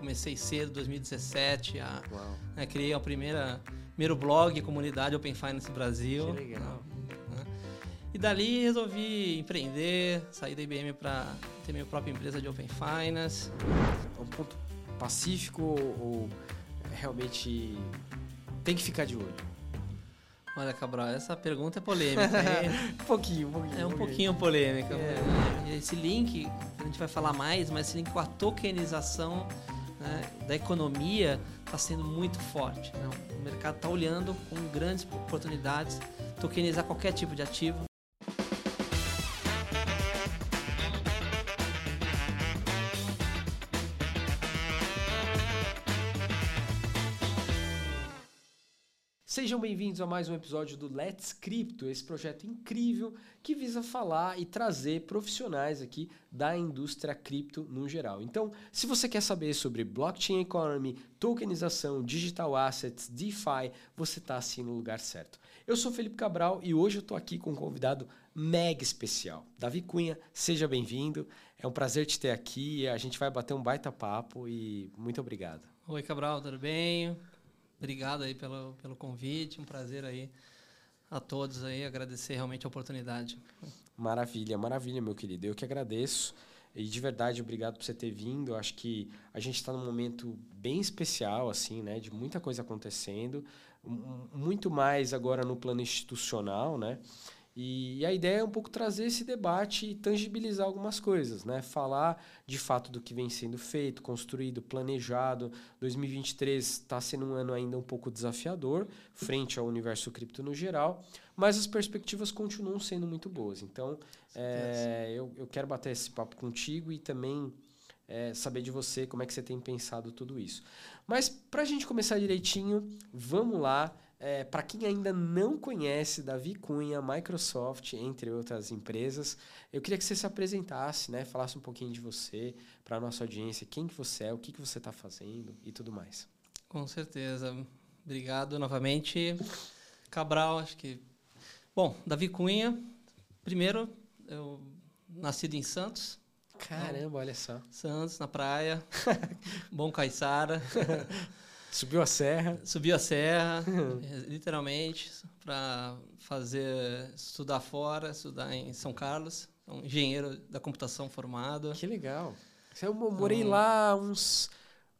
comecei cedo, 2017, a, né, criei a primeira primeiro blog comunidade Open Finance Brasil. Que legal. Né, e dali resolvi empreender, sair da IBM para ter minha própria empresa de Open Finance. É um ponto pacífico ou realmente tem que ficar de olho? Olha, Cabral, essa pergunta é polêmica. um pouquinho, um pouquinho. É um pouquinho polêmica. É. Esse link, a gente vai falar mais, mas esse link com a tokenização né, da economia está sendo muito forte. Né? O mercado está olhando com grandes oportunidades tokenizar qualquer tipo de ativo. Sejam bem-vindos a mais um episódio do Let's Crypto, esse projeto incrível que visa falar e trazer profissionais aqui da indústria cripto no geral. Então, se você quer saber sobre blockchain economy, tokenização, digital assets, DeFi, você está assim no lugar certo. Eu sou Felipe Cabral e hoje eu estou aqui com um convidado mega especial. Davi Cunha, seja bem-vindo. É um prazer te ter aqui. A gente vai bater um baita papo e muito obrigado. Oi, Cabral, tudo bem? Obrigado aí pelo, pelo convite, um prazer aí a todos aí, agradecer realmente a oportunidade. Maravilha, maravilha, meu querido. Eu que agradeço. E de verdade, obrigado por você ter vindo. Acho que a gente está num momento bem especial, assim, né? De muita coisa acontecendo. Muito mais agora no plano institucional, né? E a ideia é um pouco trazer esse debate e tangibilizar algumas coisas, né? Falar de fato do que vem sendo feito, construído, planejado. 2023 está sendo um ano ainda um pouco desafiador frente ao universo cripto no geral, mas as perspectivas continuam sendo muito boas. Então, é, eu, eu quero bater esse papo contigo e também é, saber de você como é que você tem pensado tudo isso. Mas para a gente começar direitinho, vamos lá. É, Para quem ainda não conhece Davi Cunha, Microsoft, entre outras empresas, eu queria que você se apresentasse, né? falasse um pouquinho de você para a nossa audiência, quem que você é, o que, que você está fazendo e tudo mais. Com certeza. Obrigado novamente. Cabral, acho que... Bom, Davi Cunha, primeiro, eu nascido em Santos. Caramba, olha só. Santos, na praia. Bom Caiçara. Subiu a serra? Subiu a serra, literalmente, para fazer estudar fora, estudar em São Carlos. Um engenheiro da computação formado. Que legal. Eu morei então, lá uns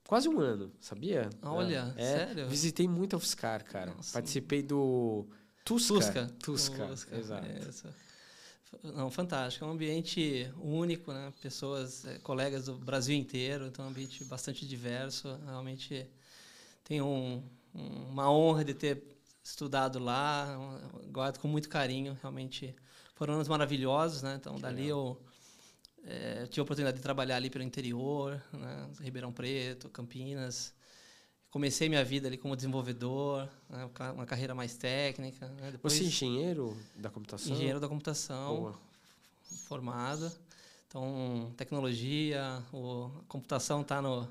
quase um ano, sabia? Olha, é, sério? Visitei muito a UFSCar, cara. Nossa. Participei do Tusca. Tusca. Tusca, Tusca. exato. Não, fantástico. É um ambiente único, né? Pessoas, é, colegas do Brasil inteiro. Então, é um ambiente bastante diverso. Realmente tenho um, uma honra de ter estudado lá, guardo com muito carinho, realmente foram anos maravilhosos, né? Então, que dali legal. eu é, tive a oportunidade de trabalhar ali pelo interior, né? Ribeirão Preto, Campinas. Comecei minha vida ali como desenvolvedor, né? uma carreira mais técnica. Né? Depois, Você é engenheiro da computação? Engenheiro da computação, Boa. formado. Então, tecnologia, o, a computação está no...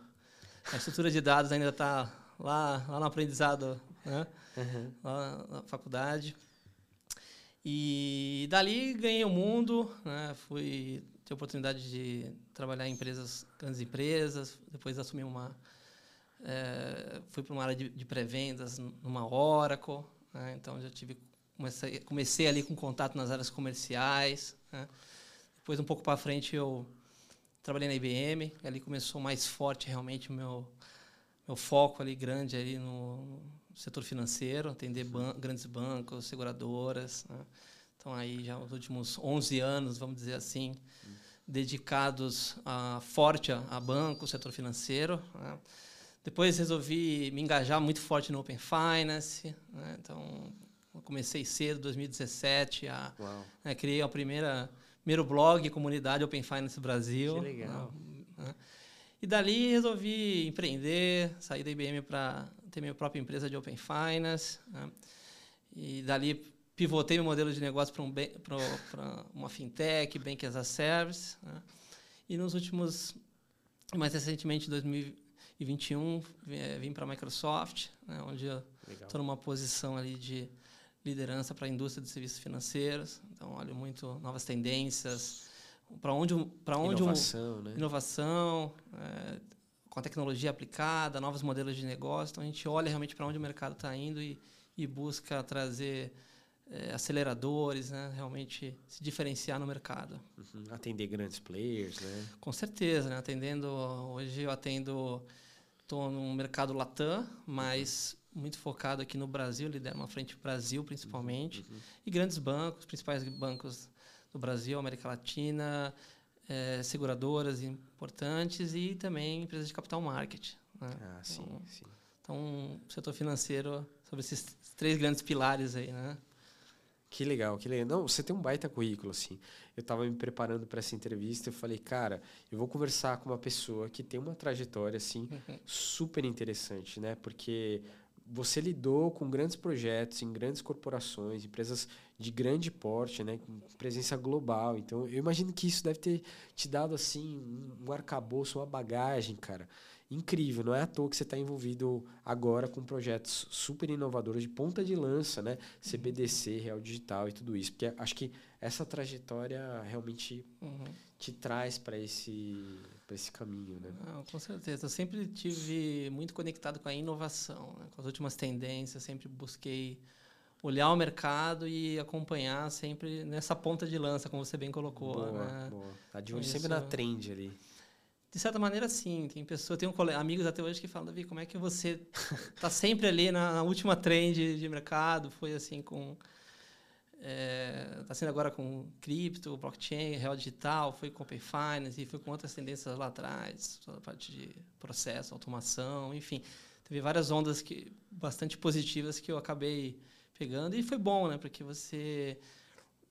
A estrutura de dados ainda está lá, lá no aprendizado, né? Uhum. Lá na faculdade. E dali ganhei o mundo, né? Fui ter oportunidade de trabalhar em empresas, grandes empresas, depois assumi uma é, fui para uma área de, de pré-vendas numa Oracle, né? então já tive comecei, comecei ali com contato nas áreas comerciais, né? depois um pouco para frente eu trabalhei na IBM, ali começou mais forte realmente o meu meu foco ali grande ali no setor financeiro, atender ban grandes bancos, seguradoras. Né? Então, aí já os últimos 11 anos, vamos dizer assim, hum. dedicados a, forte a, a banco, setor financeiro. Né? Depois resolvi me engajar muito forte no Open Finance. Né? Então, comecei cedo, 2017, a, né, criei a primeira primeiro blog comunidade Open Finance Brasil. Que legal. Né? E dali resolvi empreender, sair da IBM para ter minha própria empresa de Open Finance. Né? E dali pivotei meu modelo de negócio para um, uma fintech, Bank as a Service. Né? E nos últimos, mais recentemente, em 2021, vim para a Microsoft, né? onde estou numa posição ali de liderança para a indústria de serviços financeiros. Então, olho muito novas tendências, para onde para onde inovação, um, né? inovação é, com a tecnologia aplicada, novos modelos de negócio. Então, a gente olha realmente para onde o mercado está indo e, e busca trazer é, aceleradores, né? realmente se diferenciar no mercado. Uhum. Atender grandes players, né? Com certeza, né? atendendo hoje eu atendo estou no mercado Latam, mas uhum. muito focado aqui no Brasil, lidero uma frente Brasil principalmente uhum. e grandes bancos, principais bancos do Brasil, América Latina, é, seguradoras importantes e também empresas de capital market. Né? Ah, sim, então, sim. Então, setor financeiro sobre esses três grandes pilares aí, né? Que legal, que legal. Não, você tem um baita currículo, assim. Eu estava me preparando para essa entrevista e falei, cara, eu vou conversar com uma pessoa que tem uma trajetória, assim, uhum. super interessante, né? Porque você lidou com grandes projetos em grandes corporações, empresas de grande porte, né, com presença global. Então, eu imagino que isso deve ter te dado assim um arcabouço, uma bagagem, cara, incrível. Não é à toa que você está envolvido agora com projetos super inovadores de ponta de lança, né? CBDC, Real Digital e tudo isso. Porque acho que essa trajetória realmente uhum. te traz para esse, esse caminho, né? Não, com certeza. Eu sempre tive muito conectado com a inovação, né? com as últimas tendências. Sempre busquei olhar o mercado e acompanhar sempre nessa ponta de lança, como você bem colocou. Boa, né? boa. Tá de olho sempre na trend ali. De certa maneira, sim. Tem pessoas, tenho amigos até hoje que falam, Davi, como é que você tá sempre ali na, na última trend de mercado? Foi assim com é, tá sendo agora com cripto, blockchain, real digital, foi com Open Finance e foi com outras tendências lá atrás, toda a parte de processo, automação, enfim. Teve várias ondas que bastante positivas que eu acabei pegando e foi bom, né? Porque você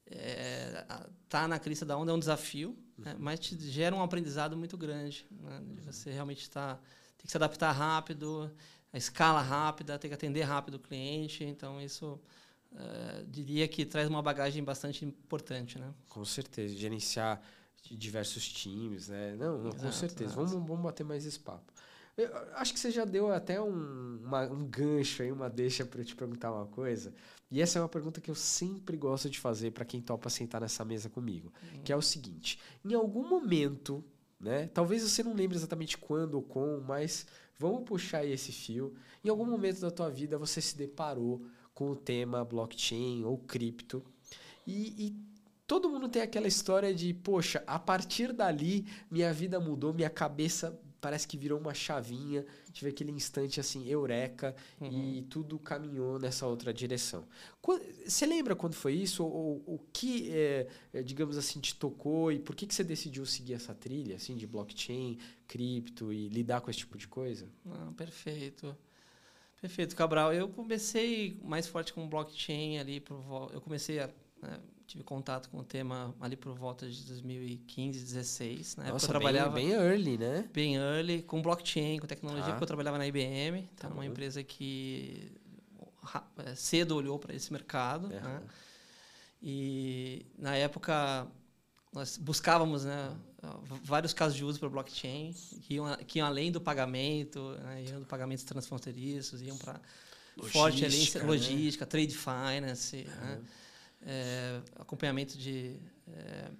é, tá na crista da onda é um desafio, né? Uhum. mas te gera um aprendizado muito grande. Né? De você realmente está tem que se adaptar rápido, a escala rápida, tem que atender rápido o cliente. Então isso uh, diria que traz uma bagagem bastante importante, né? Com certeza, gerenciar diversos times, né? Não, não exato, com certeza. Vamos, vamos bater mais esse papo. Eu acho que você já deu até um, uma, um gancho aí, uma deixa para eu te perguntar uma coisa. E essa é uma pergunta que eu sempre gosto de fazer para quem topa sentar nessa mesa comigo, uhum. que é o seguinte: em algum momento, né? Talvez você não lembre exatamente quando ou como, mas vamos puxar aí esse fio. Em algum momento da tua vida você se deparou com o tema blockchain ou cripto. E, e, todo mundo tem aquela história de, poxa, a partir dali minha vida mudou, minha cabeça parece que virou uma chavinha, tive aquele instante assim, eureka, uhum. e tudo caminhou nessa outra direção. Você lembra quando foi isso? Ou, o que, é, digamos assim, te tocou e por que, que você decidiu seguir essa trilha assim, de blockchain, cripto e lidar com esse tipo de coisa? Ah, perfeito. Perfeito, Cabral. Eu comecei mais forte com blockchain ali, por, eu comecei a. Né, tive contato com o tema ali por volta de 2015, 2016. Na Nossa, eu trabalhava. Bem, bem early, né? Bem early, com blockchain, com tecnologia, ah. porque eu trabalhava na IBM, tá então, uma empresa que é, cedo olhou para esse mercado. Uhum. Né? E na época nós buscávamos né, vários casos de uso para blockchain que iam, que iam além do pagamento, né, iam do pagamentos transfronteiriços, iam para forte ali logística, né? trade finance, uhum. né, é, acompanhamento de é,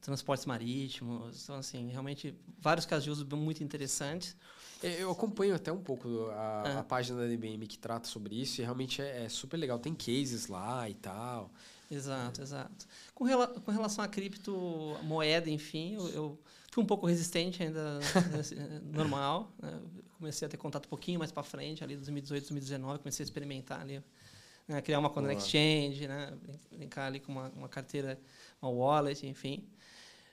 transportes marítimos. Então, assim, realmente vários casos de uso muito interessantes. É, eu acompanho até um pouco a, é. a página da IBM que trata sobre isso e realmente é, é super legal. Tem cases lá e tal. Exato, exato. Com, rela com relação à criptomoeda, enfim, eu, eu, fui um pouco resistente ainda, normal. Né? Comecei a ter contato um pouquinho mais para frente, ali 2018, 2019, comecei a experimentar ali, né? criar uma conta exchange, né? brincar ali com uma, uma carteira, uma wallet, enfim.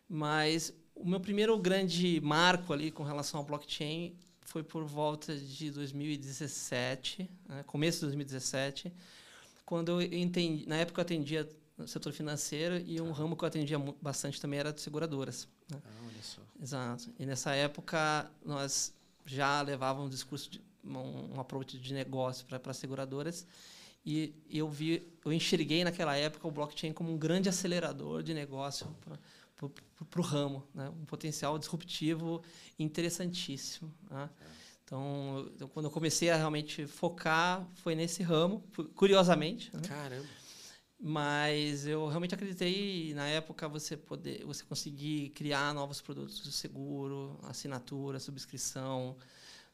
Mas o meu primeiro grande marco ali com relação ao blockchain foi por volta de 2017, né? começo de 2017, quando eu entendi, na época eu atendia no setor financeiro e um ah. ramo que eu atendia bastante também era de seguradoras. Né? Ah, olha só. Exato. E nessa época nós já levávamos um discurso de um, um approach de negócio para seguradoras e eu vi, eu enxerguei naquela época o blockchain como um grande acelerador de negócio para o ramo, né? um potencial disruptivo interessantíssimo. Né? É. Então, quando eu comecei a realmente focar, foi nesse ramo, curiosamente. Né? Caramba! Mas eu realmente acreditei na época você poder, você conseguir criar novos produtos de seguro, assinatura, subscrição,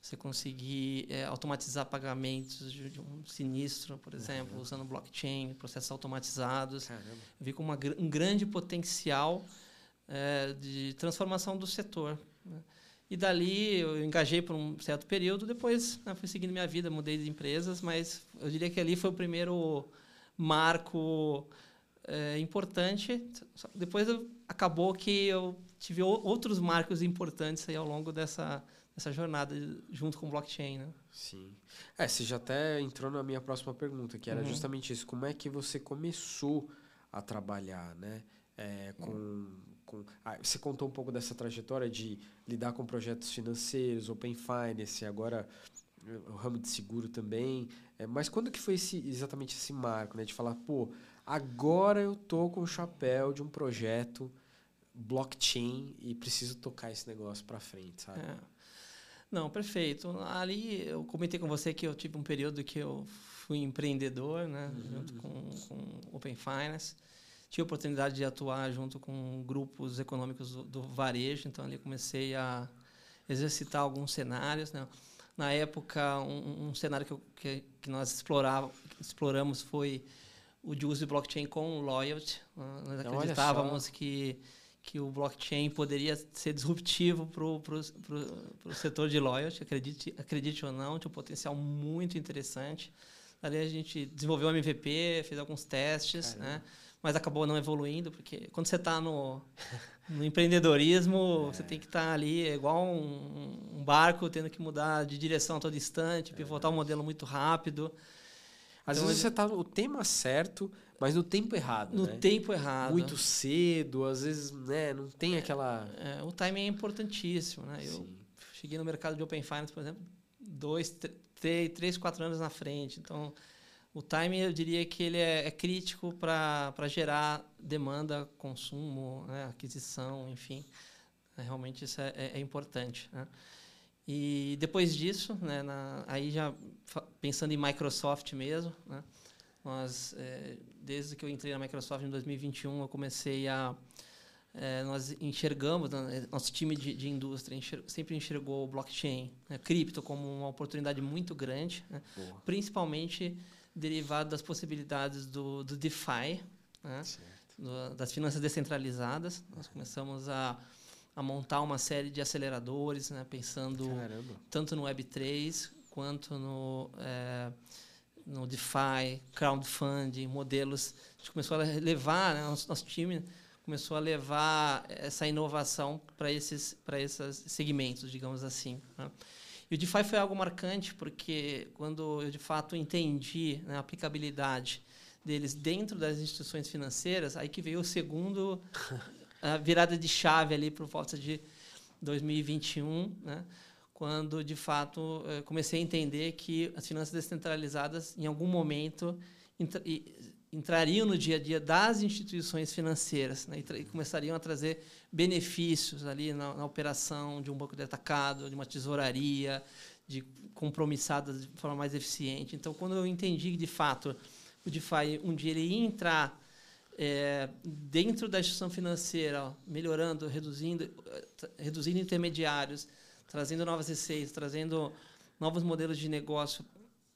você conseguir é, automatizar pagamentos de, de, um sinistro, por exemplo, uhum. usando blockchain, processos automatizados. Caramba. Eu vi como uma, um grande potencial é, de transformação do setor. Né? E dali eu engajei por um certo período, depois né, fui seguindo minha vida, mudei de empresas, mas eu diria que ali foi o primeiro marco é, importante. Depois eu, acabou que eu tive outros marcos importantes aí ao longo dessa, dessa jornada junto com o blockchain, né? Sim. É, você já até entrou na minha próxima pergunta, que era uhum. justamente isso. Como é que você começou a trabalhar, né? É, com com. Ah, você contou um pouco dessa trajetória de lidar com projetos financeiros, Open Finance, agora eh, o ramo de seguro também. É, mas quando que foi esse, exatamente esse marco, né? De falar, pô, agora eu tô com o chapéu de um projeto blockchain e preciso tocar esse negócio para frente, sabe? É. Não, perfeito. Ali eu comentei com você que eu tive um período que eu fui empreendedor, né, uhum. junto com, com Open Finance tive a oportunidade de atuar junto com grupos econômicos do, do varejo, então ali comecei a exercitar alguns cenários. Né? Na época, um, um cenário que, eu, que, que, nós explorava, exploramos foi o de uso de blockchain com loyalty. Né? Nós acreditávamos que, que o blockchain poderia ser disruptivo para o setor de loyalty, acredite, acredite ou não, tinha um potencial muito interessante. Ali a gente desenvolveu um MVP, fez alguns testes, né? Mas acabou não evoluindo, porque quando você está no, no empreendedorismo, é. você tem que estar tá ali é igual um, um, barco tendo que mudar de direção a todo instante, pivotar o é um modelo muito rápido. Às então, vezes você está no tema certo, mas no tempo errado. No né? tempo errado. Muito cedo, às vezes né, não tem aquela. É, o timing é importantíssimo. Né? Eu cheguei no mercado de Open Finance, por exemplo, dois, três, três, quatro anos na frente. Então, o timing eu diria que ele é, é crítico para gerar demanda, consumo, né, aquisição, enfim. É, realmente isso é, é, é importante. Né? E depois disso, né, na, aí já pensando em Microsoft mesmo, né, nós, é, desde que eu entrei na Microsoft em 2021, eu comecei a é, nós enxergamos, né, nosso time de, de indústria sempre enxergou o blockchain, né, cripto, como uma oportunidade muito grande, né, principalmente derivado das possibilidades do, do DeFi, né? do, das finanças descentralizadas. Nós começamos a, a montar uma série de aceleradores, né? pensando Caramba. tanto no Web3 quanto no, é, no DeFi, crowdfunding, modelos. A gente começou a levar, né? nosso, nosso time começou a levar essa inovação para esses, esses segmentos, digamos assim. Né? E o DeFi foi algo marcante, porque quando eu de fato entendi né, a aplicabilidade deles dentro das instituições financeiras, aí que veio o segundo a virada de chave ali por volta de 2021, né, quando de fato comecei a entender que as finanças descentralizadas em algum momento entrariam no dia a dia das instituições financeiras né, e, começariam a trazer benefícios ali na, na, operação de um banco de atacado, de uma tesouraria, de compromissadas de forma mais eficiente. Então, quando eu entendi que, de fato, o DeFi um dia ele ia entrar é, dentro da instituição financeira, ó, melhorando, reduzindo, eh, reduzindo intermediários, trazendo novas receitas, trazendo novos modelos de negócio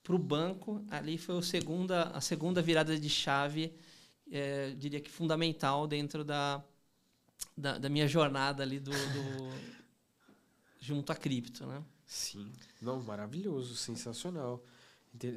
para o banco, ali foi a segunda, a segunda virada de chave, é, diria que fundamental dentro da, da, da minha jornada ali do, do junto à cripto, né? Sim, não, maravilhoso, sensacional,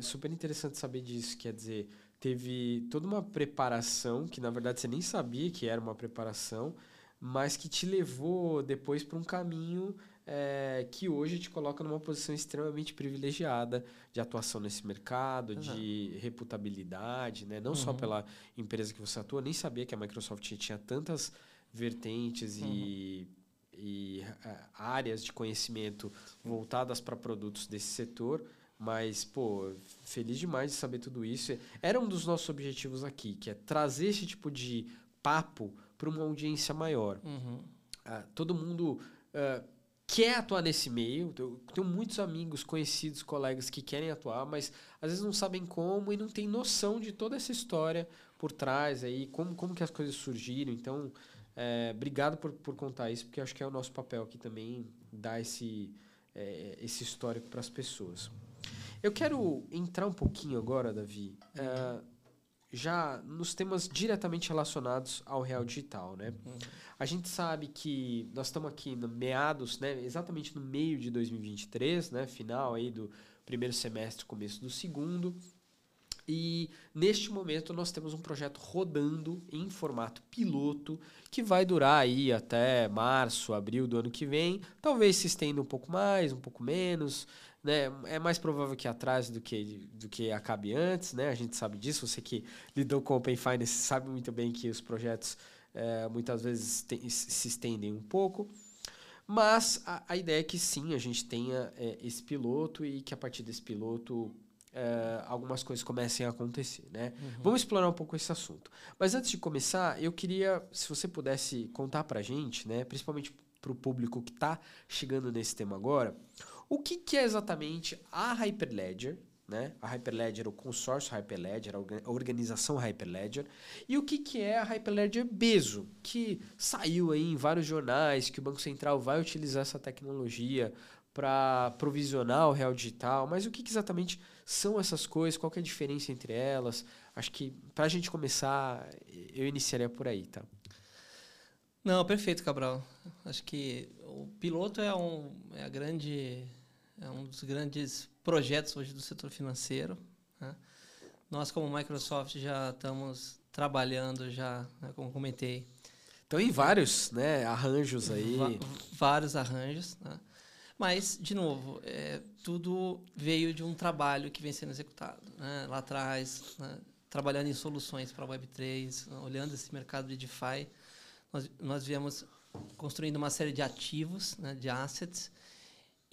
super interessante saber disso. Quer dizer, teve toda uma preparação que na verdade você nem sabia que era uma preparação, mas que te levou depois para um caminho é, que hoje te coloca numa posição extremamente privilegiada de atuação nesse mercado, uhum. de reputabilidade, né? não uhum. só pela empresa que você atua, nem sabia que a Microsoft tinha tantas vertentes uhum. e, e uh, áreas de conhecimento voltadas para produtos desse setor. Mas, pô, feliz demais de saber tudo isso. Era um dos nossos objetivos aqui, que é trazer esse tipo de papo para uma audiência maior. Uh, todo mundo uh, quer atuar nesse meio. Eu tenho muitos amigos, conhecidos, colegas que querem atuar, mas às vezes não sabem como e não tem noção de toda essa história por trás aí, como, como que as coisas surgiram. Então, é, obrigado por, por contar isso, porque acho que é o nosso papel aqui também dar esse, é, esse histórico para as pessoas. Eu quero entrar um pouquinho agora, Davi, é, já nos temas diretamente relacionados ao real digital, né? Uhum. A gente sabe que nós estamos aqui no meados, né, exatamente no meio de 2023, né, final aí do primeiro semestre, começo do segundo. E neste momento nós temos um projeto rodando em formato piloto que vai durar aí até março, abril do ano que vem. Talvez se estenda um pouco mais, um pouco menos. Né? É mais provável que atrase do que, do que acabe antes. Né? A gente sabe disso. Você que lidou com o Open Finance sabe muito bem que os projetos é, muitas vezes tem, se estendem um pouco. Mas a, a, ideia é que sim, a gente tenha é, esse piloto e que a partir desse piloto uh, algumas coisas comecem a acontecer, né? Uhum. Vamos explorar um pouco esse assunto. Mas antes de começar, eu queria, se você pudesse contar para a gente, né, principalmente para o público que está chegando nesse tema agora, o que, que é exatamente a Hyperledger, né? A Hyperledger, o consórcio Hyperledger, a organização Hyperledger, e o que, que é a Hyperledger Beso, que saiu aí em vários jornais que o Banco Central vai utilizar essa tecnologia para provisionar o real digital, mas o que, que exatamente são essas coisas, qual é a diferença entre elas? Acho que para a gente começar, eu iniciaria por aí, tá? Não, perfeito, Cabral. Acho que o piloto é um, é a grande, é um dos grandes projetos hoje do setor financeiro. Né? Nós, como Microsoft, já estamos trabalhando, já, né, como comentei. Então, em vários né, arranjos aí. Vários arranjos. Né? Mas, de novo, é, tudo veio de um trabalho que vem sendo executado. Né? Lá atrás, né? trabalhando em soluções para a Web3, olhando esse mercado de DeFi, nós, nós viemos construindo uma série de ativos, né? de assets,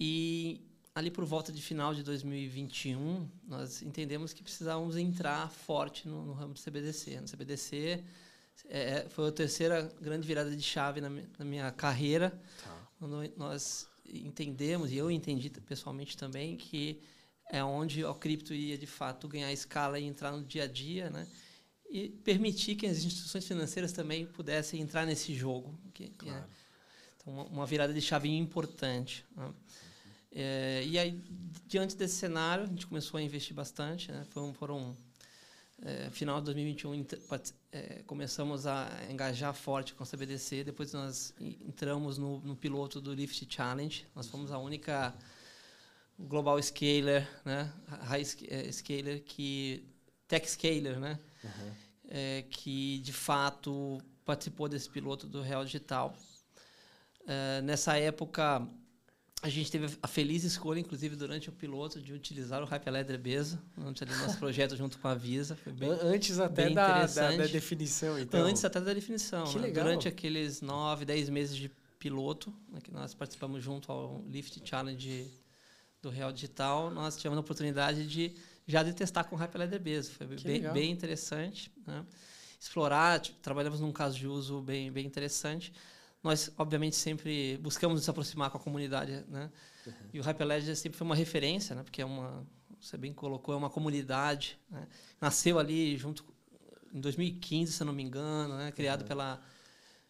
e ali por volta de final de 2021, nós entendemos que precisávamos entrar forte no, no ramo do CBDC. No CBDC é, foi a terceira grande virada de chave na, minha, na minha carreira, tá. quando nós entendemos, e eu entendi pessoalmente também, que é onde o cripto ia de fato ganhar escala e entrar no dia a dia, né? E permitir que as instituições financeiras também pudessem entrar nesse jogo. Que, é claro. é, então, uma virada de chave importante. Né? É, e aí, diante desse cenário, a gente começou a investir bastante. Né? Foram, foram é, final de 2021 é, começamos a engajar forte com a CBDC. Depois nós entramos no, no piloto do Lift Challenge. Nós fomos a única global scaler, né, high é, scaler que tech scaler, né, uhum. é, que de fato participou desse piloto do Real Digital. É, nessa época a gente teve a feliz escolha, inclusive, durante o piloto, de utilizar o Hyperledger Beza, antes ali nosso projeto junto com a Visa. Bem, antes até da, da, da, definição, então. Antes até da definição. Que né? legal. Durante aqueles nove, dez meses de piloto, né, que nós participamos junto ao Lift Challenge do Real Digital, nós tivemos a oportunidade de já de testar com o Hyperledger Beza. Foi bem, bem, interessante. Né? Explorar, tipo, trabalhamos num caso de uso bem, bem interessante. Nós, obviamente, sempre buscamos nos aproximar com a comunidade, né? Uhum. E o Hyperledger sempre foi uma referência, né? Porque é uma, você bem colocou, é uma comunidade, né? Nasceu ali junto em 2015, se eu não me engano, né? Criado uhum. pela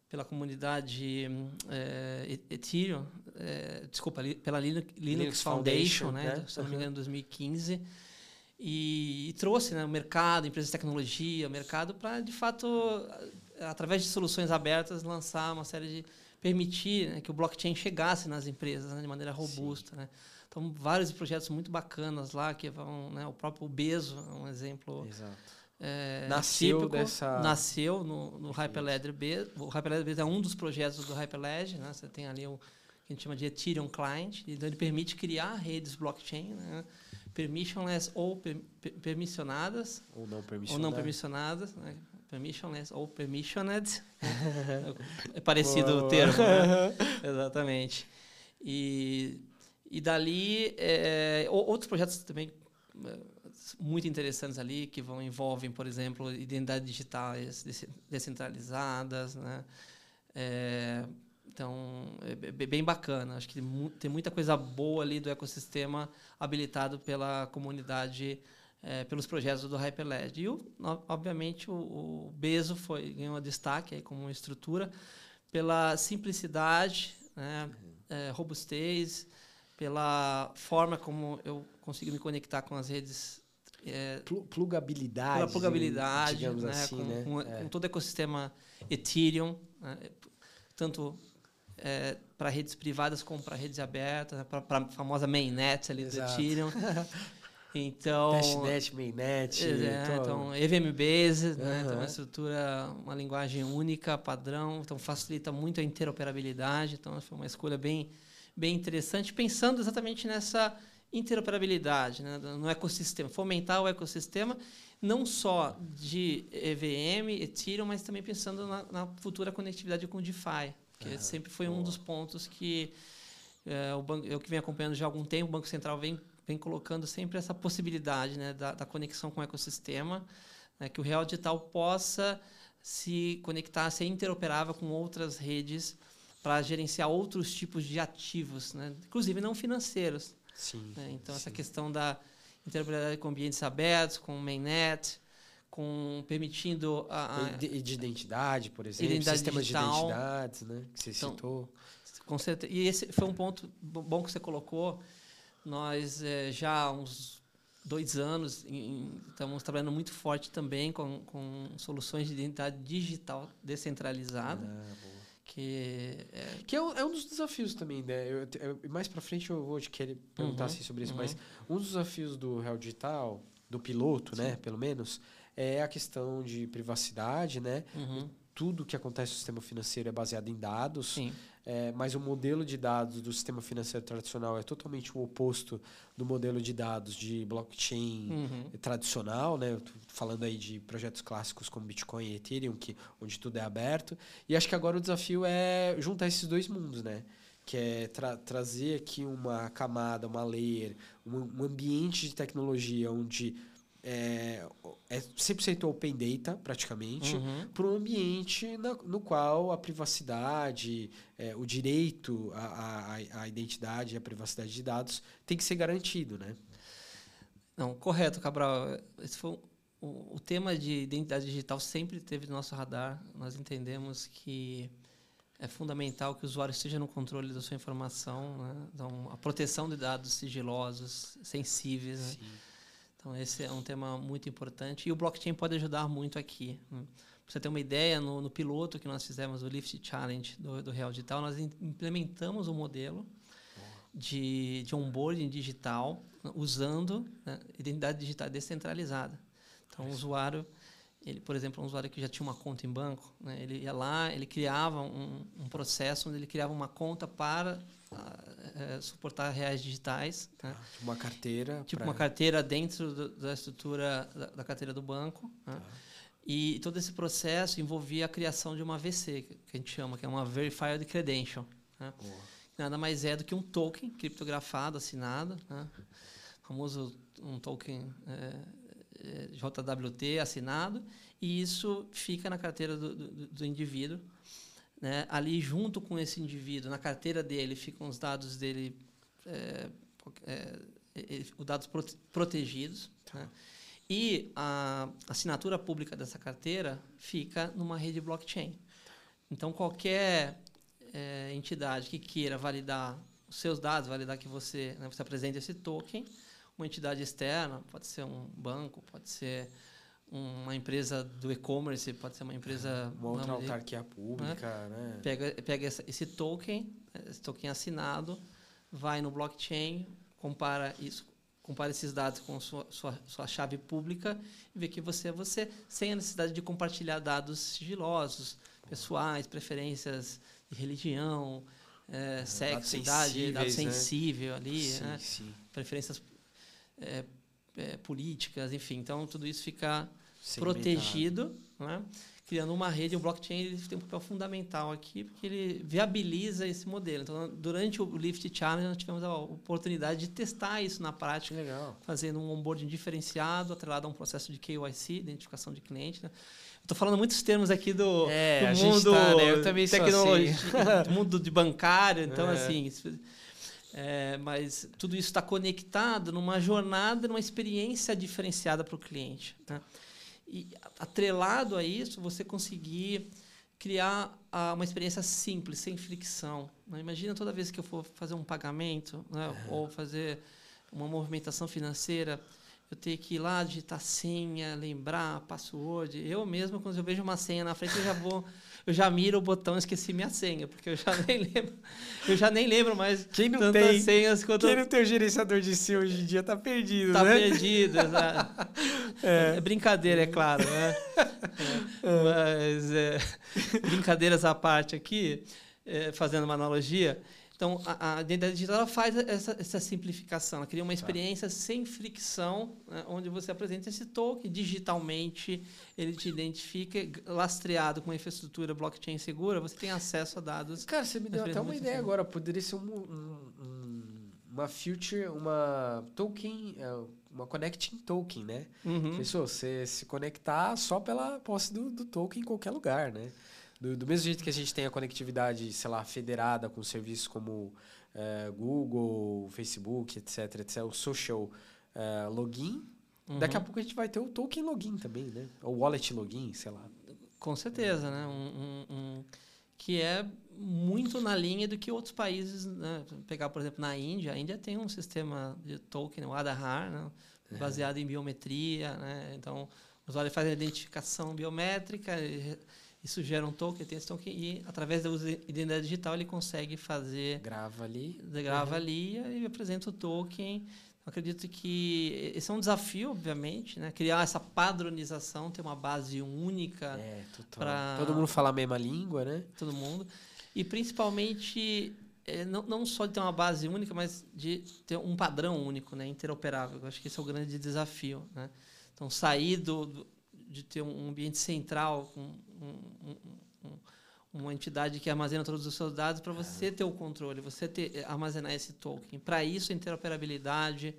pela comunidade é, Ethereum, é, desculpa, pela Linux, Linux Foundation, Foundation, né? Se eu não me engano, em 2015. E, e, trouxe né, o mercado, empresas de tecnologia, o mercado para, de fato, através de soluções abertas, lançar uma série de permitir né, que o blockchain chegasse nas empresas né, de maneira robusta. Né? Então, vários projetos muito bacanas lá que vão, né, o próprio Bezo é um exemplo. É, nasceu típico, dessa nasceu no, no Hyperledger B. O Hyperledger B é um dos projetos do Hyperledger, né? Você tem ali o que a gente chama de Ethereum Client, então ele permite criar redes blockchain, né? permissionless ou per, permissionadas ou não permissionadas, ou não permissionadas né? Permissionless ou permissioned. é parecido o termo, né? Exatamente. E, e dali, é, outros projetos também é, muito interessantes ali, que vão envolvem, por exemplo, identidades digitais descentralizadas, né? É, Então, é bem bacana. Acho que tem muita coisa boa ali do ecossistema habilitado pela comunidade, é, pelos projetos do Hyperled. E, o, obviamente, o, o Beso foi, ganhou destaque aí como estrutura pela simplicidade, né, é, robustez, pela forma como eu consigo me conectar com as redes é, plugabilidade. Pela plugabilidade, digamos né, assim, com, né? Com, é. com, todo o ecossistema Ethereum, né, tanto é, para redes privadas como para redes abertas, para a famosa mainnet ali Exato. do Ethereum. Então, Testnet, mainnet. É, então, EVM Base, né, então, uma estrutura, uma linguagem única, padrão, então facilita muito a interoperabilidade. Então, foi uma escolha bem, bem interessante, pensando exatamente nessa interoperabilidade né, no ecossistema, fomentar o ecossistema não só de EVM, Ethereum, mas também pensando na, na futura conectividade com o DeFi, que ah, sempre foi boa. um dos pontos que é, o banco, eu que venho acompanhando já há algum tempo, o Banco Central vem, vem colocando sempre essa possibilidade né, da, da conexão com o ecossistema, né, que o Real Digital possa se conectar, ser interoperável com outras redes para gerenciar outros tipos de ativos, né, inclusive não financeiros. Sim, né? Então, sim. essa questão da interoperabilidade com ambientes abertos, com mainnet, com permitindo a, a de, de, identidade, por exemplo, identidade sistemas digital. de identidades, né, que você então, citou. Com certeza. E esse foi um ponto bom que você colocou. Nós é, já há uns dois anos em, estamos trabalhando muito forte também com, com soluções de identidade digital descentralizada. Ah, que é, que é, um, é um dos desafios também, né? Eu, eu, mais para frente eu vou te querer perguntar uhum, assim, sobre isso, uhum. mas um dos desafios do Real Digital, do piloto, né, Sim. né, pelo menos, é a questão de privacidade, né? Uhum. Tudo que acontece no sistema financeiro é baseado em dados. Sim. É, mas o modelo de dados do sistema financeiro tradicional é totalmente o oposto do modelo de dados de blockchain uhum. tradicional, né? falando aí de projetos clássicos como Bitcoin e Ethereum, que, onde tudo é aberto. E acho que agora o desafio é juntar esses dois mundos, né? que é tra trazer aqui uma camada, uma layer, um, um ambiente de tecnologia onde é, é 100% open data, praticamente, uhum. para um ambiente na, no qual a privacidade, é, o direito à, à, à identidade e à privacidade de dados tem que ser garantido, né? Não, correto, Cabral. Esse foi o, o tema de identidade digital sempre teve no nosso radar. Nós entendemos que é fundamental que o usuário esteja no controle da sua informação, né? então a proteção de dados sigilosos, sensíveis. Né? Então, esse é um tema muito importante. E o blockchain pode ajudar muito aqui. Para você ter uma ideia, no, no, piloto que nós fizemos, o Lift Challenge do, do Real Digital, nós implementamos um modelo de, de onboarding digital usando né, identidade digital descentralizada. Então, o usuário, ele, por exemplo, um usuário que já tinha uma conta em banco, né, ele ia lá, ele criava um, um processo onde ele criava uma conta para é, suportar reais digitais. Né? Tá, tipo uma carteira. Tipo pra... uma carteira dentro do, da estrutura da, da, carteira do banco. Né? Tá. E todo esse processo envolvia a criação de uma VC, que a gente chama, que é uma Verified Credential. Né? Nada mais é do que um token criptografado, assinado, né? famoso um token é, é, JWT assinado, e isso fica na carteira do, do, do indivíduo né? Ali, junto com esse indivíduo, na carteira dele, ficam os dados dele, é, é, os dados protegidos. Tá. Né? E a assinatura pública dessa carteira fica numa rede blockchain. Então, qualquer é, entidade que queira validar os seus dados, validar que você, né, você apresente esse token, uma entidade externa, pode ser um banco, pode ser uma empresa do e-commerce, pode ser uma empresa... Uma outra autarquia pública, né? né? Pega, pega esse token, esse token assinado, vai no blockchain, compara isso, compara esses dados com sua, sua, sua chave pública e vê que você é você, sem a necessidade de compartilhar dados sigilosos, pessoais, preferências de religião, é, sexo, idade, dado né? sensível ali, sim, né? sim. preferências é, é, políticas, enfim. Então, tudo isso fica protegido. Né? criando uma rede. O blockchain ele tem um papel fundamental aqui, porque ele viabiliza esse modelo. Então, durante o Lift Challenge, nós tivemos a oportunidade de testar isso na prática, Legal. fazendo um onboarding diferenciado, atrelado a um processo de KYC, identificação de cliente. Né? Estou falando muitos termos aqui do, É, do mundo tá, né? Eu também tecnologia, assim. do mundo de bancário. Então, É. assim, é, mas tudo isso está conectado numa jornada, numa experiência diferenciada para o cliente. Né? E atrelado a isso, você conseguir criar ah, uma experiência simples, sem fricção. né? Imagina toda vez que eu for fazer um pagamento né? ou fazer uma movimentação financeira, eu ter que ir lá, digitar senha, lembrar, password. Eu mesmo, quando eu vejo uma senha na frente, eu já vou, eu já miro o botão esqueci minha senha, porque eu já nem lembro, eu já nem lembro mais Quem não tantas tem? senhas quanto Quem não tem o gerenciador de si hoje em dia tá perdido, tá né? perdido. exato. É. brincadeira, é claro, né? É, Mas é, brincadeiras à parte aqui, é, fazendo uma analogia. Então, a, a identidade digital faz essa, essa simplificação. Ela cria uma experiência sem fricção, né, onde você apresenta esse token digitalmente, ele te identifica, lastreado com uma infraestrutura blockchain segura, você tem acesso a dados. Cara, você me deu até uma ideia assim. agora. Poderia ser um, um- um- uma future, uma token, é, uma connecting token, né? Uhum. Pensou, você se conectar só pela posse do, do token em qualquer lugar, né? Do, do mesmo jeito que a gente tem a conectividade, sei lá, federada com serviços como eh, Google, Facebook, etc, etc, o social eh, login, daqui a Uhum. pouco a gente vai ter o token login também, né? O wallet login, sei lá. Com certeza, né? Um, um- um- que é muito na linha do que outros países, né? pegar por exemplo na Índia, a Índia tem um sistema de token, o Aadhaar, né? baseado em biometria, né? Então o usuário faz a identificação biométrica, isso gera um token, tem esse token e através da identidade digital ele consegue fazer Grava ali. grava ali e apresenta o token. Eu acredito que esse é um desafio, obviamente, né? Criar essa padronização, ter uma base única É, pra- Todo mundo fala a mesma língua, né? todo mundo. E principalmente, é, não, não só de ter uma base única, mas de ter um padrão único, né, interoperável. Eu acho que esse é o grande desafio. Né? Então, sair do, do- de ter um ambiente central com um- um- um- uma entidade que armazena todos os seus dados para você ter o controle, você ter, armazenar esse token. Para isso, a interoperabilidade,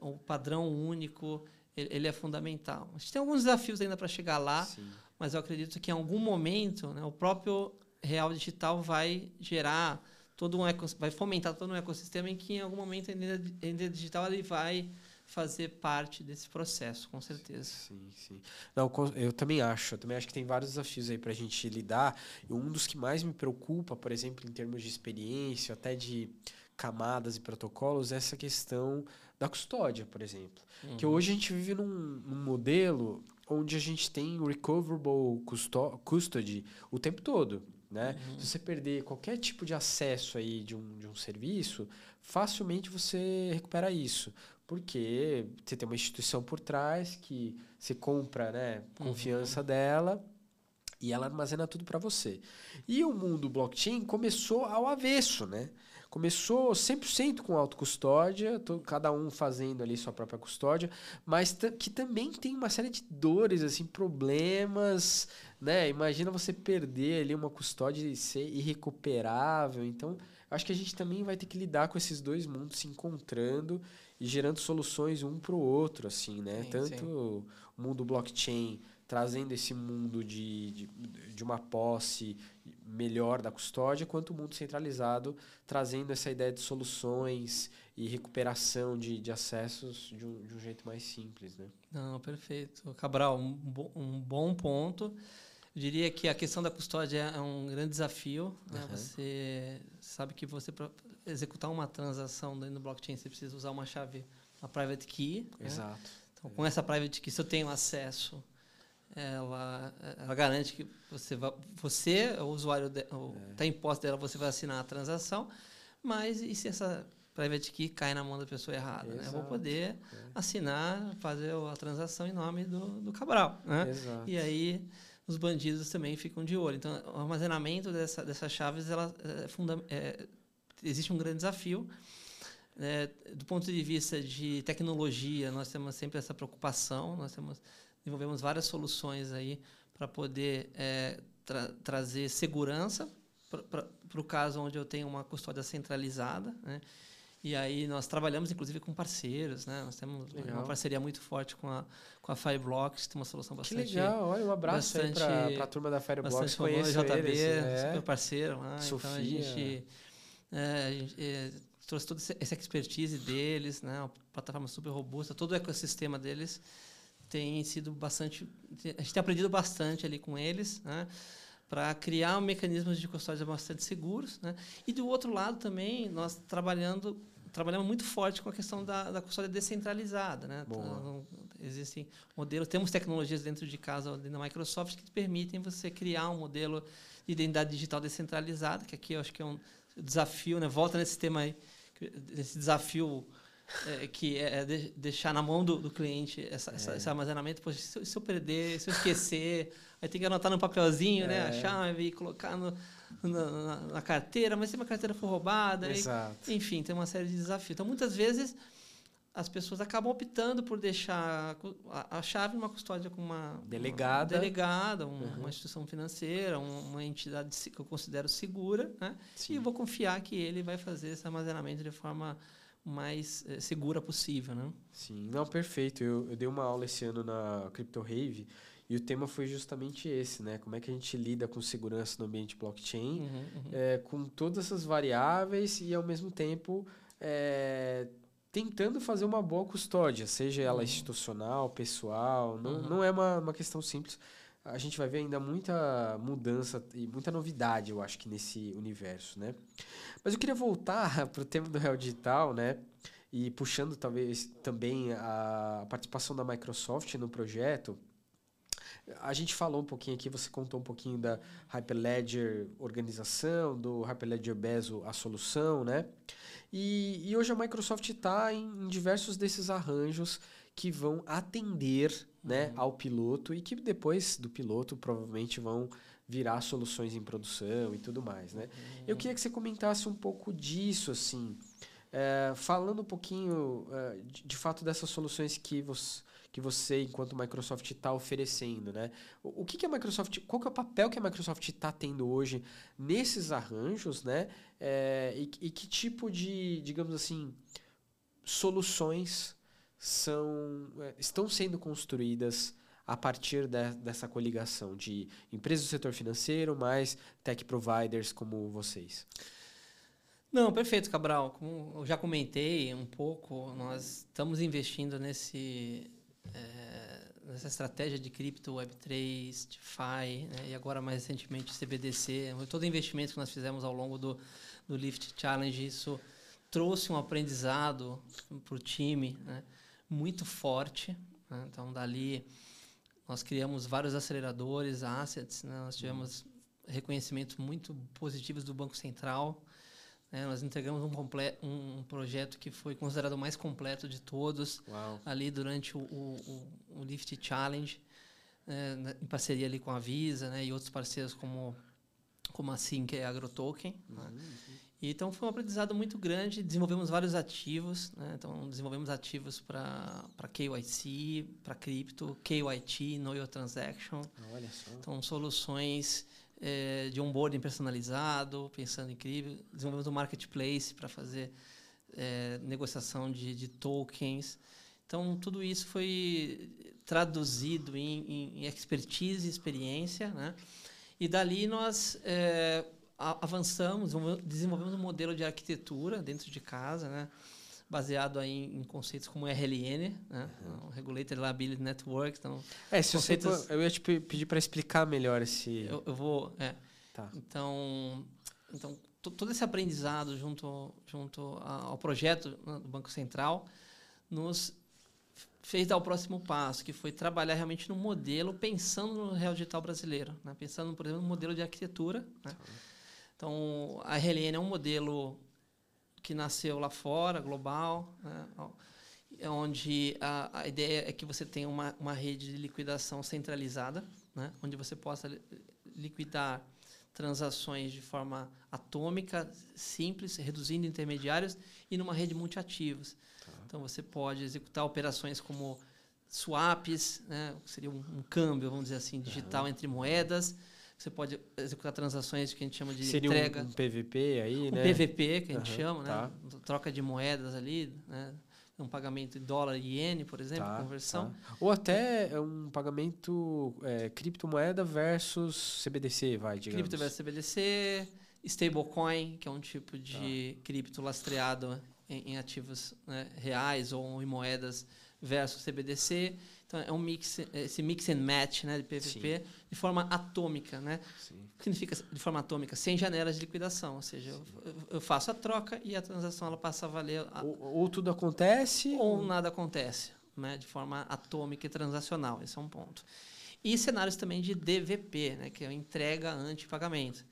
o padrão único, ele, ele é fundamental. A gente tem alguns desafios ainda para chegar lá, Sim. mas eu acredito que em algum momento né, o próprio real digital vai gerar todo um vai fomentar todo um ecossistema em que em algum momento a identidade digital ele vai fazer parte desse processo, com certeza. Sim, sim. Não, eu também acho. Eu também acho que tem vários desafios aí para a gente lidar. E um dos que mais me preocupa, por exemplo, em termos de experiência, até de camadas e protocolos, é essa questão da custódia, por exemplo. Que hoje a gente vive num, num modelo onde a gente tem recoverable custo- custody o tempo todo. Né? Se você perder qualquer tipo de acesso aí de um, de um serviço, facilmente você recupera isso. Porque você tem uma instituição por trás que você compra né, confiança dela e ela armazena tudo para você. E o mundo blockchain começou ao avesso, né? Começou 100% com autocustódia, to- cada um fazendo ali sua própria custódia, mas que também tem uma série de dores, assim, problemas, né? Imagina você perder ali uma custódia e ser irrecuperável. Então, acho que a gente também vai ter que lidar com esses dois mundos se encontrando e gerando soluções um para o outro, assim, né? Sim, Tanto sim. o mundo blockchain trazendo esse mundo de, de, de uma posse melhor da custódia, quanto o mundo centralizado trazendo essa ideia de soluções e recuperação de, de acessos de um, de um jeito mais simples, né? Não, perfeito. Cabral, um, bo- um bom ponto. Eu diria que a questão da custódia é um grande desafio. né? Aham. Você sabe que você para executar uma transação dentro do blockchain você precisa usar uma chave, uma private key. né? Exato. Então, com essa private key, se eu tenho acesso, ela, ela garante que você, vai, você o usuário, está em posse dela, você vai assinar a transação, mas e se essa private key cai na mão da pessoa errada? né? Eu vou poder assinar, fazer a transação em nome do, do Cabral. Né? E aí os bandidos também ficam de olho. Então, o armazenamento dessa, dessas chaves, ela é funda é, existe um grande desafio. É, do ponto de vista de tecnologia, nós temos sempre essa preocupação. Nós temos desenvolvemos várias soluções aí para poder é, tra trazer segurança para o caso onde eu tenho uma custódia centralizada, né? E aí nós trabalhamos, inclusive, com parceiros, né? Nós temos legal. uma parceria muito forte com a, com a Fireblocks, tem uma solução bastante... Que legal, olha, um abraço bastante, aí para a turma da Fireblocks, conheço JB, eles, é. super parceiro lá, Sofia. então a gente, é, a gente é, trouxe toda essa expertise deles, né? Uma plataforma super robusta, todo o ecossistema deles tem sido bastante... A gente tem aprendido bastante ali com eles, né? para criar mecanismos de custódia bastante seguros. Né? E, do outro lado, também, nós trabalhando trabalhamos muito forte com a questão da, da custódia descentralizada. Né? Então, existem modelos, temos tecnologias dentro de casa, dentro da Microsoft, que permitem você criar um modelo de identidade digital descentralizada, que aqui eu acho que é um desafio, né? volta nesse tema aí, esse desafio é, que é, é de, deixar na mão do, do cliente essa, é. essa, esse armazenamento. Poxa, se, eu, se eu perder, se eu esquecer, aí tem que anotar no papelzinho, né? A é. chave, colocar no, na, na, carteira, mas se uma carteira for roubada, aí, enfim, tem uma série de desafios. Então, muitas vezes as pessoas acabam optando por deixar a, a chave numa custódia com uma delegada, uma delegada uma, uhum. uma, instituição financeira, uma entidade que eu considero segura, né? e vou confiar que ele vai fazer esse armazenamento de forma mais é, segura possível, né? Sim, não, perfeito. Eu, eu dei uma aula esse ano na Crypto Rave e o tema foi justamente esse, né? Como é que a gente lida com segurança no ambiente blockchain, uhum, uhum. É, com todas essas variáveis e, ao mesmo tempo, é, tentando fazer uma boa custódia, seja ela uhum. institucional, pessoal. Não, uhum. não é uma, uma questão simples. A gente vai ver ainda muita mudança e muita novidade, eu acho que nesse universo, né? Mas eu queria voltar para o tema do Real Digital, né? E puxando talvez também a participação da Microsoft no projeto. A gente falou um pouquinho aqui, você contou um pouquinho da Hyperledger organização, do Hyperledger Bezo a solução, né? E, e hoje a Microsoft está em, em, diversos desses arranjos que vão atender né, uhum. ao piloto e que depois do piloto provavelmente vão virar soluções em produção e tudo mais, né? Uhum. Eu queria que você comentasse um pouco disso, assim, é, falando um pouquinho é, de, de, fato dessas soluções que você, que você enquanto Microsoft está oferecendo, né? O, o, que, que a Microsoft, qual que é o papel que a Microsoft está tendo hoje nesses arranjos, né? É, e, e que tipo de, digamos assim, soluções são estão sendo construídas a partir de, dessa coligação de empresas do setor financeiro mais tech providers como vocês? Não, perfeito, Cabral. Como eu já comentei um pouco, nós estamos investindo nesse, é, nessa estratégia de cripto, Web3, DeFi, né, e agora mais recentemente CBDC. Todo investimento que nós fizemos ao longo do, do Lift Challenge, isso trouxe um aprendizado para o time né, muito forte. Né, então, dali nós criamos vários aceleradores, assets, né? nós tivemos reconhecimentos muito positivos do Banco Central. Né? Nós entregamos um, um, projeto que foi considerado o mais completo de todos Uau. ali durante o, o, o, Lift Challenge, né? em parceria ali com a Visa né? e outros parceiros como, como a e a AgroToken. Né? Uhum. Né? Então foi um aprendizado muito grande, desenvolvemos vários ativos, né? então desenvolvemos ativos para KYC, para cripto, KYT, Know Your Transaction. Olha só. Então soluções é, de onboarding personalizado, pensando incrível. Desenvolvemos um marketplace para fazer é, negociação de, de, tokens. Então tudo isso foi traduzido em, em expertise e experiência, né? E dali nós é, avançamos, desenvolvemos um modelo de arquitetura dentro de casa, né? baseado aí em conceitos como RLN, né? Uhum. Regulated Liability Network. Então, é, se conceitos... você, eu ia te pedir para explicar melhor esse. Eu, eu vou. É. Tá. Então, então todo esse aprendizado junto, junto ao projeto né, do Banco Central nos fez dar o próximo passo, que foi trabalhar realmente no modelo, pensando no real digital brasileiro, né? pensando, por exemplo, no modelo de arquitetura. Né? Tá. Então, a RLN é um modelo que nasceu lá fora, global, né? onde a, a, ideia é que você tenha uma, uma rede de liquidação centralizada, né? onde você possa liquidar transações de forma atômica, simples, reduzindo intermediários e numa rede multiativos. Tá. Então, você pode executar operações como swaps, né? seria um, um, câmbio, vamos dizer assim, digital uhum. entre moedas. Você pode executar transações que a gente chama de seria entrega. Um, um PVP aí, um né? PVP, que a gente uhum, chama, né? Tá. Troca de moedas ali, né? um pagamento em dólar e iene, por exemplo, tá, conversão. Tá. Ou até um pagamento é, criptomoeda versus CBDC, vai, digamos. Cripto versus CBDC, stablecoin, que é um tipo de tá. cripto lastreado em, em ativos né, reais ou em moedas versus CBDC. Então é um mix, esse mix and match, né, de PVP, Sim. de forma atômica, né? Sim. O que significa de forma atômica? Sem janelas de liquidação, ou seja, eu, eu, faço a troca e a transação ela passa a valer. A, ou, ou, tudo acontece ou, ou nada acontece, né, de forma atômica e transacional. Esse é um ponto. E cenários também de DVP, né, que é entrega anti-pagamento.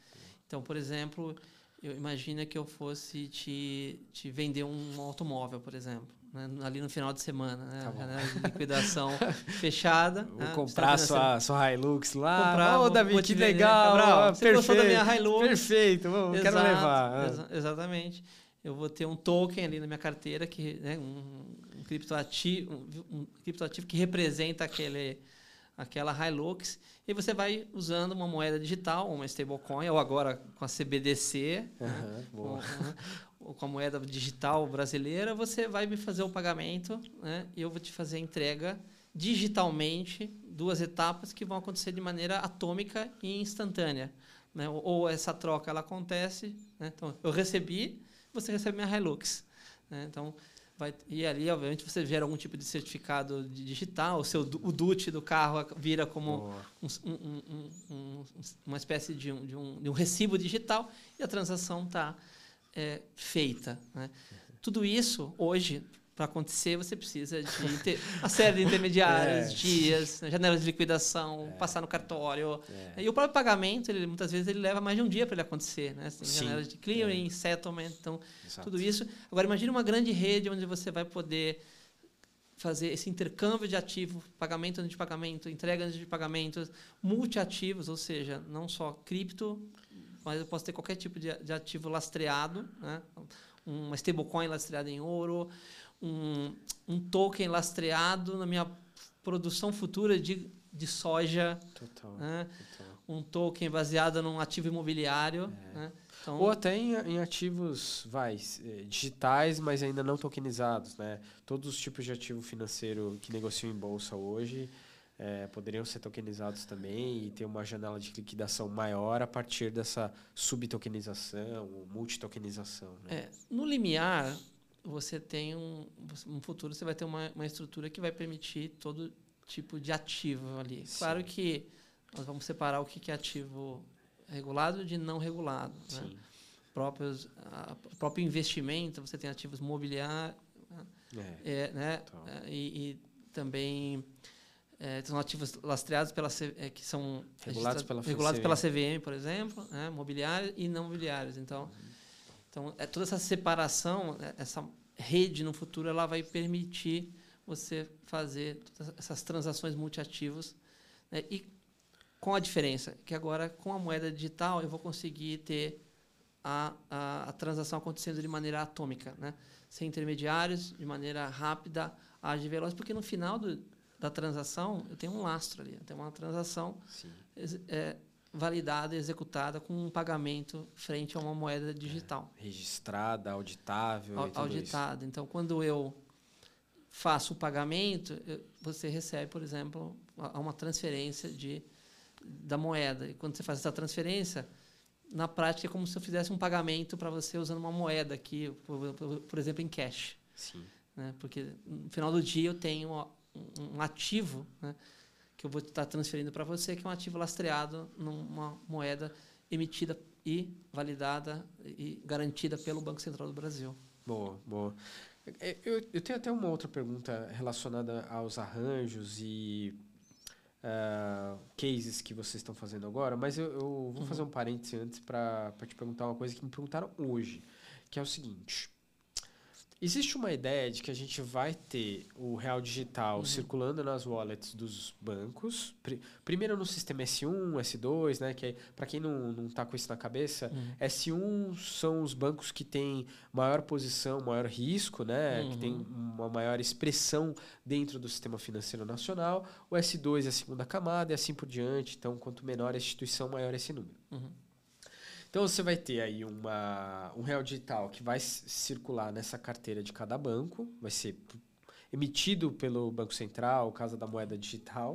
Então, por exemplo, eu imagina que eu fosse te, te vender um automóvel, por exemplo né, ali no final de semana, né? Tá janela de liquidação fechada. Vou né, comprar sua, sua Hilux lá. Comprar, Ô, oh, Davi, que legal. Cabral, você perfeito, da minha Hilux? Perfeito, vamos, Exato, quero levar. Exa exatamente. Eu vou ter um token ali na minha carteira, que, né, um, um criptoativo, um, um criptoativo que representa aquele, aquela Hilux. E você vai usando uma moeda digital, uma stablecoin, ou agora com a CBDC, uhum, né, com, a moeda digital brasileira, você vai me fazer o pagamento né, e eu vou te fazer a entrega digitalmente, duas etapas que vão acontecer de maneira atômica e instantânea. Né? Ou essa troca ela acontece, né? então eu recebi, você recebe minha Hilux. Né? Então, vai, e ali, obviamente, você gera algum tipo de certificado digital, o, seu, o DUT do carro vira como um, um, um, uma espécie de um, de, de um recibo digital e a transação está é, feita. Né? Tudo isso, hoje, para acontecer, você precisa de ter uma série de intermediários, é. dias, né, janelas de liquidação, é. passar no cartório. É. E o próprio pagamento, ele, muitas vezes, ele leva mais de um dia para ele acontecer. Né? Tem janelas de clearing, é. settlement, então, Exato. tudo isso. Agora, imagine uma grande rede onde você vai poder fazer esse intercâmbio de ativos, pagamento antes de pagamento, entrega antes de pagamento, multiativos, ou seja, não só cripto, mas eu posso ter qualquer tipo de, de ativo lastreado, né? uma stablecoin lastreada em ouro, um, um token lastreado na minha produção futura de, de soja, total, né? total. um token baseado num ativo imobiliário. É. Né? Então, Ou até em, em, ativos vai, eh, digitais, mas ainda não tokenizados. Né? Todos os tipos de ativo financeiro que negociam em bolsa hoje é, poderiam ser tokenizados também e ter uma janela de liquidação maior a partir dessa subtokenização ou multitokenização. Né? É, no limiar, você tem um, no futuro você vai ter uma, uma estrutura que vai permitir todo tipo de ativo ali. Sim. Claro que nós vamos separar o que é ativo regulado de não regulado. Né? Próprios, a, próprio investimento, você tem ativos mobiliários, né? É, é, né? É, e, e também é, são ativos lastreados pela é, que são regulados pela, regulados pela CVM, por exemplo, né, mobiliários e não mobiliários. Então, uhum. então é, toda essa separação, né, essa rede no futuro, ela vai permitir você fazer essas transações multiativos né, e com a diferença que agora com a moeda digital eu vou conseguir ter a, a, a transação acontecendo de maneira atômica, né, sem intermediários, de maneira rápida, ágil e veloz, porque no final do, da transação, eu tenho um lastro ali. Eu tenho uma transação é, validada, executada com um pagamento frente a uma moeda digital. É, registrada, auditável. A, auditada. Então, quando eu faço o pagamento, eu, você recebe, por exemplo, uma transferência de, da moeda. E quando você faz essa transferência, na prática é como se eu fizesse um pagamento para você usando uma moeda aqui, por, por, por exemplo, em cash. Sim. Né? Porque no final do dia eu tenho um ativo né, que eu vou estar transferindo para você, que é um ativo lastreado numa moeda emitida e validada e garantida pelo Banco Central do Brasil. Boa, boa. É, eu, eu tenho até uma outra pergunta relacionada aos arranjos e uh, cases que vocês estão fazendo agora, mas eu, eu vou uhum. fazer um parêntese antes para te perguntar uma coisa que me perguntaram hoje, que é o seguinte. Existe uma ideia de que a gente vai ter o real digital uhum. circulando nas wallets dos bancos. primeiro no sistema S1, S2, né? Que para quem não, não tá com isso na cabeça, uhum. S1 são os bancos que têm maior posição, maior risco, né? Uhum. Que tem uma maior expressão dentro do sistema financeiro nacional. O S2 é a segunda camada e assim por diante. Então, quanto menor a instituição, maior esse número. Uhum. Então você vai ter aí uma, um real digital que vai circular nessa carteira de cada banco, vai ser emitido pelo Banco Central, Casa da Moeda Digital,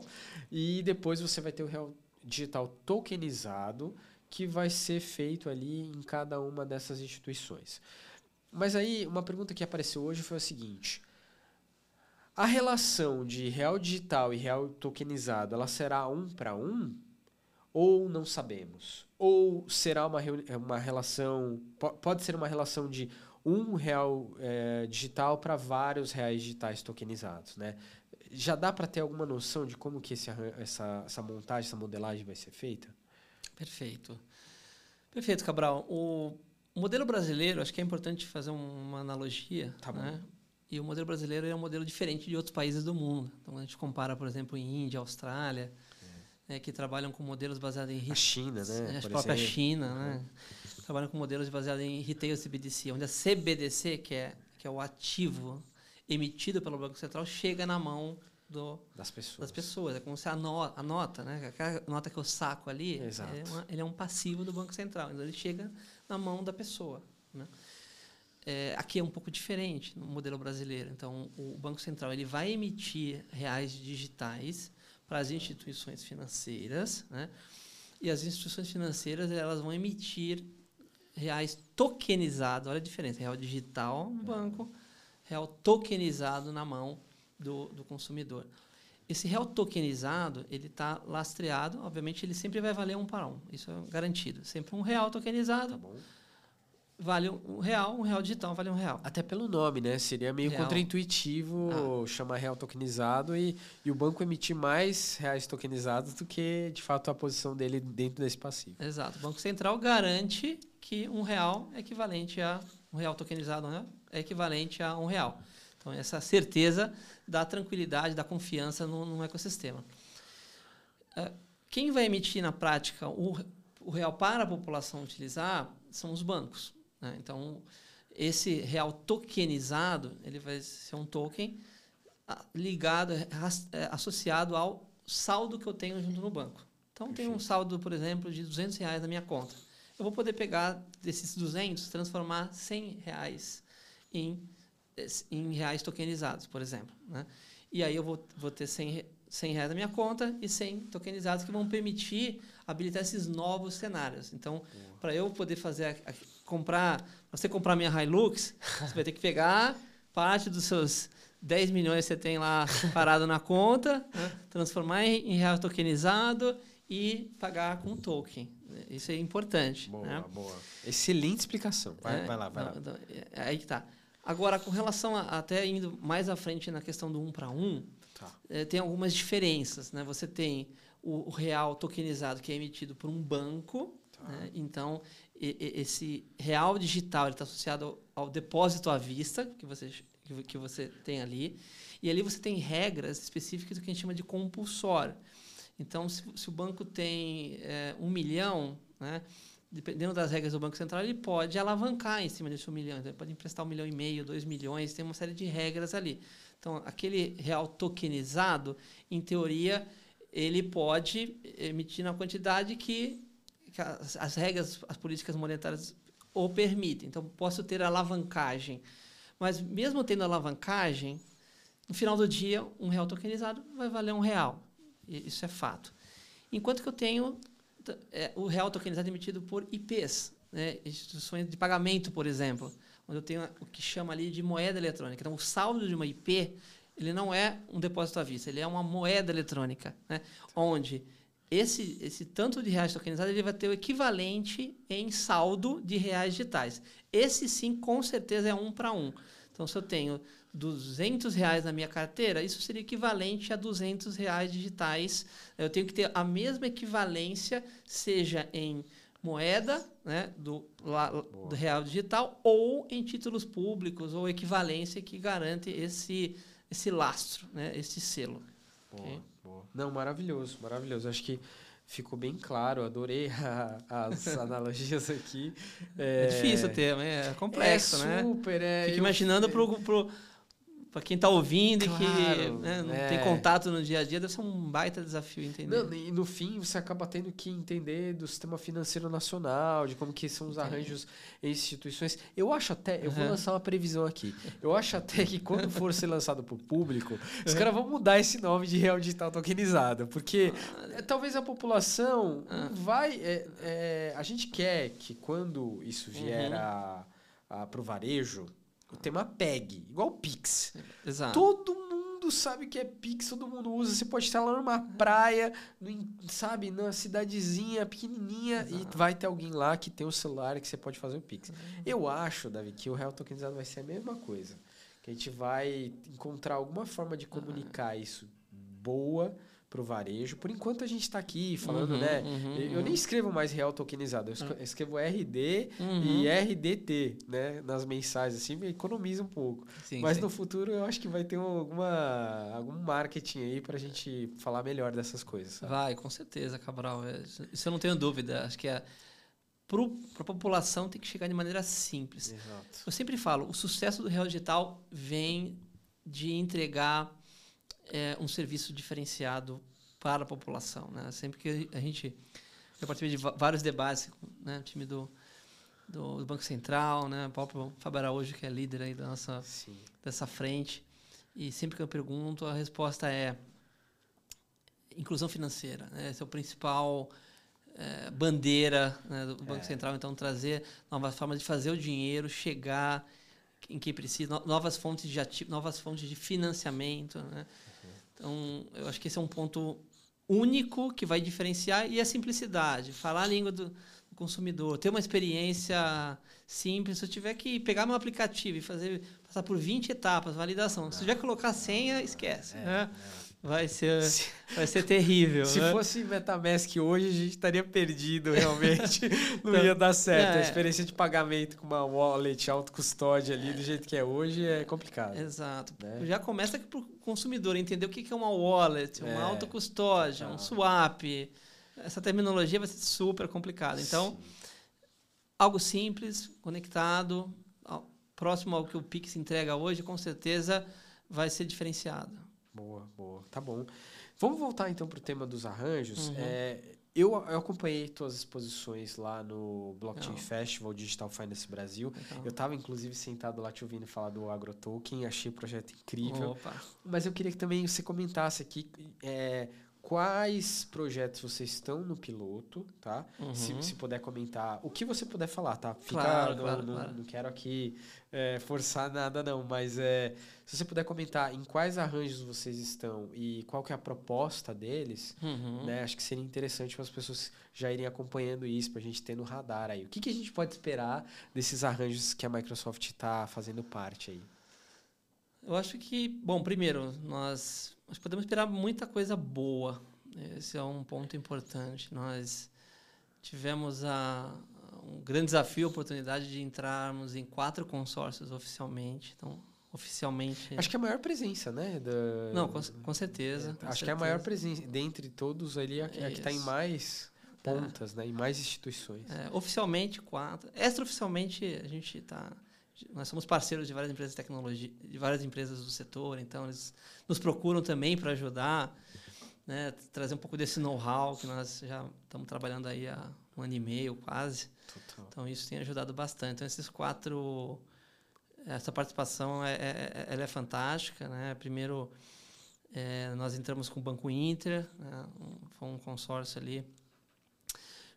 e depois você vai ter o real digital tokenizado que vai ser feito ali em cada uma dessas instituições. Mas aí uma pergunta que apareceu hoje foi a seguinte: a relação de real digital e real tokenizado, ela será um para um? Ou não sabemos? Ou será uma, uma relação. Pode ser uma relação de um real é, digital para vários reais digitais tokenizados, né? Já dá para ter alguma noção de como que esse, essa, essa montagem, essa modelagem vai ser feita? Perfeito. Perfeito, Cabral. O modelo brasileiro, acho que é importante fazer uma analogia. Tá bom. Né? E o modelo brasileiro é um modelo diferente de outros países do mundo. Então, a gente compara, por exemplo, em Índia, Austrália, né, que trabalham com modelos baseados em... A China, né? A própria. China, uhum. né? Trabalham com modelos baseados em retail CBDC, onde a CBDC, que é, que é o ativo emitido pelo Banco Central, chega na mão do, das pessoas. Das pessoas. É como se a, no, a nota, né? Aquela nota que eu saco ali, é uma, ele é um passivo do Banco Central. Então, ele chega na mão da pessoa. Né? É, aqui é um pouco diferente no modelo brasileiro. Então, o Banco Central ele vai emitir reais digitais para as instituições financeiras, né? E as instituições financeiras elas vão emitir reais tokenizados. Olha a diferença: real digital no banco, real tokenizado na mão do, do consumidor. Esse real tokenizado ele está lastreado. Obviamente, ele sempre vai valer um para um. Isso é garantido. Sempre um real tokenizado. Tá vale um real, um real digital vale um real. Até pelo nome, né? Seria meio contraintuitivo ah. chamar real tokenizado e, e o banco emitir mais reais tokenizados do que, de fato, a posição dele dentro desse passivo. Exato. O Banco Central garante que um real é equivalente a... Um real tokenizado né? é equivalente a um real. Então, essa certeza dá tranquilidade, dá confiança no, no ecossistema. É, quem vai emitir na prática o, o real para a população utilizar são os bancos. Né? Então, esse real tokenizado, ele vai ser um token ligado, é, associado ao saldo que eu tenho junto no banco. Então, tem um saldo, por exemplo, de 200 reais na minha conta. Eu vou poder pegar desses 200, transformar 100 reais em, em reais tokenizados, por exemplo. Né? E aí eu vou, vou ter 100, 100 reais na minha conta e 100 tokenizados que vão permitir habilitar esses novos cenários. Então, para eu poder fazer a, a, comprar, você comprar minha Hilux, você vai ter que pegar parte dos seus 10 milhões que você tem lá parado na conta, né? transformar em, em real tokenizado e pagar com token. Isso é importante. Boa, né? boa. Excelente explicação. Vai, é, vai lá, vai não, lá. Não, é, aí que tá. Agora, com relação a, até indo mais à frente na questão do um para um, tá. é, tem algumas diferenças. Né? Você tem o, o, real tokenizado que é emitido por um banco. Tá. Né? Então, esse real digital está associado ao, depósito à vista que você, que você tem ali. E ali você tem regras específicas do que a gente chama de compulsório. Então, se, se o banco tem é, um milhão, né, dependendo das regras do Banco Central, ele pode alavancar em cima desse um milhão. Então, ele pode emprestar um milhão e meio, dois milhões, tem uma série de regras ali. Então, aquele real tokenizado, em teoria, ele pode emitir na quantidade que as, as regras, as políticas monetárias o permitem. Então, posso ter alavancagem. Mas, mesmo tendo alavancagem, no final do dia, um real tokenizado vai valer um real. Isso é fato. Enquanto que eu tenho é, o real tokenizado emitido por IPs, né? instituições de pagamento, por exemplo, onde eu tenho o que chama ali de moeda eletrônica. Então, o saldo de uma IP ele não é um depósito à vista, ele é uma moeda eletrônica, né? onde esse, esse tanto de reais tokenizados ele vai ter o equivalente em saldo de reais digitais. Esse sim, com certeza, é um para um. Então, se eu tenho 200 reais na minha carteira, isso seria equivalente a 200 reais digitais. Eu tenho que ter a mesma equivalência, seja em moeda né, do, lá, do real digital ou em títulos públicos ou equivalência que garante esse, esse lastro, né, esse selo. Boa, okay? boa. Não, maravilhoso, maravilhoso. Acho que ficou bem claro, adorei a, as analogias aqui. É, é, difícil o tema, é complexo, é né? Super, é. Fico imaginando pro, pro, para quem está ouvindo claro, e que né, não é. tem contato no dia a dia, deve ser um baita desafio entender. Não, e no fim você acaba tendo que entender do sistema financeiro nacional, de como que são os arranjos em instituições. Eu acho até, eu vou uhum. lançar uma previsão aqui. Eu acho até que quando for ser lançado para o público, os caras vão mudar esse nome de real digital tokenizado, porque ah, talvez a população ah. vai, é, é, a gente quer que quando isso vier uhum. a, a para o varejo o tema PEG, igual Pix. Exato. Todo mundo sabe que é Pix, todo mundo usa. Você pode estar lá numa praia, no, sabe, numa cidadezinha pequenininha Exato. e vai ter alguém lá que tem o um celular que você pode fazer o Pix. Uhum. Eu acho, Davi, que o real tokenizado vai ser a mesma coisa. Que a gente vai encontrar alguma forma de comunicar uhum. isso boa para o varejo. Por enquanto a gente está aqui falando, uhum, né? Uhum, eu, nem uhum. escrevo mais real tokenizado, eu escrevo RD uhum. e RDT, né? Nas mensagens, assim, me economiza um pouco. Sim, Mas sim. no futuro eu acho que vai ter alguma, algum marketing aí para a gente falar melhor dessas coisas. Sabe? Vai, com certeza, Cabral. É, isso eu não tenho dúvida. Acho que é para a população tem que chegar de maneira simples. Exato. Eu sempre falo, o sucesso do Real Digital vem de entregar é, um serviço diferenciado para a população. Né? Sempre que a gente. Eu participei de vários debates né? o time do, do, do, Banco Central, né? o próprio Fábio Araújo, que é líder aí da nossa, dessa frente. E sempre que eu pergunto, a resposta é inclusão financeira. Né? Esse é o principal é, bandeira né, do Banco é. Central. Então, trazer novas formas de fazer o dinheiro chegar em quem precisa, novas fontes de ativo, novas fontes de financiamento. Né? Então, eu acho que esse é um ponto único que vai diferenciar e a simplicidade, falar a língua do, consumidor, ter uma experiência simples. Se eu tiver que pegar meu aplicativo e fazer passar por 20 etapas, validação, se tiver que colocar senha, esquece. É, né? É. Vai ser, vai ser terrível. Se né? fosse MetaMask hoje, a gente estaria perdido realmente. Não então, ia dar certo. É, a experiência de pagamento com uma wallet auto-custódia ali, é, do jeito que é hoje, é complicado. Exato. Né? Já começa para o consumidor entender o que é uma wallet, uma é, auto-custódia, um swap. Essa terminologia vai ser super complicada. Então, Sim. algo simples, conectado, próximo ao que o Pix entrega hoje, com certeza vai ser diferenciado. Boa, boa. Tá bom. Vamos voltar então para o tema dos arranjos. Uhum. É, eu, eu, acompanhei tuas exposições lá no Blockchain Legal. Festival Digital Finance Brasil. Legal. Eu estava, inclusive, sentado lá te ouvindo falar do AgroToken. Achei o projeto incrível. Opa. Mas eu queria que também você comentasse aqui é, quais projetos vocês estão no piloto, tá? Uhum. Se, se puder comentar, o que você puder falar, tá? Fica, claro, no, claro, no, claro. Não quero aqui é, forçar nada não, mas é, se você puder comentar em quais arranjos vocês estão e qual que é a proposta deles, uhum. né? Acho que seria interessante para as pessoas já irem acompanhando isso, para a gente ter no radar aí. O que, que a gente pode esperar desses arranjos que a Microsoft está fazendo parte aí? Eu acho que, bom, primeiro, nós, nós podemos esperar muita coisa boa. Esse é um ponto importante. Nós tivemos a, um grande desafio, a oportunidade de entrarmos em quatro consórcios oficialmente. Então, oficialmente. Acho que é a maior presença, né? Da... Não, com, com certeza. É, com acho certeza. que é a maior presença. Dentre todos ali, é que está em mais pontas, é. né? Em mais instituições. É, oficialmente, quatro. Extraoficialmente, a gente está nós somos parceiros de várias empresas de tecnologia, de várias empresas do setor, então eles nos procuram também para ajudar, né, trazer um pouco desse know-how que nós já estamos trabalhando aí há um ano e meio quase. Total. Então isso tem ajudado bastante. Então esses quatro, essa participação é, é, é ela é fantástica, né? Primeiro é, nós entramos com o Banco Inter, né, um, foi um consórcio ali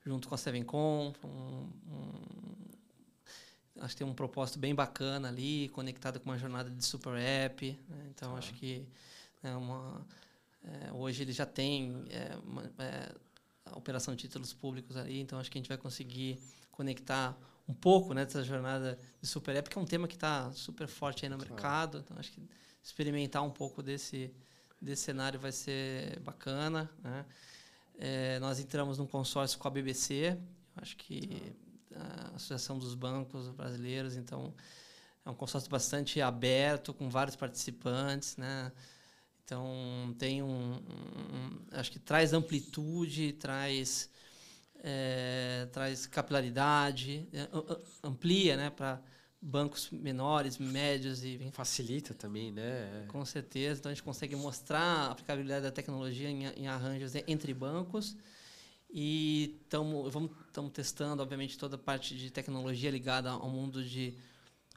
junto com a Sevencom, um, um acho que tem um propósito bem bacana ali, conectado com uma jornada de super app. Né? Então, acho que é uma, é, hoje ele já tem é, uma, é, a operação de títulos públicos ali, então acho que a gente vai conseguir conectar um pouco né, dessa jornada de super app, que é um tema que está super forte aí no claro. mercado. Então, acho que experimentar um pouco desse, desse cenário vai ser bacana. Né? É, nós entramos num consórcio com a BBC, acho que a Associação dos Bancos Brasileiros, então é um consórcio bastante aberto, com vários participantes, né? Então tem um, um acho que traz amplitude, traz é, traz capilaridade, é, amplia, né, para bancos menores, médios e facilita também, né? Com certeza, então a gente consegue mostrar a aplicabilidade da tecnologia em, em arranjos entre bancos e estamos testando, obviamente, toda a parte de tecnologia ligada ao mundo de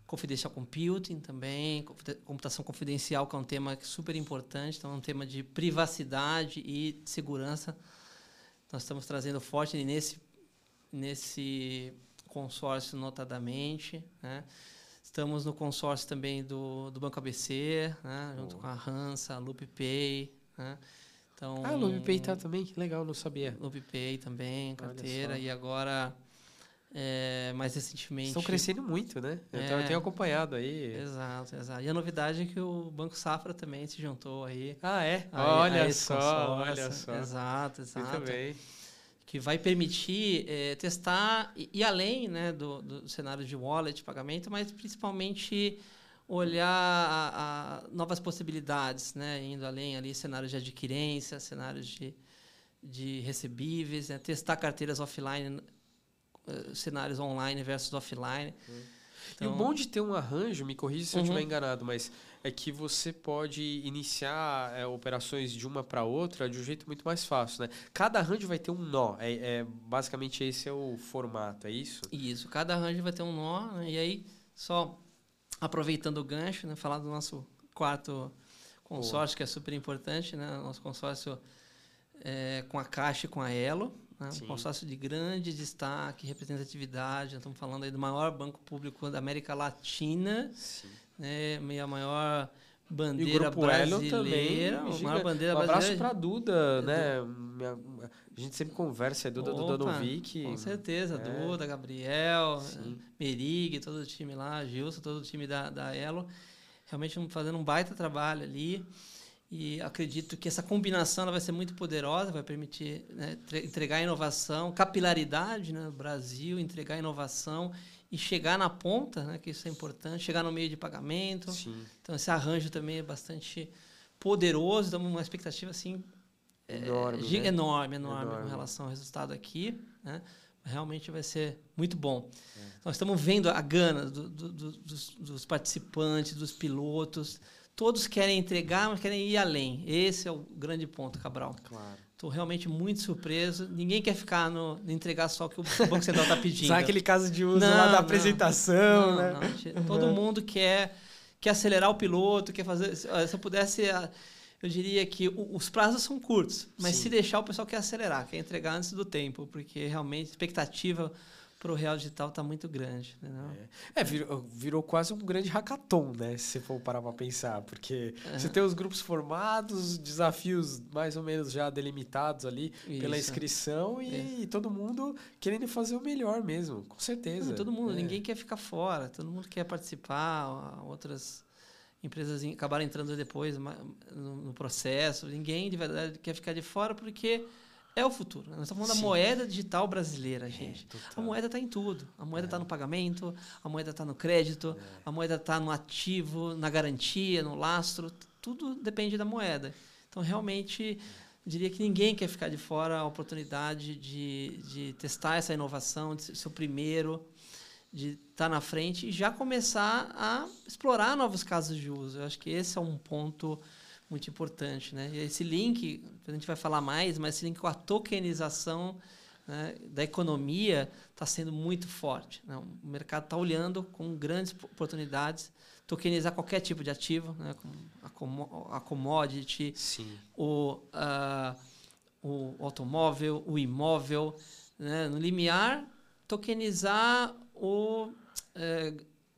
confidential computing também, computação confidencial, que é um tema super importante, então é um tema de privacidade e segurança. Nós estamos trazendo forte nesse, nesse consórcio, notadamente. Né? Estamos no consórcio também do, do Banco ABC, né? junto oh. com a Hansa, a LoopPay. Né? Então, ah, a LoopPay está também? Que legal, não sabia. LoopPay também, carteira. E agora é, mais recentemente. Estão crescendo muito, né? É, eu tenho acompanhado aí. Exato, exato. E a novidade é que o Banco Safra também se juntou aí. Ah, é? Olha só, olha só. Exato, exato. Muito bem. Que vai permitir é, testar e, e, além né, do, do cenário de wallet, pagamento, mas principalmente olhar a, a novas possibilidades, né? Indo além ali, cenários de adquirência, cenários de, de recebíveis, né? testar carteiras offline uh, cenários online versus offline. Hum. Então, e o bom de ter um arranjo, me corrija se uhum. eu estiver enganado, mas é que você pode iniciar é, operações de uma para outra de um jeito muito mais fácil, né? Cada arranjo vai ter um nó. É, é, basicamente esse é o formato, é isso? Isso. Cada arranjo vai ter um nó, né? e aí só aproveitando o gancho, né? Falar do nosso quarto consórcio Boa. que é super importante, né? Nosso consórcio é, com a Caixa e com a Elo. Né? Um consórcio de grande destaque, representatividade. estamos falando aí do maior banco público da América Latina, Sim. né? a maior bandeira brasileira. Também, maior bandeira um abraço para a Duda, né? A gente sempre conversa, é Duda Opa, Dudanovic. Com certeza, é. Duda, Gabriel, Sim. Merig, todo o time lá, Gilson, todo o time da, da Elo. Realmente fazendo um baita trabalho ali. E acredito que essa combinação vai ser muito poderosa, vai permitir né, entregar inovação, capilaridade né, no Brasil, entregar inovação e chegar na ponta, né, que isso é importante, chegar no meio de pagamento. Sim. Então, esse arranjo também é bastante poderoso, damos uma expectativa assim enorme, é, né? enorme, enorme, enorme, em relação ao resultado aqui. Né? Realmente vai ser muito bom. É. Nós estamos vendo a gana do, do, do, dos, dos participantes, dos pilotos todos querem entregar, mas querem ir além. Esse é o grande ponto, Cabral. Claro. Estou realmente muito surpreso. Ninguém quer ficar no entregar só o que o Banco Central está pedindo. Só aquele caso de uso não, lá da não, apresentação, não, né? Todo mundo quer, quer acelerar o piloto, quer fazer. Se eu pudesse, eu diria que os prazos são curtos, mas Sim. se deixar, o pessoal quer acelerar, quer entregar antes do tempo, porque realmente expectativa para o real digital está muito grande. É, é virou, virou, quase um grande hackathon, né? Se for parar para pensar, porque é. você tem os grupos formados, desafios mais ou menos já delimitados ali Isso. pela inscrição e, é. todo mundo querendo fazer o melhor mesmo, com certeza. Não, todo mundo, é. ninguém quer ficar fora, todo mundo quer participar, outras empresas acabaram entrando depois no processo, ninguém de verdade quer ficar de fora porque é o futuro. Nós estamos falando Sim. da moeda digital brasileira, é, gente. É, a moeda está em tudo. A moeda está é. no pagamento, a moeda está no crédito, é. a moeda está no ativo, na garantia, no lastro. Tudo depende da moeda. Então, realmente, diria que ninguém quer ficar de fora a oportunidade de, de testar essa inovação, de ser o primeiro, de estar tá na frente e já começar a explorar novos casos de uso. Eu acho que esse é um ponto muito importante. Né? E esse link, a gente vai falar mais, mas esse link com a tokenização né, da economia está sendo muito forte. Né? O mercado está olhando com grandes oportunidades tokenizar qualquer tipo de ativo, né? a, commodity, Sim. O, uh, o automóvel, o imóvel. Né? No limiar, tokenizar o, uh,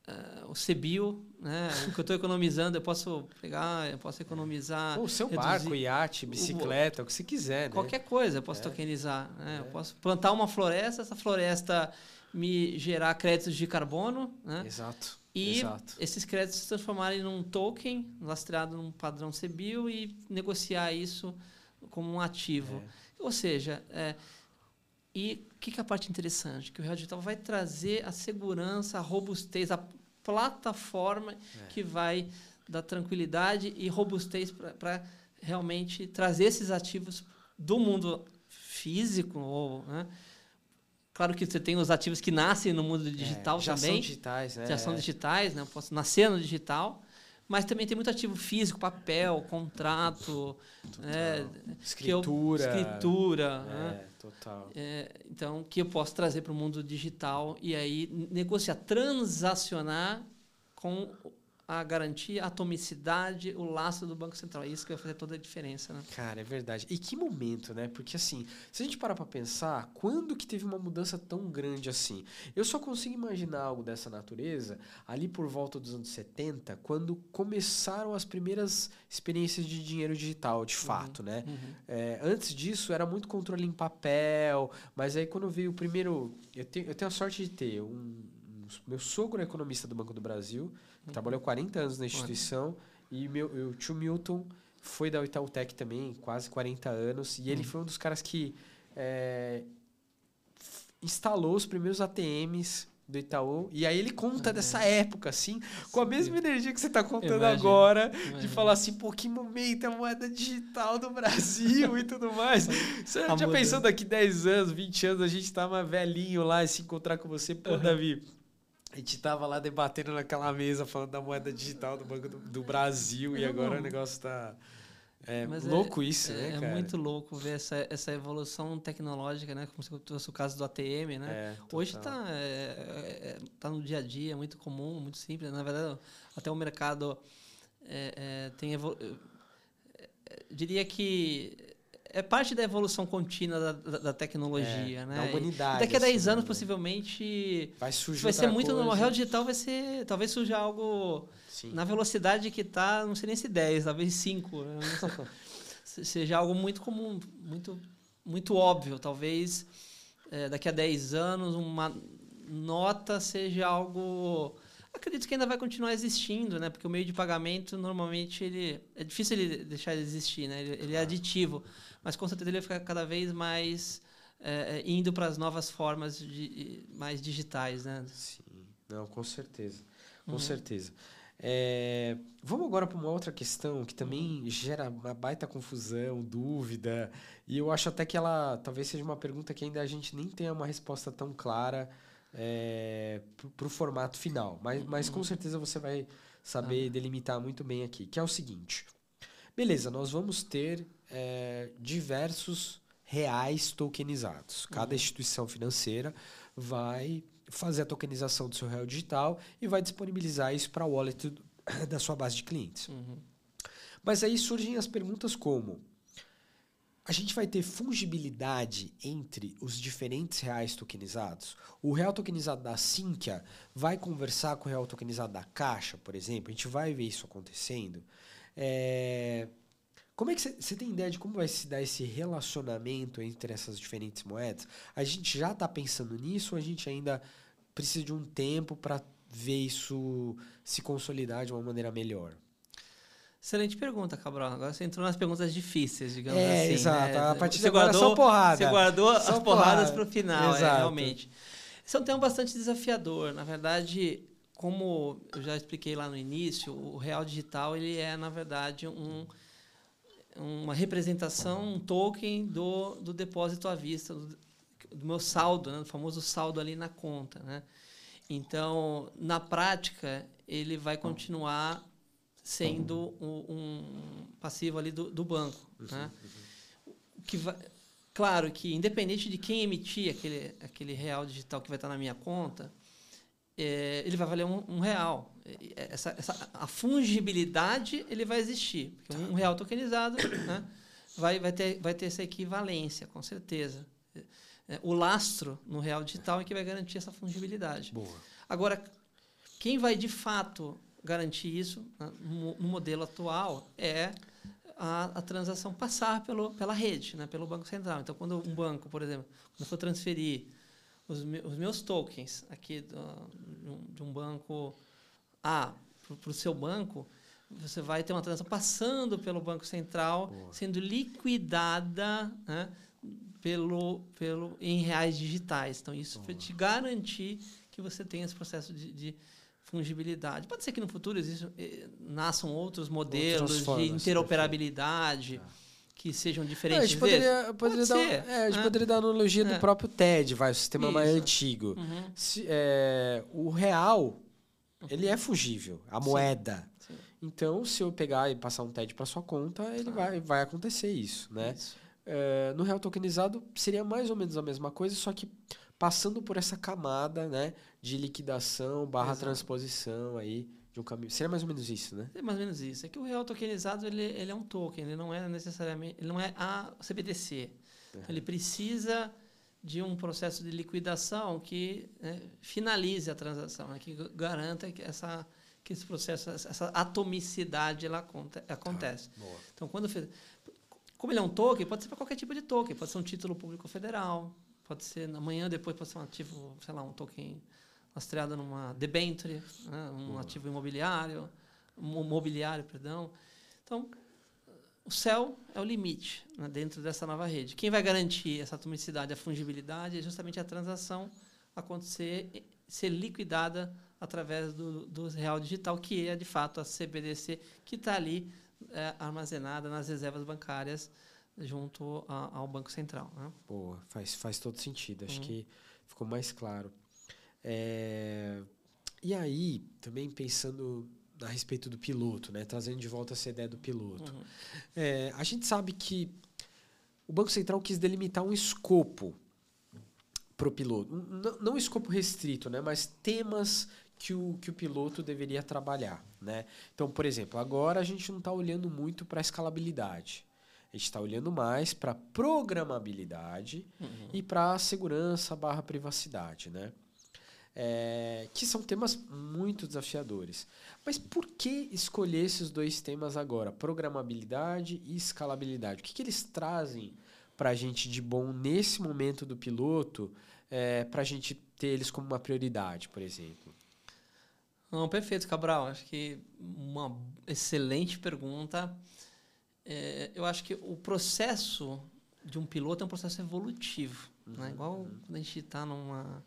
uh, o CBIO, né? O que eu estou economizando, eu posso pegar, eu posso economizar. O seu reduzir, barco, iate, bicicleta, o, o que você quiser. Né? Qualquer coisa eu posso é. tokenizar. Né? É. Eu posso plantar uma floresta, essa floresta me gerar créditos de carbono. Né? Exato. E Exato. esses créditos se transformarem num token lastreado num padrão CBIL e negociar isso como um ativo. É. Ou seja, é, E que, que é a parte interessante? Que o Real Digital vai trazer a segurança, a robustez, a plataforma é. que vai dar tranquilidade e robustez para realmente trazer esses ativos do mundo físico ou né? Claro que você tem os ativos que nascem no mundo digital é, já também. São digitais, né? Já são digitais, né? Eu posso nascer no digital, mas também tem muito ativo físico, papel, contrato, né? escritura, eu, escritura, é, né? Total. É, então que eu posso trazer para o mundo digital e aí negociar, transacionar com a garantia, a atomicidade, o laço do Banco Central. É isso que vai fazer toda a diferença, né? Cara, é verdade. E que momento, né? Porque assim, se a gente parar para pensar, quando que teve uma mudança tão grande assim? Eu só consigo imaginar algo dessa natureza ali por volta dos anos 70, quando começaram as primeiras experiências de dinheiro digital, de uhum, fato, né? Uhum. É, antes disso era muito controle em papel, mas aí quando veio o primeiro, eu tenho, eu tenho a sorte de ter um, um meu sogro é economista do Banco do Brasil, Trabalhou 40 anos na instituição. E meu, o tio Milton foi da Itautec também, quase 40 anos. E ele hum. foi um dos caras que é, instalou os primeiros ATMs do Itaú. E aí ele conta dessa época, assim, com a mesma energia que você está contando agora, de falar assim, pô, que momento é a moeda digital do Brasil e tudo mais. Você já pensou daqui 10 anos, 20 anos, a gente tava velhinho lá e se encontrar com você, pô, uhum. Davi, a gente tava lá debatendo naquela mesa, falando da moeda digital do Banco do, do Brasil, e agora o negócio tá. É Mas é louco é, isso, né, é, cara? É muito louco ver essa, essa evolução tecnológica, né? Como se fosse o caso do ATM, né? É, Hoje está é, é, tá no dia a dia, é muito comum, muito simples. Na verdade, até o mercado é, tem... Evolu diria que é parte da evolução contínua da, da, da tecnologia, é, né? Da humanidade. E daqui a 10 assim, anos, né? possivelmente. Vai surgir. Vai ser muito. No real digital vai ser. Talvez surja algo. Sim. Na velocidade que está, não sei nem se 10, talvez 5. Né? seja algo muito comum, muito, muito óbvio. Talvez é, daqui a 10 anos uma nota seja algo acredito que ainda vai continuar existindo, né? Porque o meio de pagamento normalmente ele é difícil ele deixar de existir, né? Ele, ele é aditivo mas com certeza ele vai ficar cada vez mais é, é indo para as novas formas de, mais digitais, né? Sim, não, com certeza, com uhum. certeza. É, vamos agora para uma outra questão que também uhum. gera uma baita confusão, dúvida, e eu acho até que ela talvez seja uma pergunta que ainda a gente nem tenha uma resposta tão clara é, para o formato final, mas, mas com uhum. certeza você vai saber delimitar muito bem aqui, que é o seguinte. Beleza, nós vamos ter é, diversos reais tokenizados. Cada uhum. instituição financeira vai fazer a tokenização do seu real digital e vai disponibilizar isso para a wallet da sua base de clientes. Uhum. Mas aí surgem as perguntas como a gente vai ter fungibilidade entre os diferentes reais tokenizados? O real tokenizado da Sinqia vai conversar com o real tokenizado da Caixa, por exemplo? A gente vai ver isso acontecendo? É, como é que você tem ideia de como vai se dar esse relacionamento entre essas diferentes moedas? A gente já está pensando nisso ou a gente ainda precisa de um tempo para ver isso se consolidar de uma maneira melhor? Excelente pergunta, Cabral. Agora você entrou nas perguntas difíceis, digamos é, assim. Exato. Né? A partir você de agora guardou, só porrada. Você guardou só as porradas para o final, é, realmente. Esse é um tema bastante desafiador. Na verdade, como eu já expliquei lá no início, o real digital ele é, na verdade, um uma representação, um token do, do depósito à vista, do, do meu saldo, né, do famoso saldo ali na conta. Né? Então, na prática, ele vai continuar sendo um, um passivo ali do, do banco. Uhum, né? uhum. Que vai, claro que, independente de quem emitir aquele, aquele real digital que vai estar na minha conta, é, ele vai valer um, um real. Essa, essa, a fungibilidade ele vai existir. Um real tokenizado né, vai, vai, ter, vai ter essa equivalência, com certeza. É, o lastro no real digital é que vai garantir essa fungibilidade. Boa. Agora, quem vai de fato garantir isso né, no, modelo atual é a, a, transação passar pelo, pela rede, né, pelo Banco Central. Então, quando um banco, por exemplo, quando for transferir os, me, os meus tokens aqui do, de um banco A para o seu banco, você vai ter uma transação passando pelo Banco Central, Boa. sendo liquidada né, pelo, pelo, em reais digitais. Então, isso vai te garantir que você tenha esse processo de, de fungibilidade. Pode ser que no futuro exista, eh, nasçam outros modelos formas, de interoperabilidade. Que sejam diferentes. É, a gente poderia, poderia dar, é, a gente é. poderia dar analogia é. do próprio TED, vai, o sistema Isso. mais antigo. Uhum. Se, é, o real, ele é fungível, a Sim. moeda. Sim. Então, se eu pegar e passar um TED para sua conta, ele claro. vai, vai acontecer isso, né? Isso. É, no real tokenizado seria mais ou menos a mesma coisa, só que passando por essa camada, né, de liquidação barra Exato. transposição aí de um caminho. Seria mais ou menos isso, né? É mais ou menos isso. É que o real tokenizado ele, ele é um token, ele não é necessariamente, ele não é a CBDC. Uhum. Então, ele precisa de um processo de liquidação que né, finalize a transação, né, que garanta que essa que esse processo, essa atomicidade ela acontece. Ah, então, quando como ele é um token, pode ser para qualquer tipo de token. Pode ser um título público federal, pode ser amanhã, depois pode ser um ativo, sei lá, um token lastreado numa debenture, né? um uhum. ativo imobiliário, um mobiliário, perdão. Então, o céu é o limite né, dentro dessa nova rede. Quem vai garantir essa atomicidade, a fungibilidade, é justamente a transação acontecer, ser liquidada através do, do real digital, que é de fato a CBDC, que está ali é, armazenada nas reservas bancárias junto a, ao Banco Central. Né? Boa, faz, faz todo sentido. Acho uhum. que ficou mais claro. É, e aí, também pensando a respeito do piloto, né? trazendo de volta essa ideia do piloto. Uhum. É, a gente sabe que o Banco Central quis delimitar um escopo para o piloto. Não, não um escopo restrito, né? mas temas que o, que o piloto deveria trabalhar. Né? Então, por exemplo, agora a gente não está olhando muito para a escalabilidade. A gente está olhando mais para programabilidade uhum. e para segurança barra privacidade, né? É, que são temas muito desafiadores. Mas por que escolher esses dois temas agora? Programabilidade e escalabilidade. O que, que eles trazem para a gente de bom nesse momento do piloto é, para a gente ter eles como uma prioridade, por exemplo? Não, perfeito, Cabral. Acho que uma excelente pergunta. É, eu acho que o processo de um piloto é um processo evolutivo. Né? Uhum, né? Igual uhum. quando a gente está numa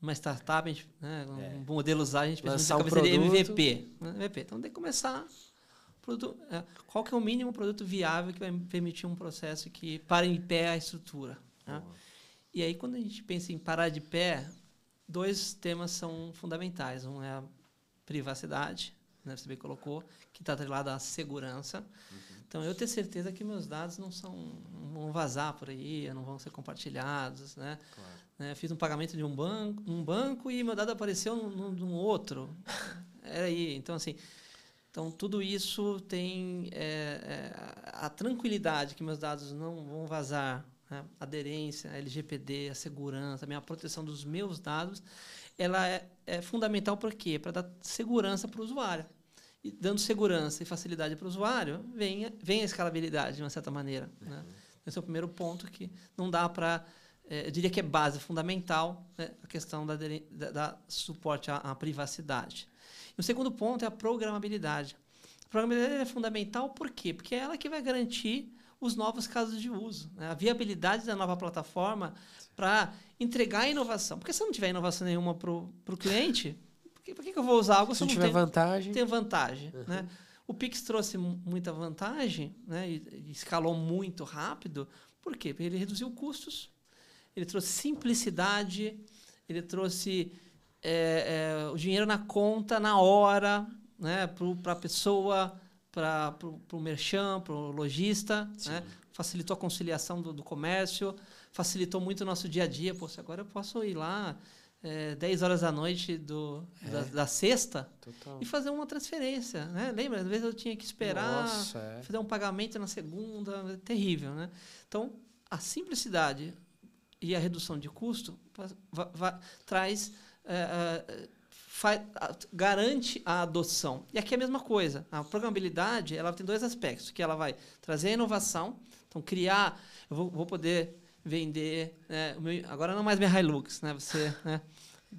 uma startup, gente, né, é. um modelo usar, a gente precisa um produto. de MVP. MVP. Então tem que começar. Produto, é, qual que é o mínimo produto viável que vai permitir um processo que para em pé a estrutura? Né? E aí, quando a gente pensa em parar de pé, dois temas são fundamentais. Um é a privacidade, né, você bem colocou, que está atrelada à segurança. Uhum. Então, eu tenho certeza que meus dados não, são, não vão vazar por aí, não vão ser compartilhados. Né? Claro. Né, fiz um pagamento de um banco, um banco e meu dado apareceu num, num outro. Era aí. Então, assim, então, tudo isso tem é, é, a tranquilidade que meus dados não vão vazar, né? aderência, a LGPD, a segurança, a minha proteção dos meus dados ela é, é fundamental para quê? Para dar segurança para o usuário. E dando segurança e facilidade para o usuário, vem, vem a escalabilidade, de uma certa maneira. Uhum. Né? Esse é o primeiro ponto que não dá para... É, eu diria que é base fundamental né, a questão da, da, da suporte à, à, privacidade. E o segundo ponto é a programabilidade. A programabilidade é fundamental por quê? Porque é ela que vai garantir os novos casos de uso. Né? A viabilidade da nova plataforma para entregar inovação. Porque se não tiver inovação nenhuma para o cliente, por que, por que, eu vou usar algo se, se não, tiver tem, vantagem? Tem vantagem. Uhum. Né? O Pix trouxe muita vantagem né? E, e, escalou muito rápido. Por quê? Porque ele reduziu custos, ele trouxe simplicidade, ele trouxe é, é, o dinheiro na conta, na hora, né? para a pessoa, para o merchan, para o lojista. Né? Facilitou a conciliação do, do comércio facilitou muito o nosso dia a dia. Poxa, agora eu posso ir lá é, 10 horas da noite do, é. da, da, sexta Total. e fazer uma transferência. Né? Lembra? Às vezes eu tinha que esperar, Nossa, é. fazer um pagamento na segunda, terrível. Né? Então, a simplicidade e a redução de custo traz. É, garante a adoção. E aqui é a mesma coisa. A programabilidade ela tem dois aspectos, que ela vai trazer a inovação, então criar, eu vou, vou poder vender. Né, meu, agora não mais minha Hilux, né? Você né,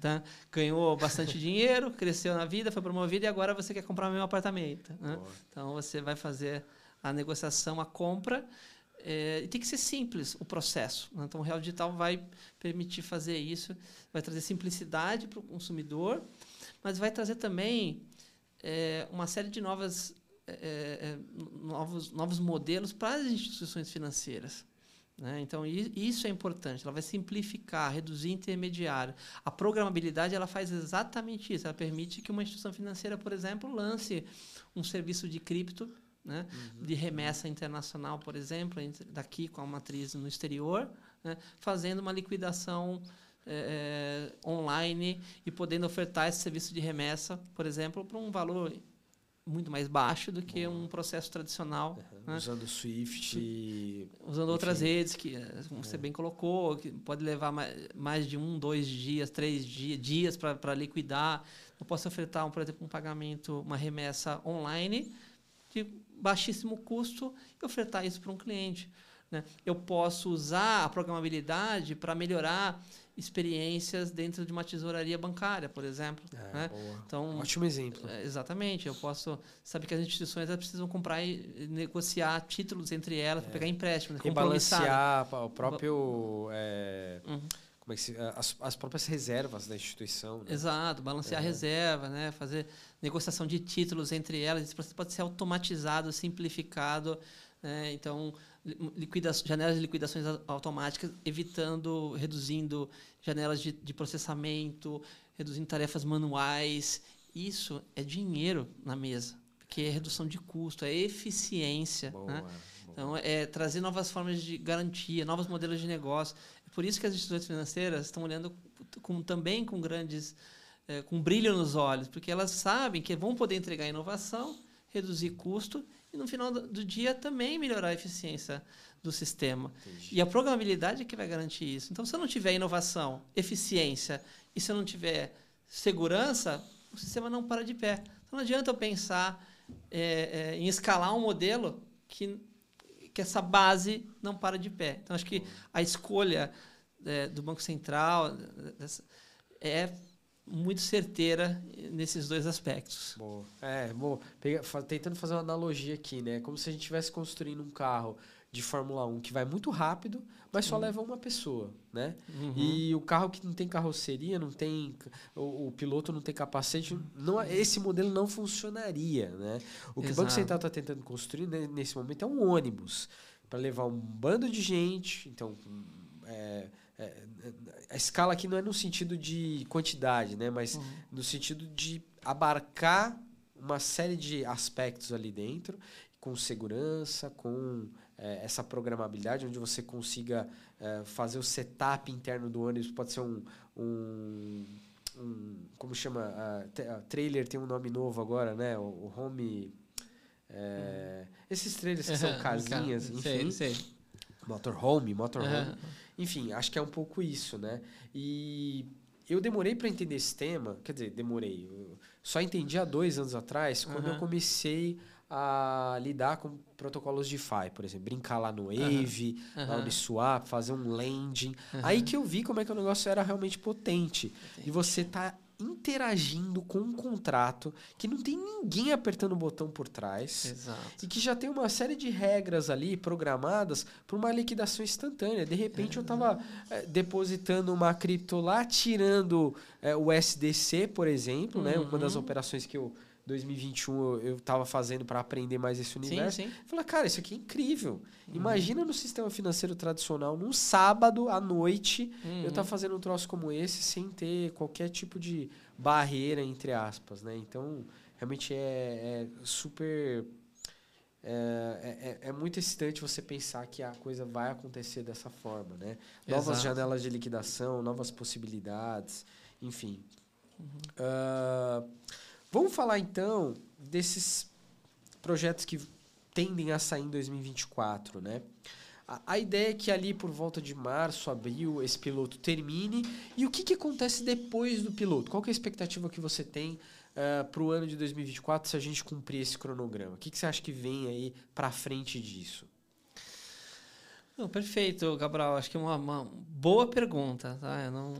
tá, ganhou bastante dinheiro, cresceu na vida, foi promovido e agora você quer comprar meu apartamento. Né? Então você vai fazer a negociação, a compra É, tem que ser simples o processo. Né? Então, o Real Digital vai permitir fazer isso, vai trazer simplicidade para o consumidor, mas vai trazer também é, uma série de novas, é, é, é novos, novos modelos para as instituições financeiras. Né? Então, isso é importante. Ela vai simplificar, reduzir intermediário. A programabilidade ela faz exatamente isso. Ela permite que uma instituição financeira, por exemplo, lance um serviço de cripto né? Uhum. de remessa internacional, por exemplo, daqui com a matriz no exterior, né? fazendo uma liquidação é, online e podendo ofertar esse serviço de remessa, por exemplo, por um valor muito mais baixo do que um processo tradicional. Uhum. Né? Usando o Swift. E... Usando enfim. outras redes, que como é. você bem colocou, que pode levar mais de um, dois dias, três dias, dias para liquidar. Eu posso ofertar, um, por exemplo, um pagamento, uma remessa online de baixíssimo custo e ofertar isso para um cliente. Né? Eu posso usar a programabilidade para melhorar experiências dentro de uma tesouraria bancária, por exemplo. É, né? Então, Ótimo exemplo. É, exatamente. Eu posso saber que as instituições precisam comprar e negociar títulos entre elas é. para pegar empréstimo. E balancear o próprio... É, uhum. Como é que se, as, as próprias reservas da instituição. Né? Exato, balancear a é. reserva, né? fazer negociação de títulos entre elas. Isso pode ser automatizado, simplificado. Né? Então, janelas de liquidações automáticas, evitando, reduzindo janelas de, de processamento, reduzindo tarefas manuais. Isso é dinheiro na mesa, que é redução de custo, é eficiência. Boa, né? boa. Então, é trazer novas formas de garantia, novos modelos de negócio. É por isso que as instituições financeiras estão olhando com, também com grandes, é, com brilho nos olhos, porque elas sabem que vão poder entregar inovação, reduzir custo e no final do dia também melhorar a eficiência do sistema. Entendi. E a programabilidade é que vai garantir isso. Então, se eu não tiver inovação, eficiência e se eu não tiver segurança, o sistema não para de pé. Então, não adianta eu pensar é, é, em escalar um modelo que, que essa base não para de pé. Então, acho que a escolha é, do Banco Central é muito certeira nesses dois aspectos. Boa. É, bom, tentando fazer uma analogia aqui, né? Como se a gente estivesse construindo um carro de Fórmula 1 que vai muito rápido, mas só uhum. leva uma pessoa, né? Uhum. E o carro que não tem carroceria, não tem o, o piloto não tem capacete, não, esse modelo não funcionaria, né? O que Exato. o Banco Central está tentando construir né, nesse momento é um ônibus para levar um bando de gente, então é, é, a escala aqui não é no sentido de quantidade, né? Mas uhum. no sentido de abarcar uma série de aspectos ali dentro, com segurança, com é, essa programabilidade, onde você consiga é, fazer o setup interno do ônibus, pode ser um, um, um como chama, a, a trailer tem um nome novo agora, né? O, o home... É, uhum. Esses trailers que são casinhas, enfim. Sei, sei. Motorhome, motorhome. Enfim, acho que é um pouco isso, né? E eu demorei para entender esse tema, quer dizer, demorei. só entendi há dois anos atrás, quando uhum. eu comecei a lidar com protocolos de DeFi, por exemplo, brincar lá no Wave, uhum. na Uniswap, fazer um landing. Uhum. Aí que eu vi como é que o negócio era realmente potente. Entendi. E você tá interagindo com um contrato que não tem ninguém apertando o botão por trás Exato. e que já tem uma série de regras ali programadas para uma liquidação instantânea. De repente eu estava é, depositando uma cripto lá, tirando é, o SDC, por exemplo, uhum. né? uma das uhum. operações que eu 2021 eu estava fazendo para aprender mais esse universo. Sim, sim. Falei, cara, isso aqui é incrível. Uhum. Imagina no sistema financeiro tradicional, num sábado à noite, uhum. eu estar tá fazendo um troço como esse sem ter qualquer tipo de barreira, entre aspas. Né? Então, realmente é, é super. É, é, é, muito excitante você pensar que a coisa vai acontecer dessa forma. Né? Novas Exato. janelas de liquidação, novas possibilidades, enfim. Uhum. Uh, Vamos falar então desses projetos que tendem a sair em 2024, né? A, a ideia é que ali por volta de março, abril, esse piloto termine. E o que, que acontece depois do piloto? Qual é a expectativa que você tem uh, eh, para o ano de 2024 se a gente cumprir esse cronograma? O que, que você acha que vem aí para frente disso? Não, perfeito, Gabriel. Acho que é uma, uma, boa pergunta, tá? Eu não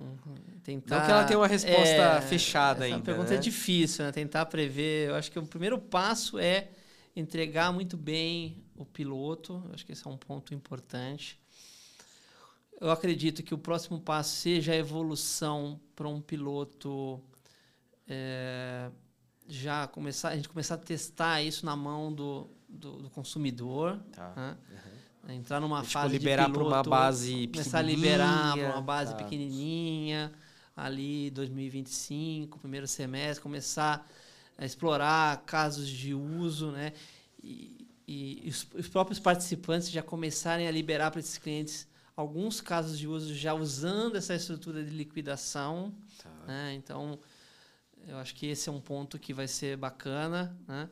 tentar. Não que ela tenha uma resposta é, fechada essa ainda. pergunta né? é difícil, né? Tentar prever. Eu acho que o primeiro passo é entregar muito bem o piloto. Eu acho que esse é um ponto importante. Eu acredito que o próximo passo seja a evolução para um piloto é, já começar a gente começar a testar isso na mão do, do, do consumidor. Tá. Né? Uhum. Entrar numa tipo, fase liberar de piloto, uma base começar a liberar para uma base tá. pequenininha ali 2025, primeiro semestre, começar a explorar casos de uso, né? E, e os, os próprios participantes já começarem a liberar para esses clientes alguns casos de uso já usando essa estrutura de liquidação. Tá. Né? Então, eu acho que esse é um ponto que vai ser bacana. Né?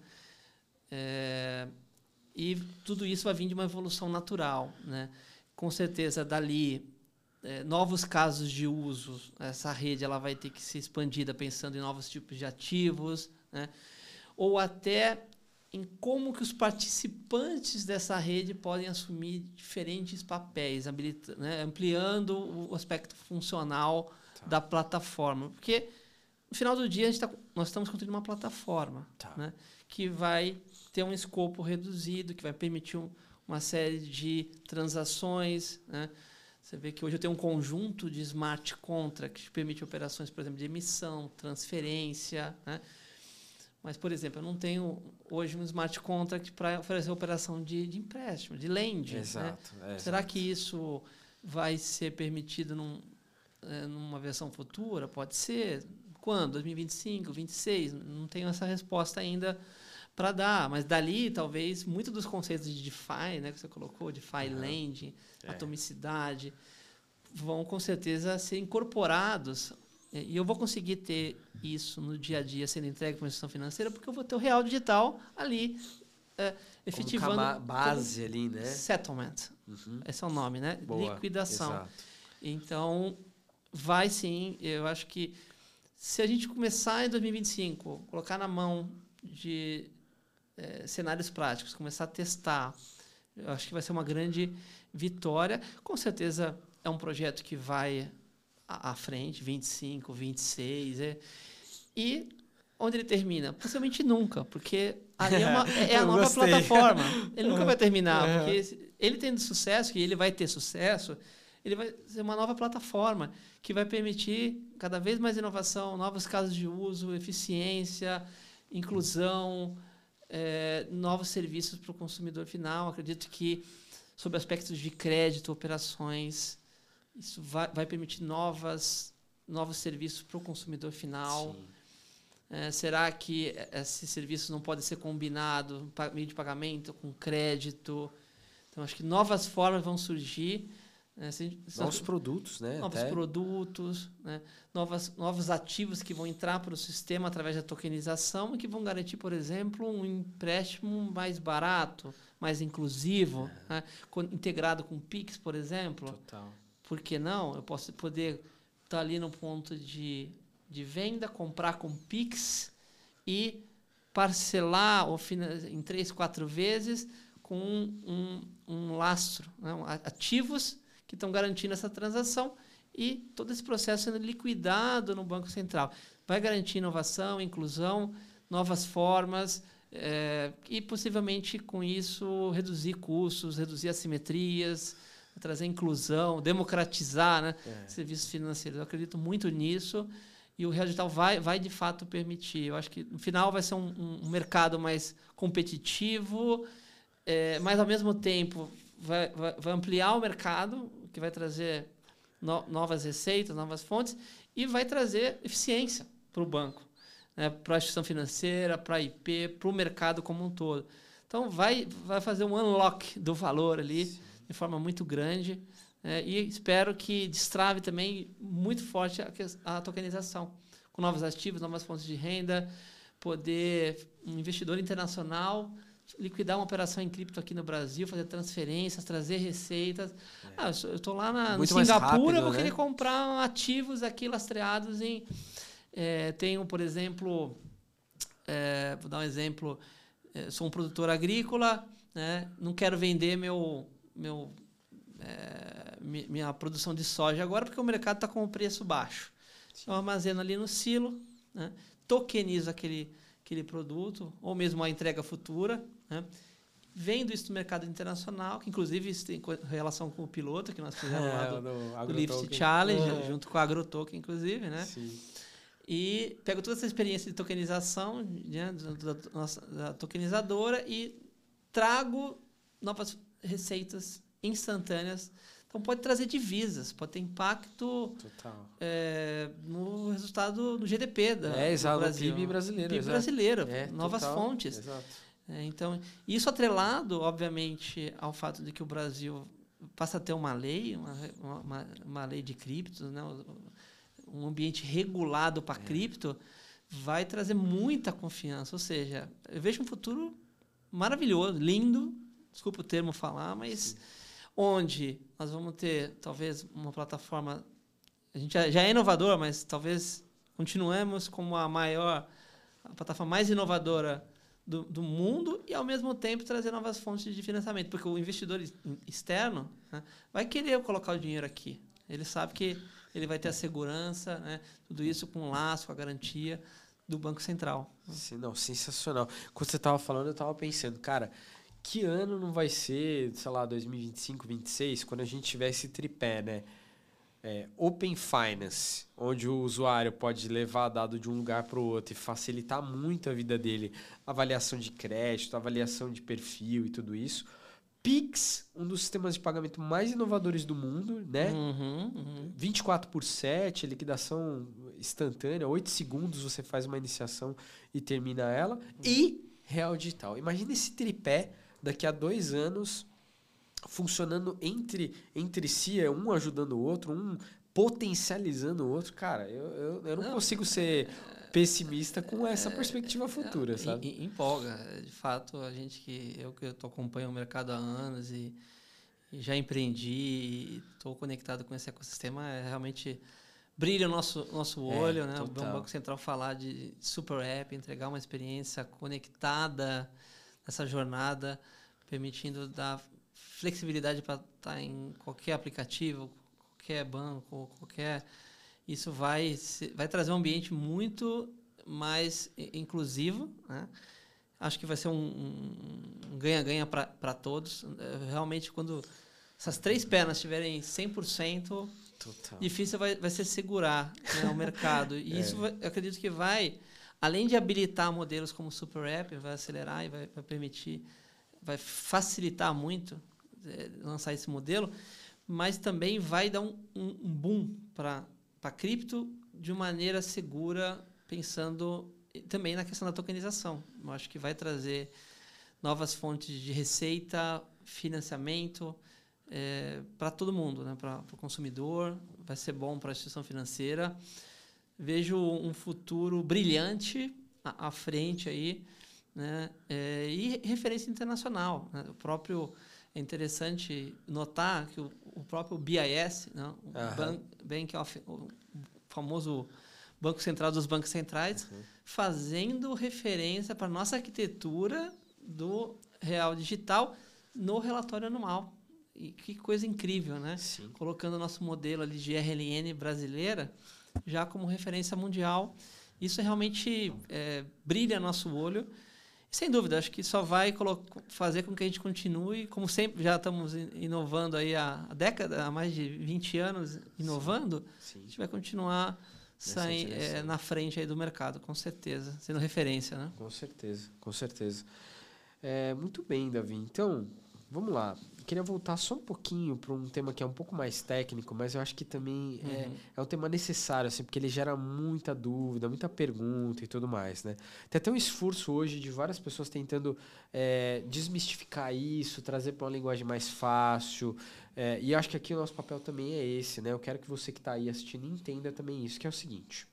É, e tudo isso vai vir de uma evolução natural. Né? Com certeza, dali, é, novos casos de uso, essa rede ela vai ter que ser expandida pensando em novos tipos de ativos, né? ou até em como que os participantes dessa rede podem assumir diferentes papéis, né? ampliando o aspecto funcional tá. da plataforma. Porque, no final do dia, tá, nós estamos construindo uma plataforma tá. né? que vai ter um escopo reduzido, que vai permitir um, uma série de transações. Né? Você vê que hoje eu tenho um conjunto de smart contracts que permite operações, por exemplo, de emissão, transferência, né? Mas, por exemplo, eu não tenho hoje um smart contract para oferecer operação de, de empréstimo, de lend. Né? Exato. Né? É, Será exato. que isso vai ser permitido num, é, numa versão futura? Pode ser. Quando? 2025, 2026? Não tenho essa resposta ainda para dar. Mas dali, talvez, muito dos conceitos de DeFi, né, que você colocou, DeFi uhum. Lending, é. atomicidade, vão com certeza ser incorporados e eu vou conseguir ter isso no dia a dia sendo entregue para uma instituição financeira porque eu vou ter o real digital ali é, efetivando. Como base ali, né? Settlement. Uhum. Esse é o nome, né? Boa. Liquidação. Exato. Então, vai sim. Eu acho que se a gente começar em 2025, colocar na mão de é, cenários práticos, começar a testar, eu acho que vai ser uma grande vitória. Com certeza é um projeto que vai à frente, 25, 26. É. E onde ele termina? Possivelmente nunca, porque ali é, uma, é a nova gostei. plataforma. Ele nunca vai terminar, uhum. porque ele tendo sucesso, que ele vai ter sucesso, ele vai ser uma nova plataforma que vai permitir cada vez mais inovação, novos casos de uso, eficiência, inclusão, é, novos serviços para o consumidor final. Acredito que, sobre aspectos de crédito, operações, isso vai, vai permitir novas, novos serviços para o consumidor final. É, será que esse serviço não pode ser combinado, meio de pagamento, com crédito? Então, acho que novas formas vão surgir. Né? Se, novos produtos, né? Novos Até. produtos, né? Novas, novos ativos que vão entrar para o sistema através da tokenização e que vão garantir, por exemplo, um empréstimo mais barato, mais inclusivo, é. né? integrado com Pix, por exemplo. Total. Por que não? Eu posso poder estar tá ali no ponto de, de venda, comprar com Pix e parcelar em três, quatro vezes com um, um, um lastro, né? ativos que estão garantindo essa transação e todo esse processo sendo liquidado no Banco Central. Vai garantir inovação, inclusão, novas formas é, e possivelmente com isso reduzir custos, reduzir assimetrias, trazer inclusão, democratizar né, é. serviços financeiros. Eu acredito muito nisso e o Real Digital vai, vai de fato permitir. Eu acho que no final vai ser um, um mercado mais competitivo, é, mas ao mesmo tempo vai, vai, vai, ampliar o mercado, que vai trazer no, novas receitas, novas fontes e vai trazer eficiência para o banco, né, para a instituição financeira, para a IP, para o mercado como um todo. Então vai, vai fazer um unlock do valor ali. Sim de forma muito grande. É, e espero que destrave também muito forte a, a, tokenização, com novos ativos, novas fontes de renda, poder um investidor internacional liquidar uma operação em cripto aqui no Brasil, fazer transferências, trazer receitas. É. Ah, eu estou lá na, no Singapura, rápido, vou né? querer comprar ativos aqui lastreados em. É, tenho, por exemplo, é, vou dar um exemplo, é, sou um produtor agrícola, né, não quero vender meu meu, é, minha produção de soja agora, porque o mercado está com o preço baixo. Sim. Eu armazeno ali no silo, né? tokenizo aquele, aquele produto, ou mesmo a entrega futura, né? Vendo isso no mercado internacional, que inclusive isso tem relação com o piloto que nós fizemos é, lá do, do, do Lift Challenge, é. junto com a AgroToken, inclusive, né? Sim. E pego toda essa experiência de tokenização né, da, da, da tokenizadora e trago novas receitas instantâneas. Então pode trazer divisas, pode ter impacto é, no resultado do GDP da, é, exato, do Brasil. PIB brasileiro. PIB brasileiro, é, novas total, fontes. Exato. É, então, isso atrelado, obviamente, ao fato de que o Brasil passa a ter uma lei, uma, uma, uma lei de criptos, né? um ambiente regulado para é. cripto, vai trazer muita confiança. Ou seja, eu vejo um futuro maravilhoso, lindo, desculpa o termo falar, mas Sim. onde nós vamos ter talvez uma plataforma. A gente já é inovador, mas talvez continuemos como a maior, a plataforma mais inovadora do, do mundo e, ao mesmo tempo, trazer novas fontes de financiamento. Porque o investidor externo né, vai querer colocar o dinheiro aqui. Ele sabe que ele vai ter a segurança, né, tudo isso com o laço, com a garantia do Banco Central. Sim, não, sensacional. Quando você estava falando, eu estava pensando, cara, que ano não vai ser, sei lá, 2025, 2026, quando a gente tiver esse tripé, né? É, Open Finance, onde o usuário pode levar dado de um lugar para o outro e facilitar muito a vida dele, avaliação de crédito, avaliação de perfil e tudo isso. Pix, um dos sistemas de pagamento mais inovadores do mundo, né? Uhum, uhum. 24 por 7, liquidação instantânea, 8 segundos você faz uma iniciação e termina ela. Uhum. E Real Digital. Imagina esse tripé daqui a dois anos funcionando entre, entre si, é um ajudando o outro, um potencializando o outro. Cara, eu, eu, eu não, não, consigo ser pessimista com essa é, perspectiva futura, sabe? Empolga. De fato, a gente que eu que eu tô acompanhando o mercado há anos e, e já empreendi e estou conectado com esse ecossistema, é realmente brilha o nosso, nosso é, olho, é, né? Total. O Banco Central falar de super app, entregar uma experiência conectada nessa jornada, permitindo dar flexibilidade para estar tá em qualquer aplicativo, qualquer banco, qualquer isso vai vai trazer um ambiente muito mais inclusivo, né? Acho que vai ser um ganha-ganha para todos. Realmente, quando essas três pernas estiverem 100%, Total. difícil vai, vai ser segurar né, o mercado. E é. isso, vai, eu acredito que vai, além de habilitar modelos como o Super App, vai acelerar e vai, vai permitir, vai facilitar muito é, lançar esse modelo, mas também vai dar um, um, um boom para a cripto de maneira segura, pensando também na questão da tokenização. Eu acho que vai trazer novas fontes de receita, financiamento, é, para todo mundo, né? para o consumidor, vai ser bom para a instituição financeira. Vejo um futuro brilhante à, à frente aí, né? É, e referência internacional. Né? O próprio é interessante notar que o, o próprio BIS, né? o. Bank, Bank of, o famoso Banco Central dos Bancos Centrais, uhum. fazendo referência para a nossa arquitetura do real digital no relatório anual. E que coisa incrível, né? Sim. Colocando o nosso modelo ali de RLN brasileira já como referência mundial. Isso realmente é, brilha nosso olho. Sem dúvida, acho que só vai fazer com que a gente continue, como sempre já estamos inovando aí há década, há mais de 20 anos inovando, Sim. Sim. a gente vai continuar sair, é, na frente aí do mercado, com certeza, sendo referência, né? Com certeza, com certeza. É, muito bem, Davi. Então, vamos lá queria voltar só um pouquinho para um tema que é um pouco mais técnico, mas eu acho que também é, uhum. é, é um tema necessário, assim, porque ele gera muita dúvida, muita pergunta e tudo mais, né? Tem até um esforço hoje de várias pessoas tentando é, desmistificar isso, trazer para uma linguagem mais fácil. É, e acho que aqui o nosso papel também é esse, né? Eu quero que você que está aí assistindo entenda também isso, que é o seguinte.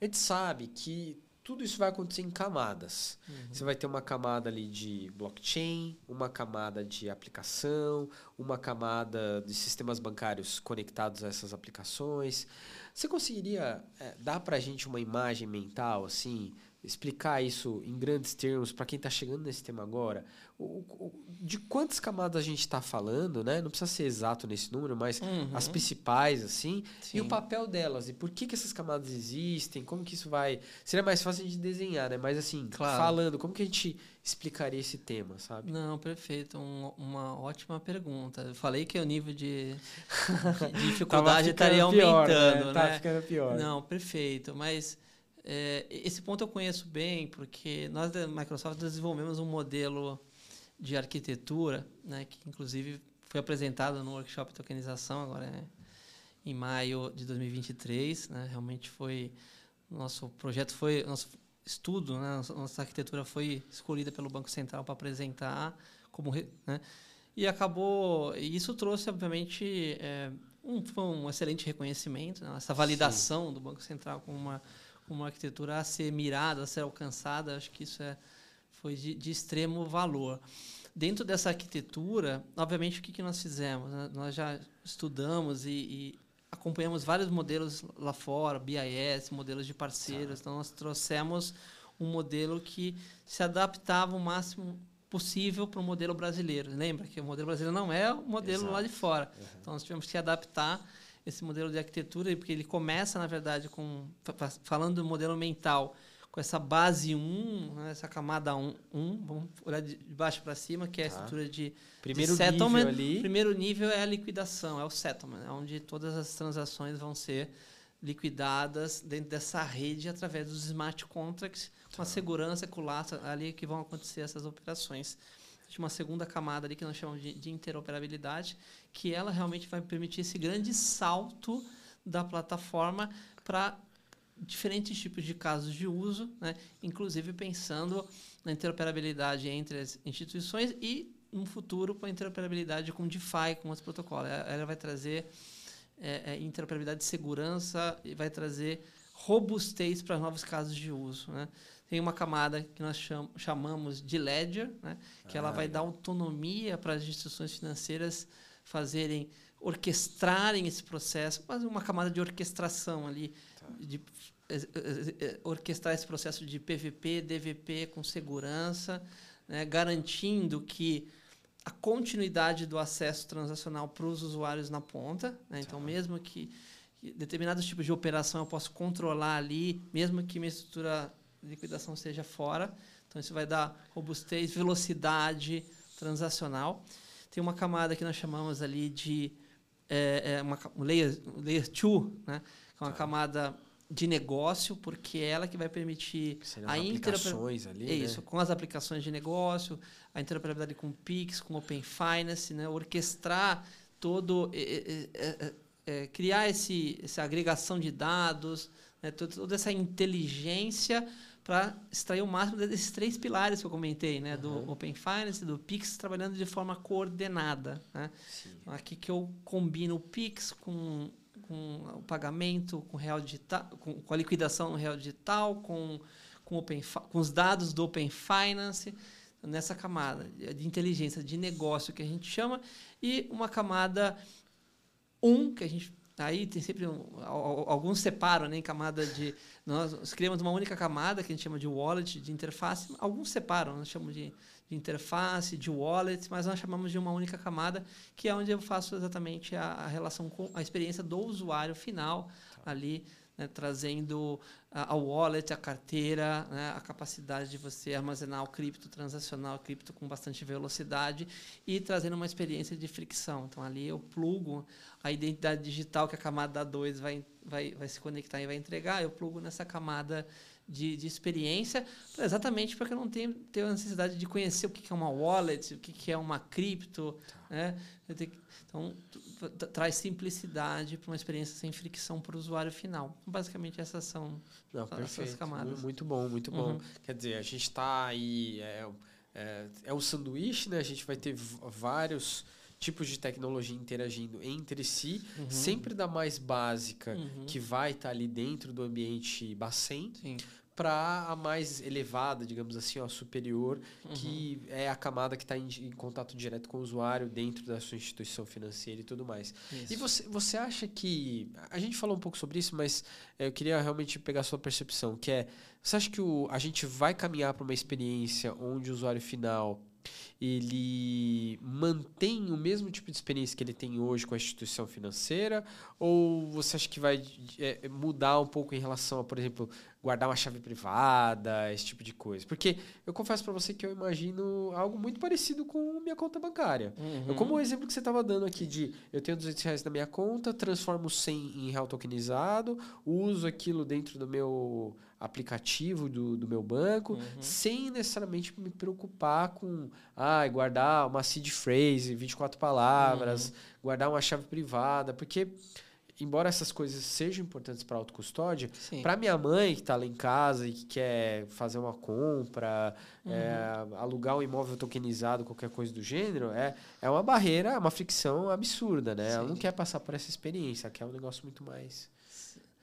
A gente sabe que tudo isso vai acontecer em camadas. Uhum. Você vai ter uma camada ali de blockchain, uma camada de aplicação, uma camada de sistemas bancários conectados a essas aplicações. Você conseguiria é, dar para a gente uma imagem mental, assim, explicar isso em grandes termos para quem está chegando nesse tema agora? O, o, de quantas camadas a gente está falando, né? Não precisa ser exato nesse número, mas Uhum. as principais, assim, Sim. e o papel delas, e por que, que essas camadas existem, como que isso vai... Seria mais fácil de desenhar, né? Mas assim, Claro. falando, como que a gente explicaria esse tema, sabe? Não, perfeito. Um- uma ótima pergunta. Eu falei que o nível de, de dificuldade estaria pior, aumentando, né? né? Tá ficando pior. Não, perfeito. Mas é, esse ponto eu conheço bem, porque nós da Microsoft desenvolvemos um modelo de arquitetura, né, que inclusive foi apresentado no workshop de tokenização agora é, em maio de 2023. Né, realmente foi nosso projeto foi nosso estudo, né, nossa, arquitetura foi escolhida pelo Banco Central para apresentar como né, e acabou e isso trouxe obviamente é, um, um excelente reconhecimento, né, essa validação do Banco Central como uma uma arquitetura a ser mirada, a ser alcançada, acho que isso é, foi de, de extremo valor. Dentro dessa arquitetura, obviamente, o que, que nós fizemos? né? Nós já estudamos e, e acompanhamos vários modelos lá fora, BIS, modelos de parceiros. Então, nós trouxemos um modelo que se adaptava o máximo possível para o modelo brasileiro. Lembra que o modelo brasileiro não é o modelo lá de Exato. fora. Então, nós tivemos que adaptar esse modelo de arquitetura, porque ele começa, na verdade, com fa- fa- falando do modelo mental, com essa base 1, né, essa camada 1, 1, vamos olhar de baixo para cima, que é a Tá. estrutura de Primeiro de settlement. nível ali... primeiro nível é a liquidação, é o settlement, é onde todas as transações vão ser liquidadas dentro dessa rede através dos smart contracts, com a segurança, com o laço ali que vão acontecer essas operações. Existe uma segunda camada ali que nós chamamos de, de interoperabilidade, que ela realmente vai permitir esse grande salto da plataforma para diferentes tipos de casos de uso, né? inclusive pensando na interoperabilidade entre as instituições e, no futuro, com a interoperabilidade com DeFi, com outros protocolos. Ela, ela vai trazer é, é, interoperabilidade de segurança e vai trazer robustez para novos casos de uso. Né? Tem uma camada que nós cham chamamos de ledger, né? que ela Ah, vai legal. dar autonomia para as instituições financeiras fazerem, orquestrarem esse processo, quase uma camada de orquestração ali, de eh, eh, eh, orquestrar esse processo de PVP, DVP com segurança, né? garantindo que a continuidade do acesso transacional para os usuários na ponta. Né? Então, mesmo que determinados tipos de operação eu posso controlar ali, mesmo que minha estrutura liquidação seja fora. Então, isso vai dar robustez, velocidade transacional. Tem uma camada que nós chamamos ali de é, é uma, um layer 2, layer two, né? que é uma camada de negócio, porque é ela que vai permitir a aplicações ali, é isso, né? com as aplicações de negócio, a interoperabilidade com Pix, com Open Finance, né? orquestrar todo, é, é, é, criar esse, essa agregação de dados, né? toda essa inteligência para extrair o máximo desses três pilares que eu comentei, né? do Open Finance, do Pix, trabalhando de forma coordenada. Né? Aqui que eu combino o Pix com, com o pagamento, com, real digital, com, com a liquidação no real digital, com, com, open, com os dados do Open Finance, nessa camada de inteligência de negócio que a gente chama, e uma camada 1, que a gente. Aí tem sempre. um- al- al- alguns separam né, em camada de. Nós criamos uma única camada que a gente chama de wallet, de interface. Alguns separam, nós chamamos de, de interface, de wallet, mas nós chamamos de uma única camada, que é onde eu faço exatamente a, a relação com a experiência do usuário final ali, né, trazendo a, a wallet, a carteira, né, a capacidade de você armazenar o cripto transacional, cripto com bastante velocidade e trazendo uma experiência de fricção. Então ali eu plugo a identidade digital que a camada 2 vai, vai, vai se conectar e vai entregar, eu plugo nessa camada de, de experiência, exatamente porque eu não tenho, a necessidade de conhecer o que é uma wallet, o que é uma cripto. Né? Tenho que- então, traz simplicidade para uma experiência sem fricção para o usuário final. Basicamente, essas são Não, essas perfeito. camadas. Mu- Muito bom, muito bom. Uhum. Quer dizer, a gente está aí. É, é, é um sanduíche, né? A gente vai ter vários tipos de tecnologia interagindo entre si, Uhum. sempre da mais básica, Uhum. que vai estar ali dentro do ambiente Bacen, Sim. Para a mais elevada, digamos assim, ó, superior, Uhum. que é a camada que está em, em contato direto com o usuário dentro da sua instituição financeira e tudo mais. Isso. E você, você acha que. A gente falou um pouco sobre isso, mas eh, eu queria realmente pegar a sua percepção, que é. Você acha que o, a gente vai caminhar para uma experiência onde o usuário final ele mantém o mesmo tipo de experiência que ele tem hoje com a instituição financeira? Ou você acha que vai eh, mudar um pouco em relação a, por exemplo, guardar uma chave privada, esse tipo de coisa? Porque eu confesso para você que eu imagino algo muito parecido com minha conta bancária. Uhum. Eu, como o exemplo que você estava dando aqui de eu tenho 200 reais na minha conta, transformo 100 em real tokenizado, uso aquilo dentro do meu aplicativo do, do meu banco, Uhum. sem necessariamente me preocupar com ah, guardar uma seed phrase, 24 palavras, Uhum. guardar uma chave privada, porque embora essas coisas sejam importantes para autocustódia, Sim. para minha mãe que está lá em casa e que quer fazer uma compra, Uhum. é, alugar um imóvel tokenizado, qualquer coisa do gênero, é, é uma barreira, uma fricção absurda, né? Ela não Sim. quer passar por essa experiência, ela quer um negócio muito mais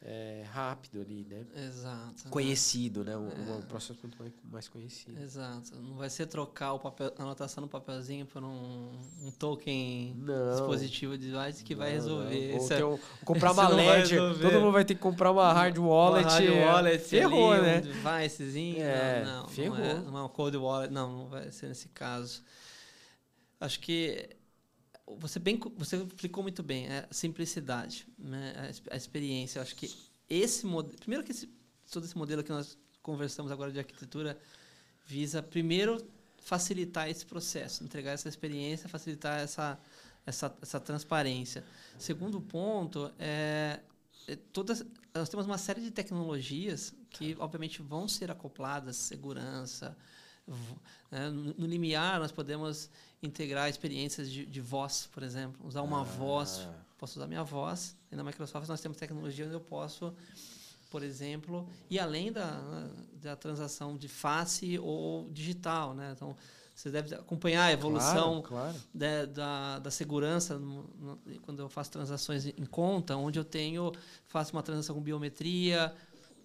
é, rápido ali, né? Exato. Conhecido, né? Um, É. um processo muito mais, mais conhecido. Exato. Não vai ser trocar o papel, a anotação no papelzinho por um, um token Não. dispositivo de device que vai Não, resolver. não. Ou é- um- comprar uma vai resolver. todo mundo vai ter que comprar uma hard wallet. Uma hard é, wallet ferrou, ali, né? Um devicezinho. É, não, não, ferrou. Não é, não é um cold wallet. Não, não vai ser nesse caso. Acho que você, bem, você explicou muito bem. É a simplicidade, né? a, a experiência. Acho que esse modelo... Primeiro que esse, todo esse modelo que nós conversamos agora de arquitetura visa, primeiro, facilitar esse processo, entregar essa experiência, facilitar essa, essa, essa transparência. Segundo ponto, é, é todas, nós temos uma série de tecnologias que, obviamente, vão ser acopladas, segurança. né? No, no limiar, nós podemos integrar experiências de, de voz, por exemplo. Usar uma voz, Ah. posso usar minha voz. E na Microsoft nós temos tecnologia onde eu posso, por exemplo, e além da, da transação de face ou digital. Né? Então, você deve acompanhar a evolução Claro, claro. da, da, da segurança no- no- quando eu faço transações em conta, onde eu tenho faço uma transação com biometria,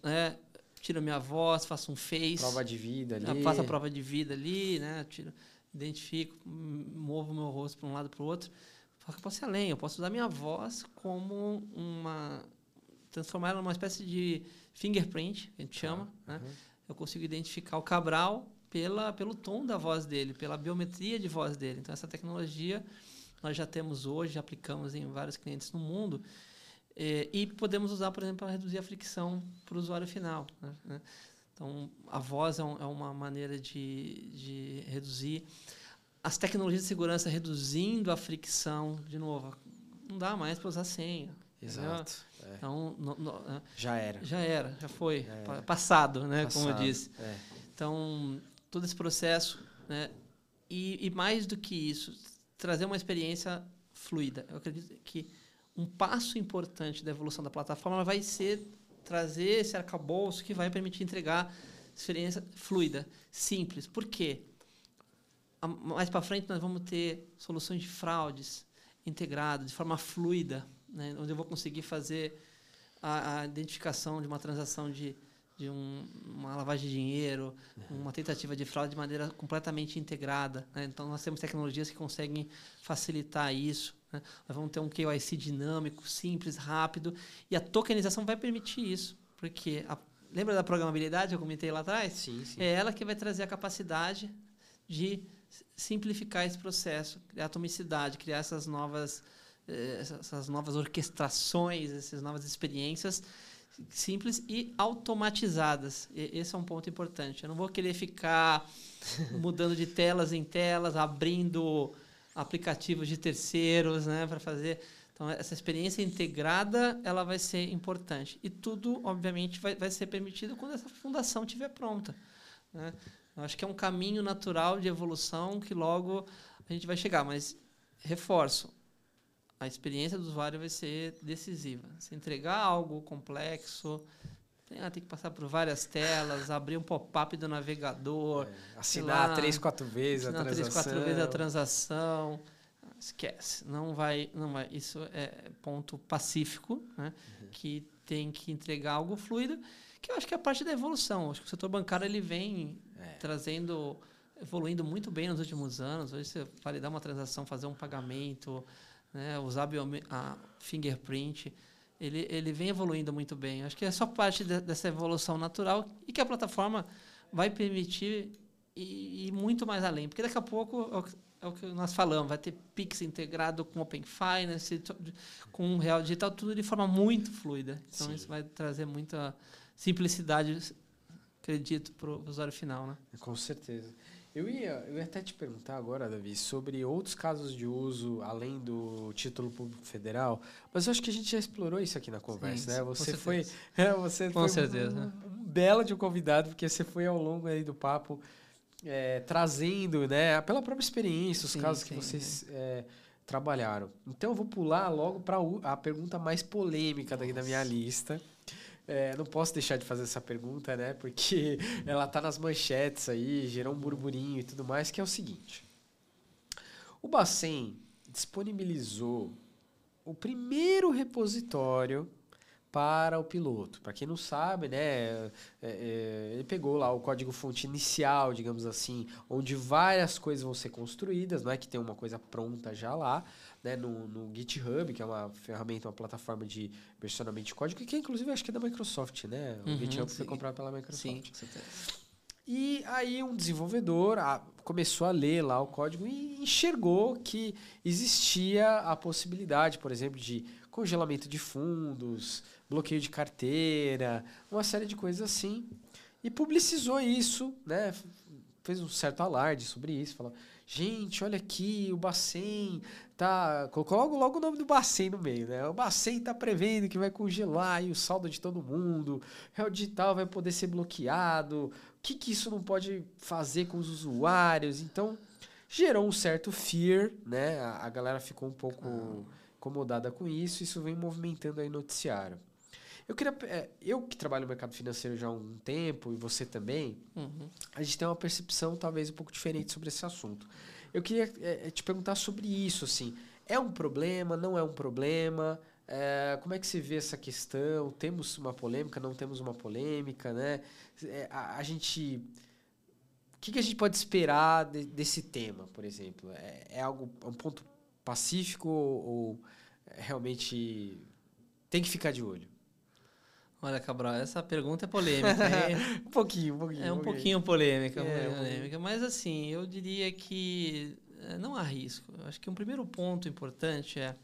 né? tiro minha voz, faço um face, Prova de vida ali. faço a prova de vida ali, né? tiro, identifico, movo meu rosto para um lado para o outro. Só que eu posso ir além, eu posso usar minha voz como uma transformar ela numa espécie de fingerprint, que a gente chama, né? uhum. eu consigo identificar o Cabral pela, pelo tom da voz dele, pela biometria de voz dele. Então, essa tecnologia nós já temos hoje, já aplicamos em vários clientes no mundo, eh, e podemos usar, por exemplo, para reduzir a fricção para o usuário final. né? Então, a voz é, um- é uma maneira de, de reduzir. As tecnologias de segurança reduzindo a fricção, de novo, não dá mais para usar senha. Exato. é. Então, no- no- né? Já era. já era, já foi, Já era. pa- passado, né? Como eu Passado. disse. É. Então, todo esse processo, né? E, e mais do que isso, trazer uma experiência fluida. Eu acredito que um passo importante da evolução da plataforma vai ser trazer esse arcabouço que vai permitir entregar experiência fluida, simples. Por quê? Mais para frente nós vamos ter soluções de fraudes integradas de forma fluida, né? onde eu vou conseguir fazer a, a identificação de uma transação de, de um- uma lavagem de dinheiro, uma tentativa de fraude de maneira completamente integrada. né? Então, nós temos tecnologias que conseguem facilitar isso. Né? Nós vamos ter um KYC dinâmico, simples, rápido, e a tokenização vai permitir isso, porque a- lembra da programabilidade que eu comentei lá atrás? Sim, sim. É ela que vai trazer a capacidade de simplificar esse processo, criar atomicidade, criar essas novas, eh, essas essas novas orquestrações, essas novas experiências simples e automatizadas. E esse é um ponto importante. Eu não vou querer ficar mudando de telas em telas, abrindo aplicativos de terceiros, né, para fazer. Então essa experiência integrada, ela vai ser importante. E tudo, obviamente, vai, vai ser permitido quando essa fundação estiver pronta. Né? Eu acho que é um caminho natural de evolução que logo a gente vai chegar. Mas reforço, a experiência do usuário vai ser decisiva. Se entregar algo complexo, ah, tem que passar por várias telas, abrir um pop-up do navegador, É, Assinar lá, três, quatro vezes assinar a três, transação. quatro vezes a transação. Esquece, não vai, não vai. Isso é ponto pacífico, né? Uhum. que tem que entregar algo fluido, que eu acho que é a parte da evolução. Acho que o setor bancário ele vem é. trazendo, evoluindo muito bem nos últimos anos. Hoje você validar uma transação, fazer um pagamento, né, usar a fingerprint, ele, ele vem evoluindo muito bem. Acho que é só parte de, dessa evolução natural e que a plataforma vai permitir ir, ir muito mais além. Porque daqui a pouco é o que nós falamos, vai ter Pix integrado com Open Finance, com Real Digital, tudo de forma muito fluida. Então Sim. isso vai trazer muita simplicidade, acredito, para o usuário final. Né? Com certeza. Eu ia, eu ia até te perguntar agora, Davi, sobre outros casos de uso além do título público federal, mas eu acho que a gente já explorou isso aqui na conversa, Sim, né? Você foi, é, você com foi certeza. Um, um, belo de um convidado, porque você foi ao longo aí do papo é, trazendo, né, pela própria experiência, os sim, casos sim, que vocês é, trabalharam. Então eu vou pular logo para a pergunta mais polêmica daqui da minha lista. É, não posso deixar de fazer essa pergunta, né? Porque ela tá nas manchetes aí, gerou um burburinho e tudo mais, que é o seguinte. O Bacen disponibilizou o primeiro repositório para o piloto. Para quem não sabe, né, é, é, ele pegou lá o código-fonte inicial, digamos assim, onde várias coisas vão ser construídas, não é que tem uma coisa pronta já lá, né, no, no GitHub, que é uma ferramenta, uma plataforma de versionamento de código, que inclusive acho que é da Microsoft, né? O uhum, GitHub sim. foi comprado pela Microsoft. Sim, com certeza. E aí um desenvolvedor a, começou a ler lá o código e enxergou que existia a possibilidade, por exemplo, de congelamento de fundos, bloqueio de carteira, uma série de coisas assim. E publicizou isso, né? Fez um certo alarde sobre isso, falou: gente, olha aqui, o Bacen tá. Colocou logo, logo o nome do Bacen no meio, né? O Bacen tá prevendo que vai congelar aí o saldo de todo mundo, Real Digital vai poder ser bloqueado, o que, que isso não pode fazer com os usuários? Então, gerou um certo fear, né? A, a galera ficou um pouco incomodada com isso, isso vem movimentando aí noticiário. Eu queria. É, eu que trabalho no mercado financeiro já há um tempo, e você também, uhum. a gente tem uma percepção talvez um pouco diferente sobre esse assunto. Eu queria é, é, te perguntar sobre isso, assim. É um problema? Não é um problema? É, como é que se vê essa questão? Temos uma polêmica? Não temos uma polêmica, né? É, a, a, gente... O que, que, a gente pode esperar de, desse tema, por exemplo? É, é algo, um ponto pacífico ou, ou realmente tem que ficar de olho? Olha, Cabral, essa pergunta é polêmica. um pouquinho, um pouquinho. É um pouquinho polêmica, é, polêmica. Mas assim, eu diria que eh, não há risco. Eu acho que um primeiro ponto importante é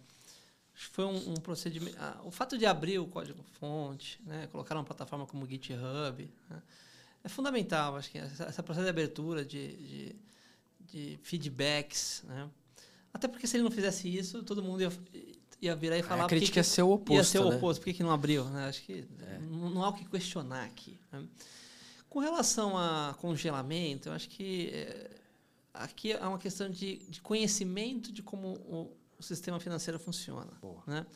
foi um, um procedimento. Ah, o fato de abrir o código-fonte, né, colocar uma plataforma como o GitHub, né, é fundamental. Acho que essa, essa processo de abertura de, de, de feedbacks, né, até porque se ele não fizesse isso, todo mundo ia, ia virar e falar... A crítica ia ser o oposto, Ia ser o né? oposto. Por que, que não abriu? Né? Acho que é. não, não, há o que questionar aqui. Né? Com relação a congelamento, eu acho que é, aqui é uma questão de, de conhecimento de como o, o sistema financeiro funciona. Né?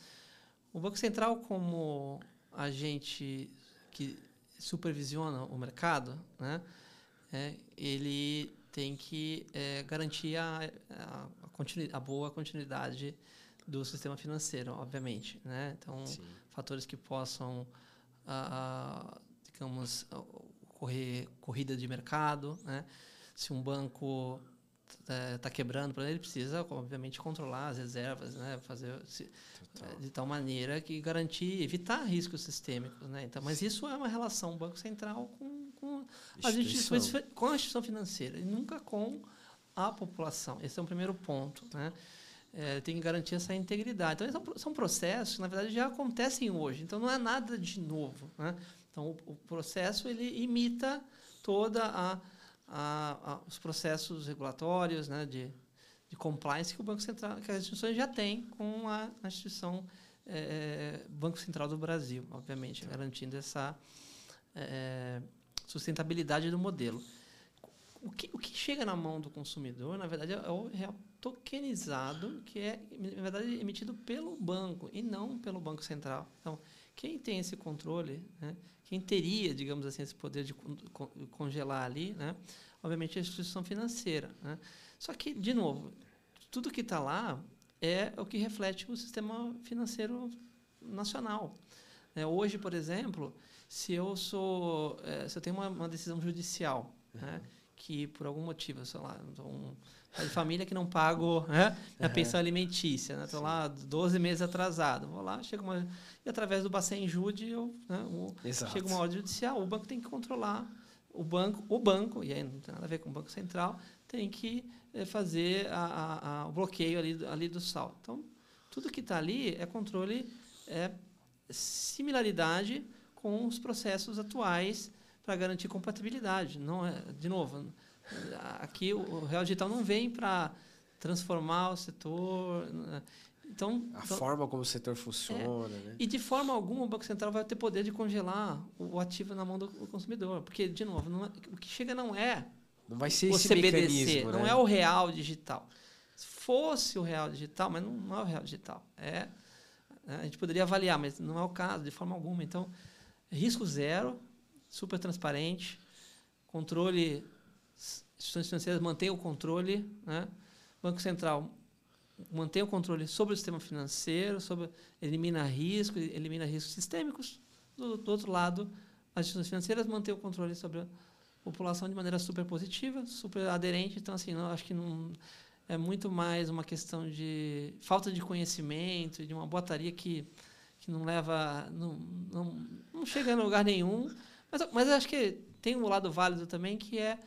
O Banco Central, como agente que supervisiona o mercado, né? É, ele tem que é, garantir a, a, a, a boa continuidade do sistema financeiro, obviamente, né? Então, Sim. fatores que possam, ah, digamos, correr corrida de mercado, né? Se um banco está quebrando, ele precisa, obviamente, controlar as reservas, né? Fazer se, de tal maneira que garantir, evitar riscos sistêmicos, né? Então, mas isso é uma relação banco central com, com as instituições, com a instituição financeira e nunca com a população. Esse é o primeiro ponto, né? É, tem que garantir essa integridade. Então, são processos que, na verdade, já acontecem hoje. Então, não é nada de novo. Né? Então, o, o processo ele imita toda a, a, a, os processos regulatórios né, de, de compliance que o Banco Central, que as instituições já têm com a, a instituição é, Banco Central do Brasil, obviamente, garantindo essa é, sustentabilidade do modelo. O que, o que chega na mão do consumidor, na verdade, é o real tokenizado, que é, na verdade, emitido pelo banco e não pelo Banco Central. Então, quem tem esse controle, né, quem teria, digamos assim, esse poder de congelar ali, né, obviamente, é a instituição financeira. Né. Só que, de novo, tudo que está lá é o que reflete o sistema financeiro nacional. É, hoje, por exemplo, se eu sou, é, se eu tenho uma, uma decisão judicial, né, que por algum motivo, sei lá, um família que não pago né, minha pensão alimentícia, né, estou lá 12 meses atrasado, vou lá, chega uma e através do Bacen Jude eu, né, o, chega uma ordem judicial, o banco tem que controlar o banco, o banco e aí não tem nada a ver com o banco central, tem que é, fazer a, a, a, o bloqueio ali, ali do sal. Então tudo que está ali é controle, é similaridade com os processos atuais para garantir compatibilidade. Não é, de novo, aqui o Real Digital não vem para transformar o setor. Né? Então, a então, forma como o setor funciona. É, né? E de forma alguma o Banco Central vai ter poder de congelar o ativo na mão do consumidor. Porque, de novo, é, o que chega não é não vai ser o esse CBDC, não né? é o real digital. Se fosse o real digital, mas não, não é o real digital. É, a gente poderia avaliar, mas não é o caso, de forma alguma. Então, risco zero, super transparente, controle, instituições financeiras mantêm o controle, né? Banco Central mantém o controle sobre o sistema financeiro, sobre, elimina risco, elimina riscos sistêmicos. Do, do outro lado, as instituições financeiras mantêm o controle sobre a população de maneira super positiva, super aderente. Então, assim, não, acho que não é muito mais uma questão de falta de conhecimento de uma botaria que que não leva, não, não, não chega em lugar nenhum. Mas, mas acho que tem um lado válido também, que é,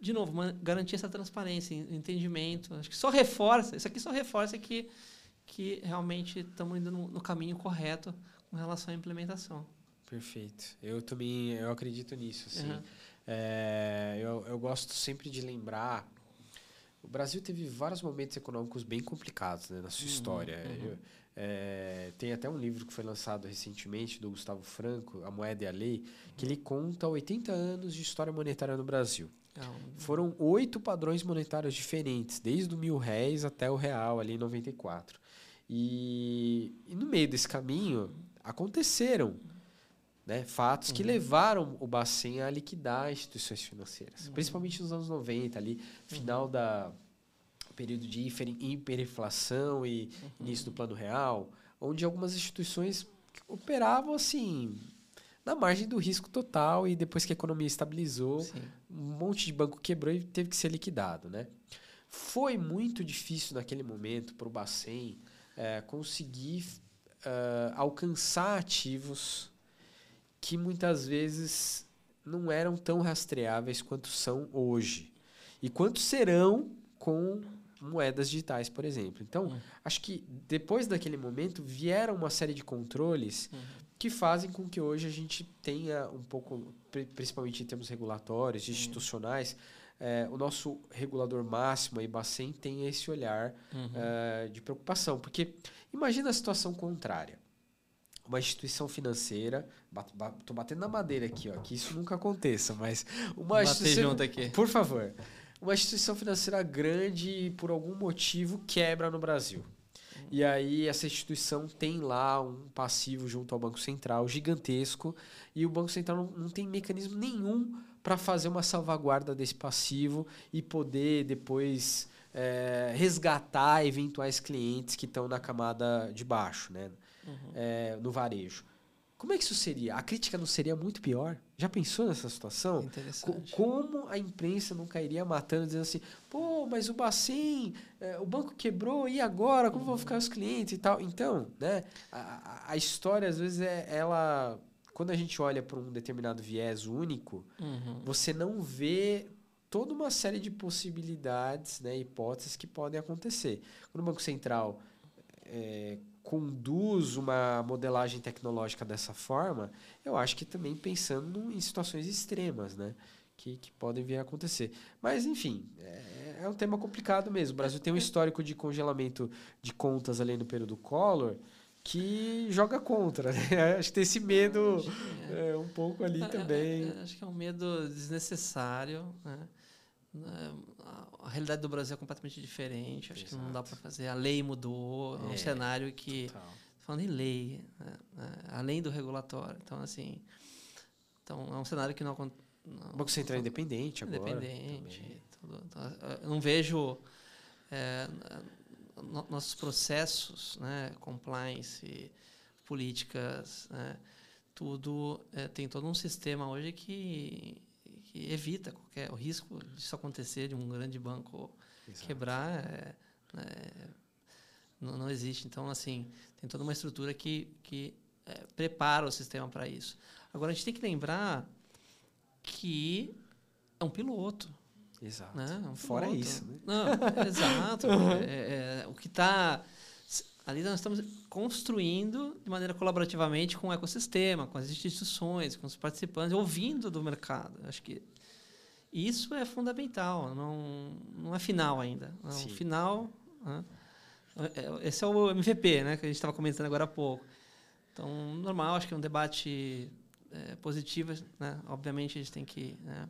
de novo, garantir essa transparência, entendimento. Acho que só reforça, isso aqui só reforça que, que realmente estamos indo no, no caminho correto com relação à implementação. Perfeito. Eu também eu acredito nisso. Assim. Uhum. É, eu, eu gosto sempre de lembrar. O Brasil teve vários momentos econômicos bem complicados né, na sua uhum, história. Uhum. Eu, é, tem até um livro que foi lançado recentemente do Gustavo Franco, A Moeda e a Lei, que ele conta 80 anos de história monetária no Brasil. Foram oito padrões monetários diferentes, desde o mil réis até o real, ali em 94. E, e no meio desse caminho aconteceram né, fatos uhum. que levaram o Bacen a liquidar instituições financeiras, uhum. principalmente nos anos 90, ali, final uhum. da período de hiperinflação e uhum. início do plano real, onde algumas instituições operavam assim na margem do risco total e depois que a economia estabilizou, Sim. Um monte de banco quebrou e teve que ser liquidado, né? Foi muito difícil naquele momento para o Bacen é, conseguir uh, alcançar ativos que muitas vezes não eram tão rastreáveis quanto são hoje. E quanto serão com moedas digitais, por exemplo. Então, uhum. acho que depois daquele momento vieram uma série de controles uhum. Que fazem com que hoje a gente tenha um pouco, principalmente em termos regulatórios, uhum. institucionais, é, o nosso regulador máximo, a Ibacem, tem esse olhar é, de preocupação. Porque imagina a situação contrária. Uma instituição financeira, estou batendo na madeira aqui, ó, que isso nunca aconteça, mas uma instituição, junto aqui. Por favor uma instituição financeira grande, por algum motivo, quebra no Brasil. E aí essa instituição tem lá um passivo junto ao Banco Central gigantesco e o Banco Central não, não tem mecanismo nenhum para fazer uma salvaguarda desse passivo e poder depois é, resgatar eventuais clientes que estão na camada de baixo, né? Uhum. É, no varejo. Como é que isso seria? A crítica não seria muito pior? Já pensou nessa situação? Interessante. Como a imprensa não cairia matando, dizendo assim, pô, mas o Bacen, é, o banco quebrou, e agora? Como uhum. vão ficar os clientes e tal? Então, né, a, a história, às vezes, é, ela... Quando a gente olha para um determinado viés único, uhum. você não vê toda uma série de possibilidades, né, hipóteses que podem acontecer. Quando o Banco Central é, conduz uma modelagem tecnológica dessa forma, eu acho que também pensando em situações extremas, né? Que, que podem vir a acontecer. Mas, enfim, é, é um tema complicado mesmo. O Brasil tem um histórico de congelamento de contas ali no período Collor que joga contra. Né? Acho que tem esse medo é. É, um pouco ali é, também. É, acho que é um medo desnecessário. Né? Né, a realidade do Brasil é completamente diferente. Acho Exato. que não dá para fazer. A lei mudou. É, um é, cenário que. Total. Falando em lei, né, né, além do regulatório. Então, assim. Então, é um cenário que não acontece. O Banco Central é independente agora. Independente. Então, eu não vejo. É, nossos processos, né, compliance, políticas, né, tudo é, tem todo um sistema hoje que, que evita qualquer o risco disso acontecer de um grande banco Exato. quebrar é, é, não, não, existe então assim tem toda uma estrutura que que é, prepara o sistema para isso agora a gente tem que lembrar que é um piloto exato né? É um fora isso né? não exato uhum. É, o que está Ali nós estamos construindo de maneira colaborativamente com o ecossistema, com as instituições, com os participantes, ouvindo do mercado. Acho que isso é fundamental, não, não é final ainda. Não, final. Né? É, esse é o MVP, né, que a gente estava comentando agora há pouco. Então, normal, acho que é um debate é, positivo. Né? Obviamente, a gente tem que né,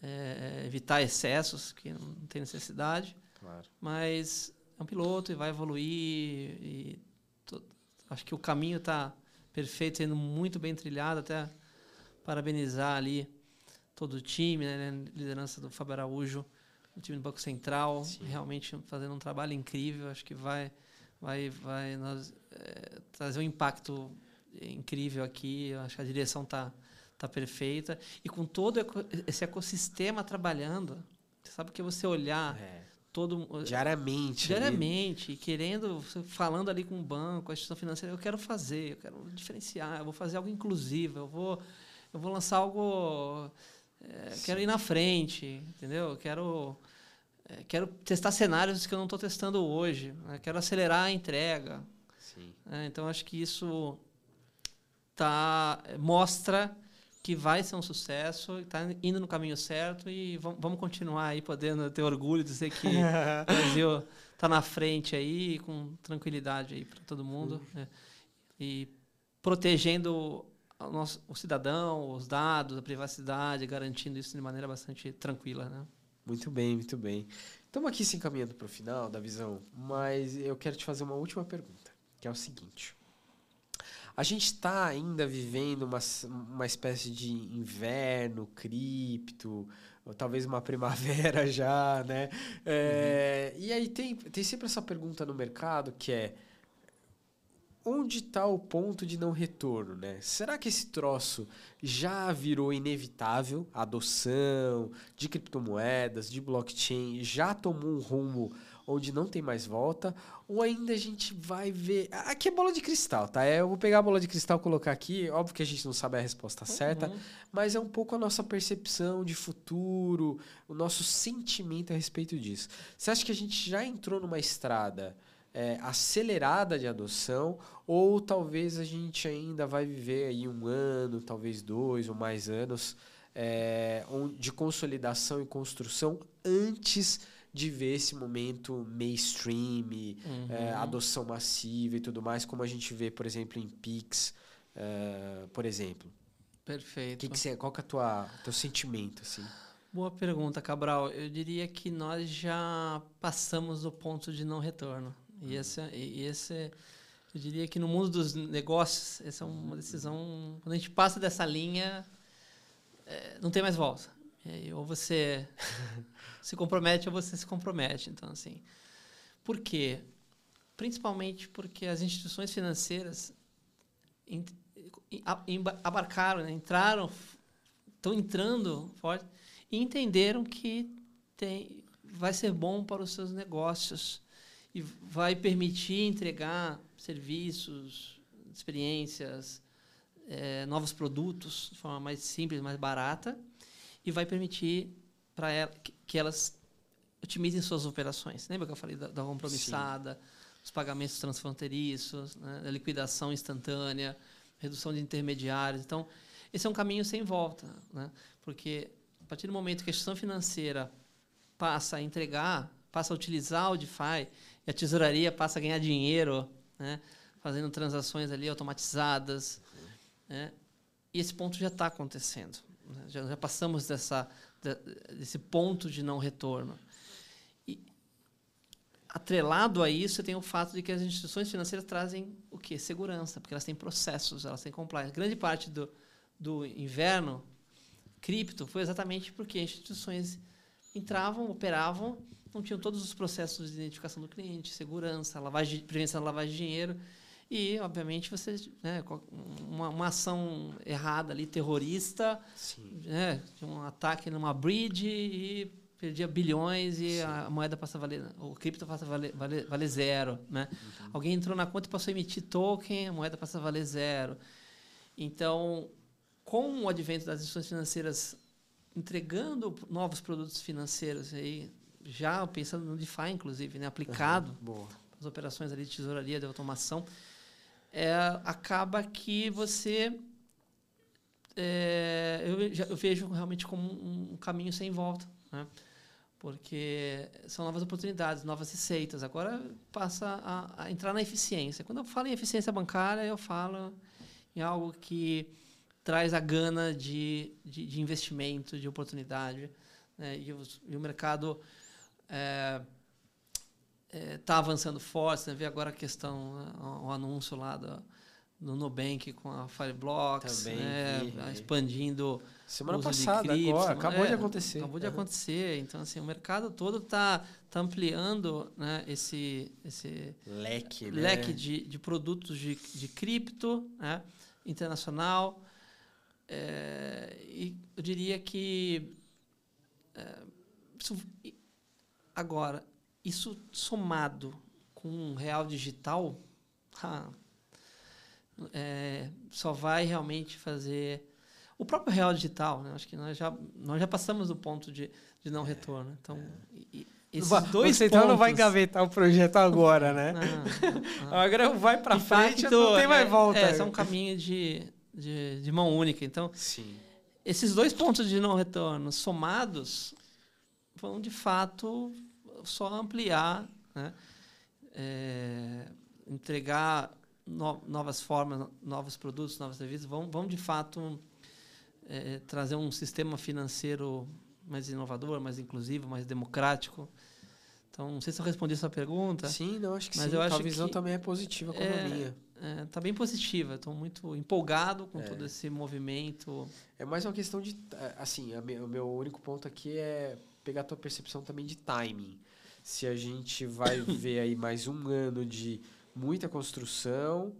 é, evitar excessos, que não tem necessidade. Claro. Mas é um piloto e vai evoluir. E to, acho que o caminho está perfeito, sendo muito bem trilhado. Até parabenizar ali todo o time, né? liderança do Fábio Araújo, o time do Banco Central, Sim. realmente fazendo um trabalho incrível. Acho que vai, vai, vai nós, é, trazer um impacto incrível aqui. Acho que a direção está tá perfeita. E com todo esse ecossistema trabalhando, sabe que você olhar. É todo diariamente diariamente ali. querendo falando ali com o banco a instituição financeira eu quero fazer eu quero diferenciar eu vou fazer algo inclusivo eu vou eu vou lançar algo é, quero ir na frente entendeu eu quero é, quero testar cenários que eu não estou testando hoje né? quero acelerar a entrega é, então acho que isso tá mostra que vai ser um sucesso, está indo no caminho certo e vamos continuar aí podendo ter orgulho de dizer que o Brasil está na frente aí com tranquilidade aí para todo mundo né? e protegendo o, nosso, o cidadão, os dados, a privacidade, garantindo isso de maneira bastante tranquila, né? Muito bem, muito bem. Estamos aqui se encaminhando para o final da visão, mas eu quero te fazer uma última pergunta, que é o seguinte. A gente está ainda vivendo uma, uma espécie de inverno, cripto, ou talvez uma primavera já, né? É, uhum. E aí tem, tem sempre essa pergunta no mercado que é onde está o ponto de não retorno, né? Será que esse troço já virou inevitável? A adoção de criptomoedas, de blockchain, já tomou um rumo onde não tem mais volta, ou ainda a gente vai ver. Aqui é bola de cristal, tá? É, eu vou pegar a bola de cristal e colocar aqui. Óbvio que a gente não sabe a resposta uhum. certa, mas é um pouco a nossa percepção de futuro, o nosso sentimento a respeito disso. Você acha que a gente já entrou numa estrada é, acelerada de adoção, ou talvez a gente ainda vai viver aí um ano, talvez dois ou mais anos é, de consolidação e construção antes de ver esse momento mainstream, uhum. é, adoção massiva e tudo mais, como a gente vê, por exemplo, em Pix, uh, por exemplo. Perfeito. Que que você, qual que é o teu sentimento, assim? Boa pergunta, Cabral. Eu diria que nós já passamos do ponto de não retorno. E, uhum. esse, e esse, eu diria que no mundo dos negócios, essa é uma decisão. Quando a gente passa dessa linha, é, não tem mais volta. Aí, ou você se compromete ou você se compromete. Então, assim, por quê? Principalmente porque as instituições financeiras abarcaram, né? entraram, estão entrando forte e entenderam que tem, vai ser bom para os seus negócios e vai permitir entregar serviços, experiências, é, novos produtos de forma mais simples, mais barata e vai permitir para ela que elas otimizem suas operações. Lembra que eu falei da, da compromissada, Sim. os pagamentos transfronteiriços, né, a liquidação instantânea, redução de intermediários. Então, esse é um caminho sem volta, né? porque a partir do momento que a instituição financeira passa a entregar, passa a utilizar o DeFi, e a tesouraria passa a ganhar dinheiro, né? fazendo transações ali automatizadas, né? e esse ponto já está acontecendo. Né? Já, já passamos dessa, desse ponto de não retorno. E, atrelado a isso, tem o fato de que as instituições financeiras trazem o quê? Segurança, porque elas têm processos, elas têm compliance. Grande parte do, do inverno cripto foi exatamente porque instituições entravam, operavam, não tinham todos os processos de identificação do cliente, segurança, lavagem, prevenção da lavagem de dinheiro, E, obviamente, você né, uma, uma, ação errada ali, terrorista, né, um ataque numa bridge e perdia bilhões e Sim. a moeda passa a valer, o cripto passa a valer, valer, valer zero. Né? Uhum. Alguém entrou na conta e passou a emitir token, a moeda passa a valer zero. Então, com o advento das instituições financeiras entregando novos produtos financeiros aí, já pensando no DeFi, inclusive, né, aplicado uhum. as operações ali de tesouraria, de automação, é, acaba que você é, eu, eu, vejo realmente como um, um caminho sem volta, né? porque são novas oportunidades, novas receitas. Agora passa a, a, entrar na eficiência. Quando eu falo em eficiência bancária, eu falo em algo que traz a gana de, de, de investimento, de oportunidade. Né? E, os, e, o mercado é, é, tá avançando forte. Né? Vê agora a questão, né? o, anúncio lá do, no Nubank com a Fireblocks, Também, né? expandindo semana passada cripto, agora acabou é, de acontecer acabou de uhum. acontecer então assim o mercado todo está tá ampliando né, esse esse leque né? leque de, de produtos de, de cripto né, internacional é, e eu diria que é, isso, agora isso somado com um real digital ah, é, só vai realmente fazer o próprio real digital, né? Acho que nós já nós já passamos do ponto de, de não retorno. Então, e, esses vai, dois você pontos... então não vai engavetar o projeto agora, né? Não, não. agora vai para frente, facto, não tem mais volta. É, é um caminho de, de, de, mão única. Então, Sim. esses dois pontos de não retorno somados vão de fato só ampliar, né? É, entregar no, novas formas, novos produtos, novos serviços, vão, vão de fato é, trazer um sistema financeiro mais inovador, mais inclusivo, mais democrático. Então, não sei se eu respondi essa pergunta. Sim, não, acho que mas sim. Eu acho a visão que também é positiva como é, a minha. Está é, tá bem positiva. Estou muito empolgado com é. todo esse movimento. É mais uma questão de... Assim, me, o meu único ponto aqui é pegar a tua percepção também de timing. Se a gente vai ver aí mais um ano de muita construção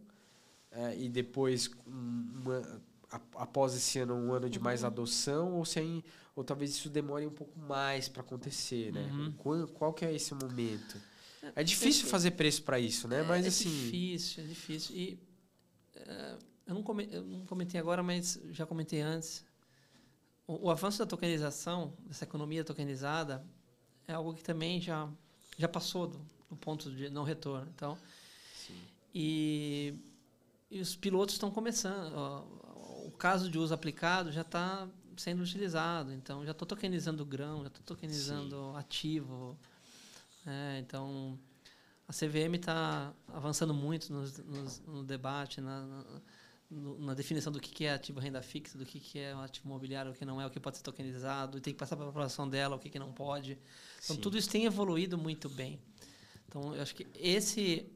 é, e depois uma, após esse ano um ano de mais uhum. adoção ou se aí, ou talvez isso demore um pouco mais para acontecer, né? Uhum. Qual, qual que é esse momento? É, é difícil fazer preço para isso, né? É, mas é assim, difícil, é difícil e uh, eu não, comentei, eu não comentei agora, mas já comentei antes. O, o, avanço da tokenização, dessa economia tokenizada, é algo que também já já passou do, do ponto de não retorno. Então, e, e os pilotos estão começando. o caso de uso aplicado já está sendo utilizado. Então, já estou tokenizando grão, já estou tokenizando Sim. ativo. É, então, a CVM está avançando muito no, no, no debate, na, na, na, definição do que é ativo renda fixa, do que é um ativo imobiliário, o que não é, o que pode ser tokenizado, e tem que passar para a população dela, o que, que não pode. Então, Sim. tudo isso tem evoluído muito bem. Então, eu acho que esse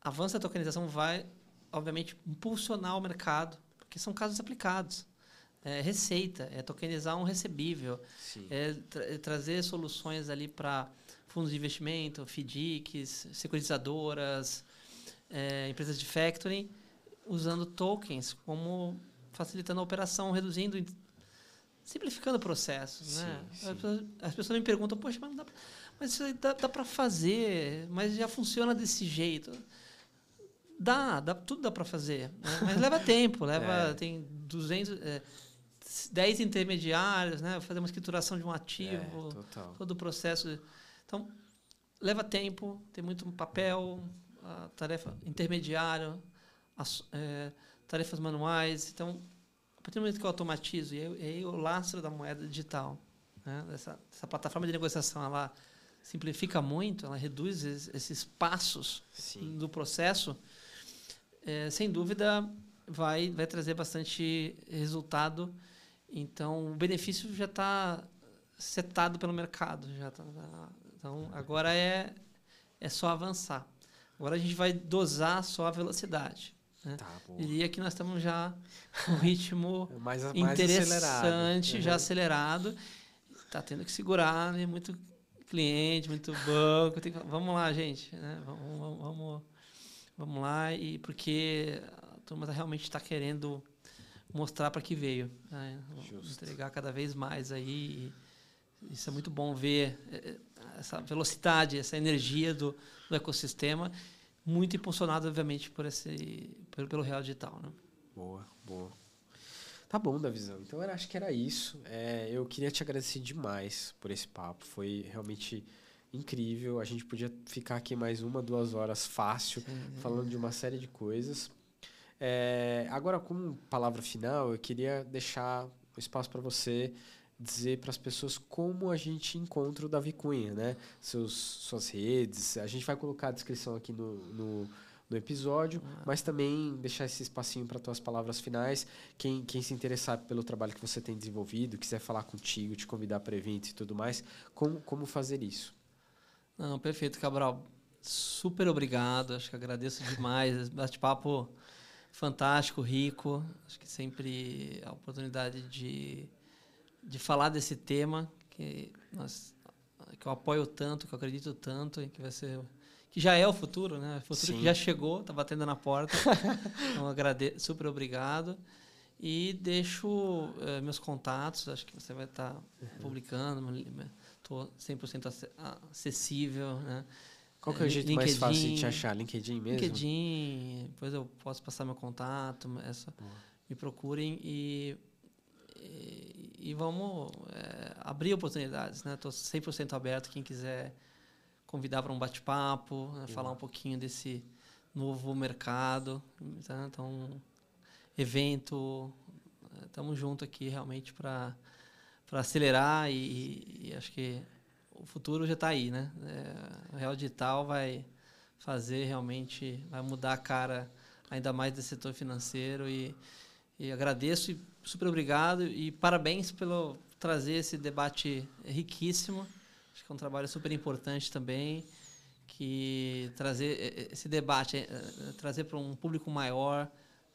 avanço da tokenização vai, obviamente, impulsionar o mercado, porque são casos aplicados. É receita, é tokenizar um recebível, é, tra é trazer soluções ali para fundos de investimento, FDICs, securitizadoras, é, empresas de factoring, usando tokens como facilitando a operação, reduzindo, simplificando processos. Né? Sim. As, pessoas, as, pessoas, me perguntam, poxa, mas, dá, mas isso dá, dá para fazer, mas já funciona desse jeito. Dá, dá tudo dá para fazer, né? mas leva tempo, leva é. tem 200 é, 10 intermediários, né? Fazer uma escrituração de um ativo, é, todo o processo. Então, leva tempo, tem muito papel, tarefa intermediário, as, é, tarefas manuais. Então, a partir do momento que eu automatizo, e aí, o lastro da moeda digital, né? essa, essa plataforma de negociação, ela simplifica muito, ela reduz esses passos Sim. do processo é, sem dúvida vai, vai trazer bastante resultado. Então, o benefício já está setado pelo mercado. Já tá, então, agora é, é só avançar. Agora a gente vai dosar só a velocidade. Né? Tá, Diria que nós estamos já com um ritmo mais, mais interessante, acelerado. já uhum. acelerado. Está tendo que segurar, né? muito cliente, muito banco. Que, vamos lá, gente. Né? Vamos, vamos, vamos Vamos lá, e porque a turma realmente está querendo mostrar para que veio. Né? Entregar cada vez mais aí. isso é muito bom ver é, é, essa velocidade, essa energia do, do ecossistema, muito impulsionado, obviamente, por esse, pelo, pelo Real Digital. Né? Boa, boa. Tá bom, Davizão. Então eu acho que era isso. É, eu queria te agradecer demais por esse papo. Foi realmente incrível. A gente podia ficar aqui mais uma, duas horas fácil, Sim. falando de uma série de coisas. É, agora, como palavra final, eu queria deixar o espaço para você dizer para as pessoas como a gente encontra o Davi Cunha, né? Seus, suas redes. A gente vai colocar a descrição aqui no, no no episódio, ah. mas também deixar esse espacinho para tuas palavras finais. Quem, quem se interessar pelo trabalho que você tem desenvolvido, quiser falar contigo, te convidar para eventos e tudo mais, como, como fazer isso? Não, perfeito, Cabral. Super obrigado. Acho que agradeço demais. Bate-papo fantástico, rico. Acho que sempre a oportunidade de, de falar desse tema que, nós, que eu apoio tanto, que eu acredito tanto e que vai ser que já é o futuro, né? O futuro Sim. que já chegou, está batendo na porta. então, agradeço, super obrigado. E deixo uh, meus contatos, acho que você vai estar tá uhum. publicando, estou 100% acessível, né? Qual que é o jeito LinkedIn, mais fácil de te achar? LinkedIn mesmo? LinkedIn, depois eu posso passar meu contato, essa, me procurem e, e, e vamos é, abrir oportunidades, né? Estou 100% aberto, quem quiser convidar para um bate-papo, né, falar um pouquinho desse novo mercado. Tá? Então, evento, estamos juntos aqui realmente para acelerar e, e, acho que o futuro já está aí, né? É, o Real Digital vai fazer realmente, vai mudar a cara ainda mais desse setor financeiro e, e agradeço e super obrigado e parabéns pelo trazer esse debate riquíssimo Acho que é um trabalho super importante também, que trazer esse debate, é, é, trazer para um público maior,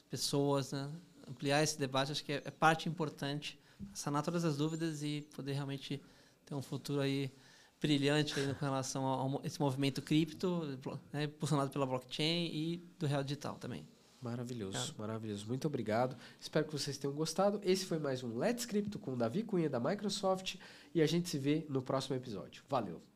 pessoas, né? ampliar esse debate, acho que é, parte importante, sanar todas as dúvidas e poder realmente ter um futuro aí brilhante aí com relação a esse movimento cripto, né, impulsionado pela blockchain e do real digital também. Maravilhoso, obrigado. maravilhoso. Muito obrigado. Espero que vocês tenham gostado. Esse foi mais um Let's Crypto com o Davi Cunha da Microsoft e a gente se vê no próximo episódio. Valeu!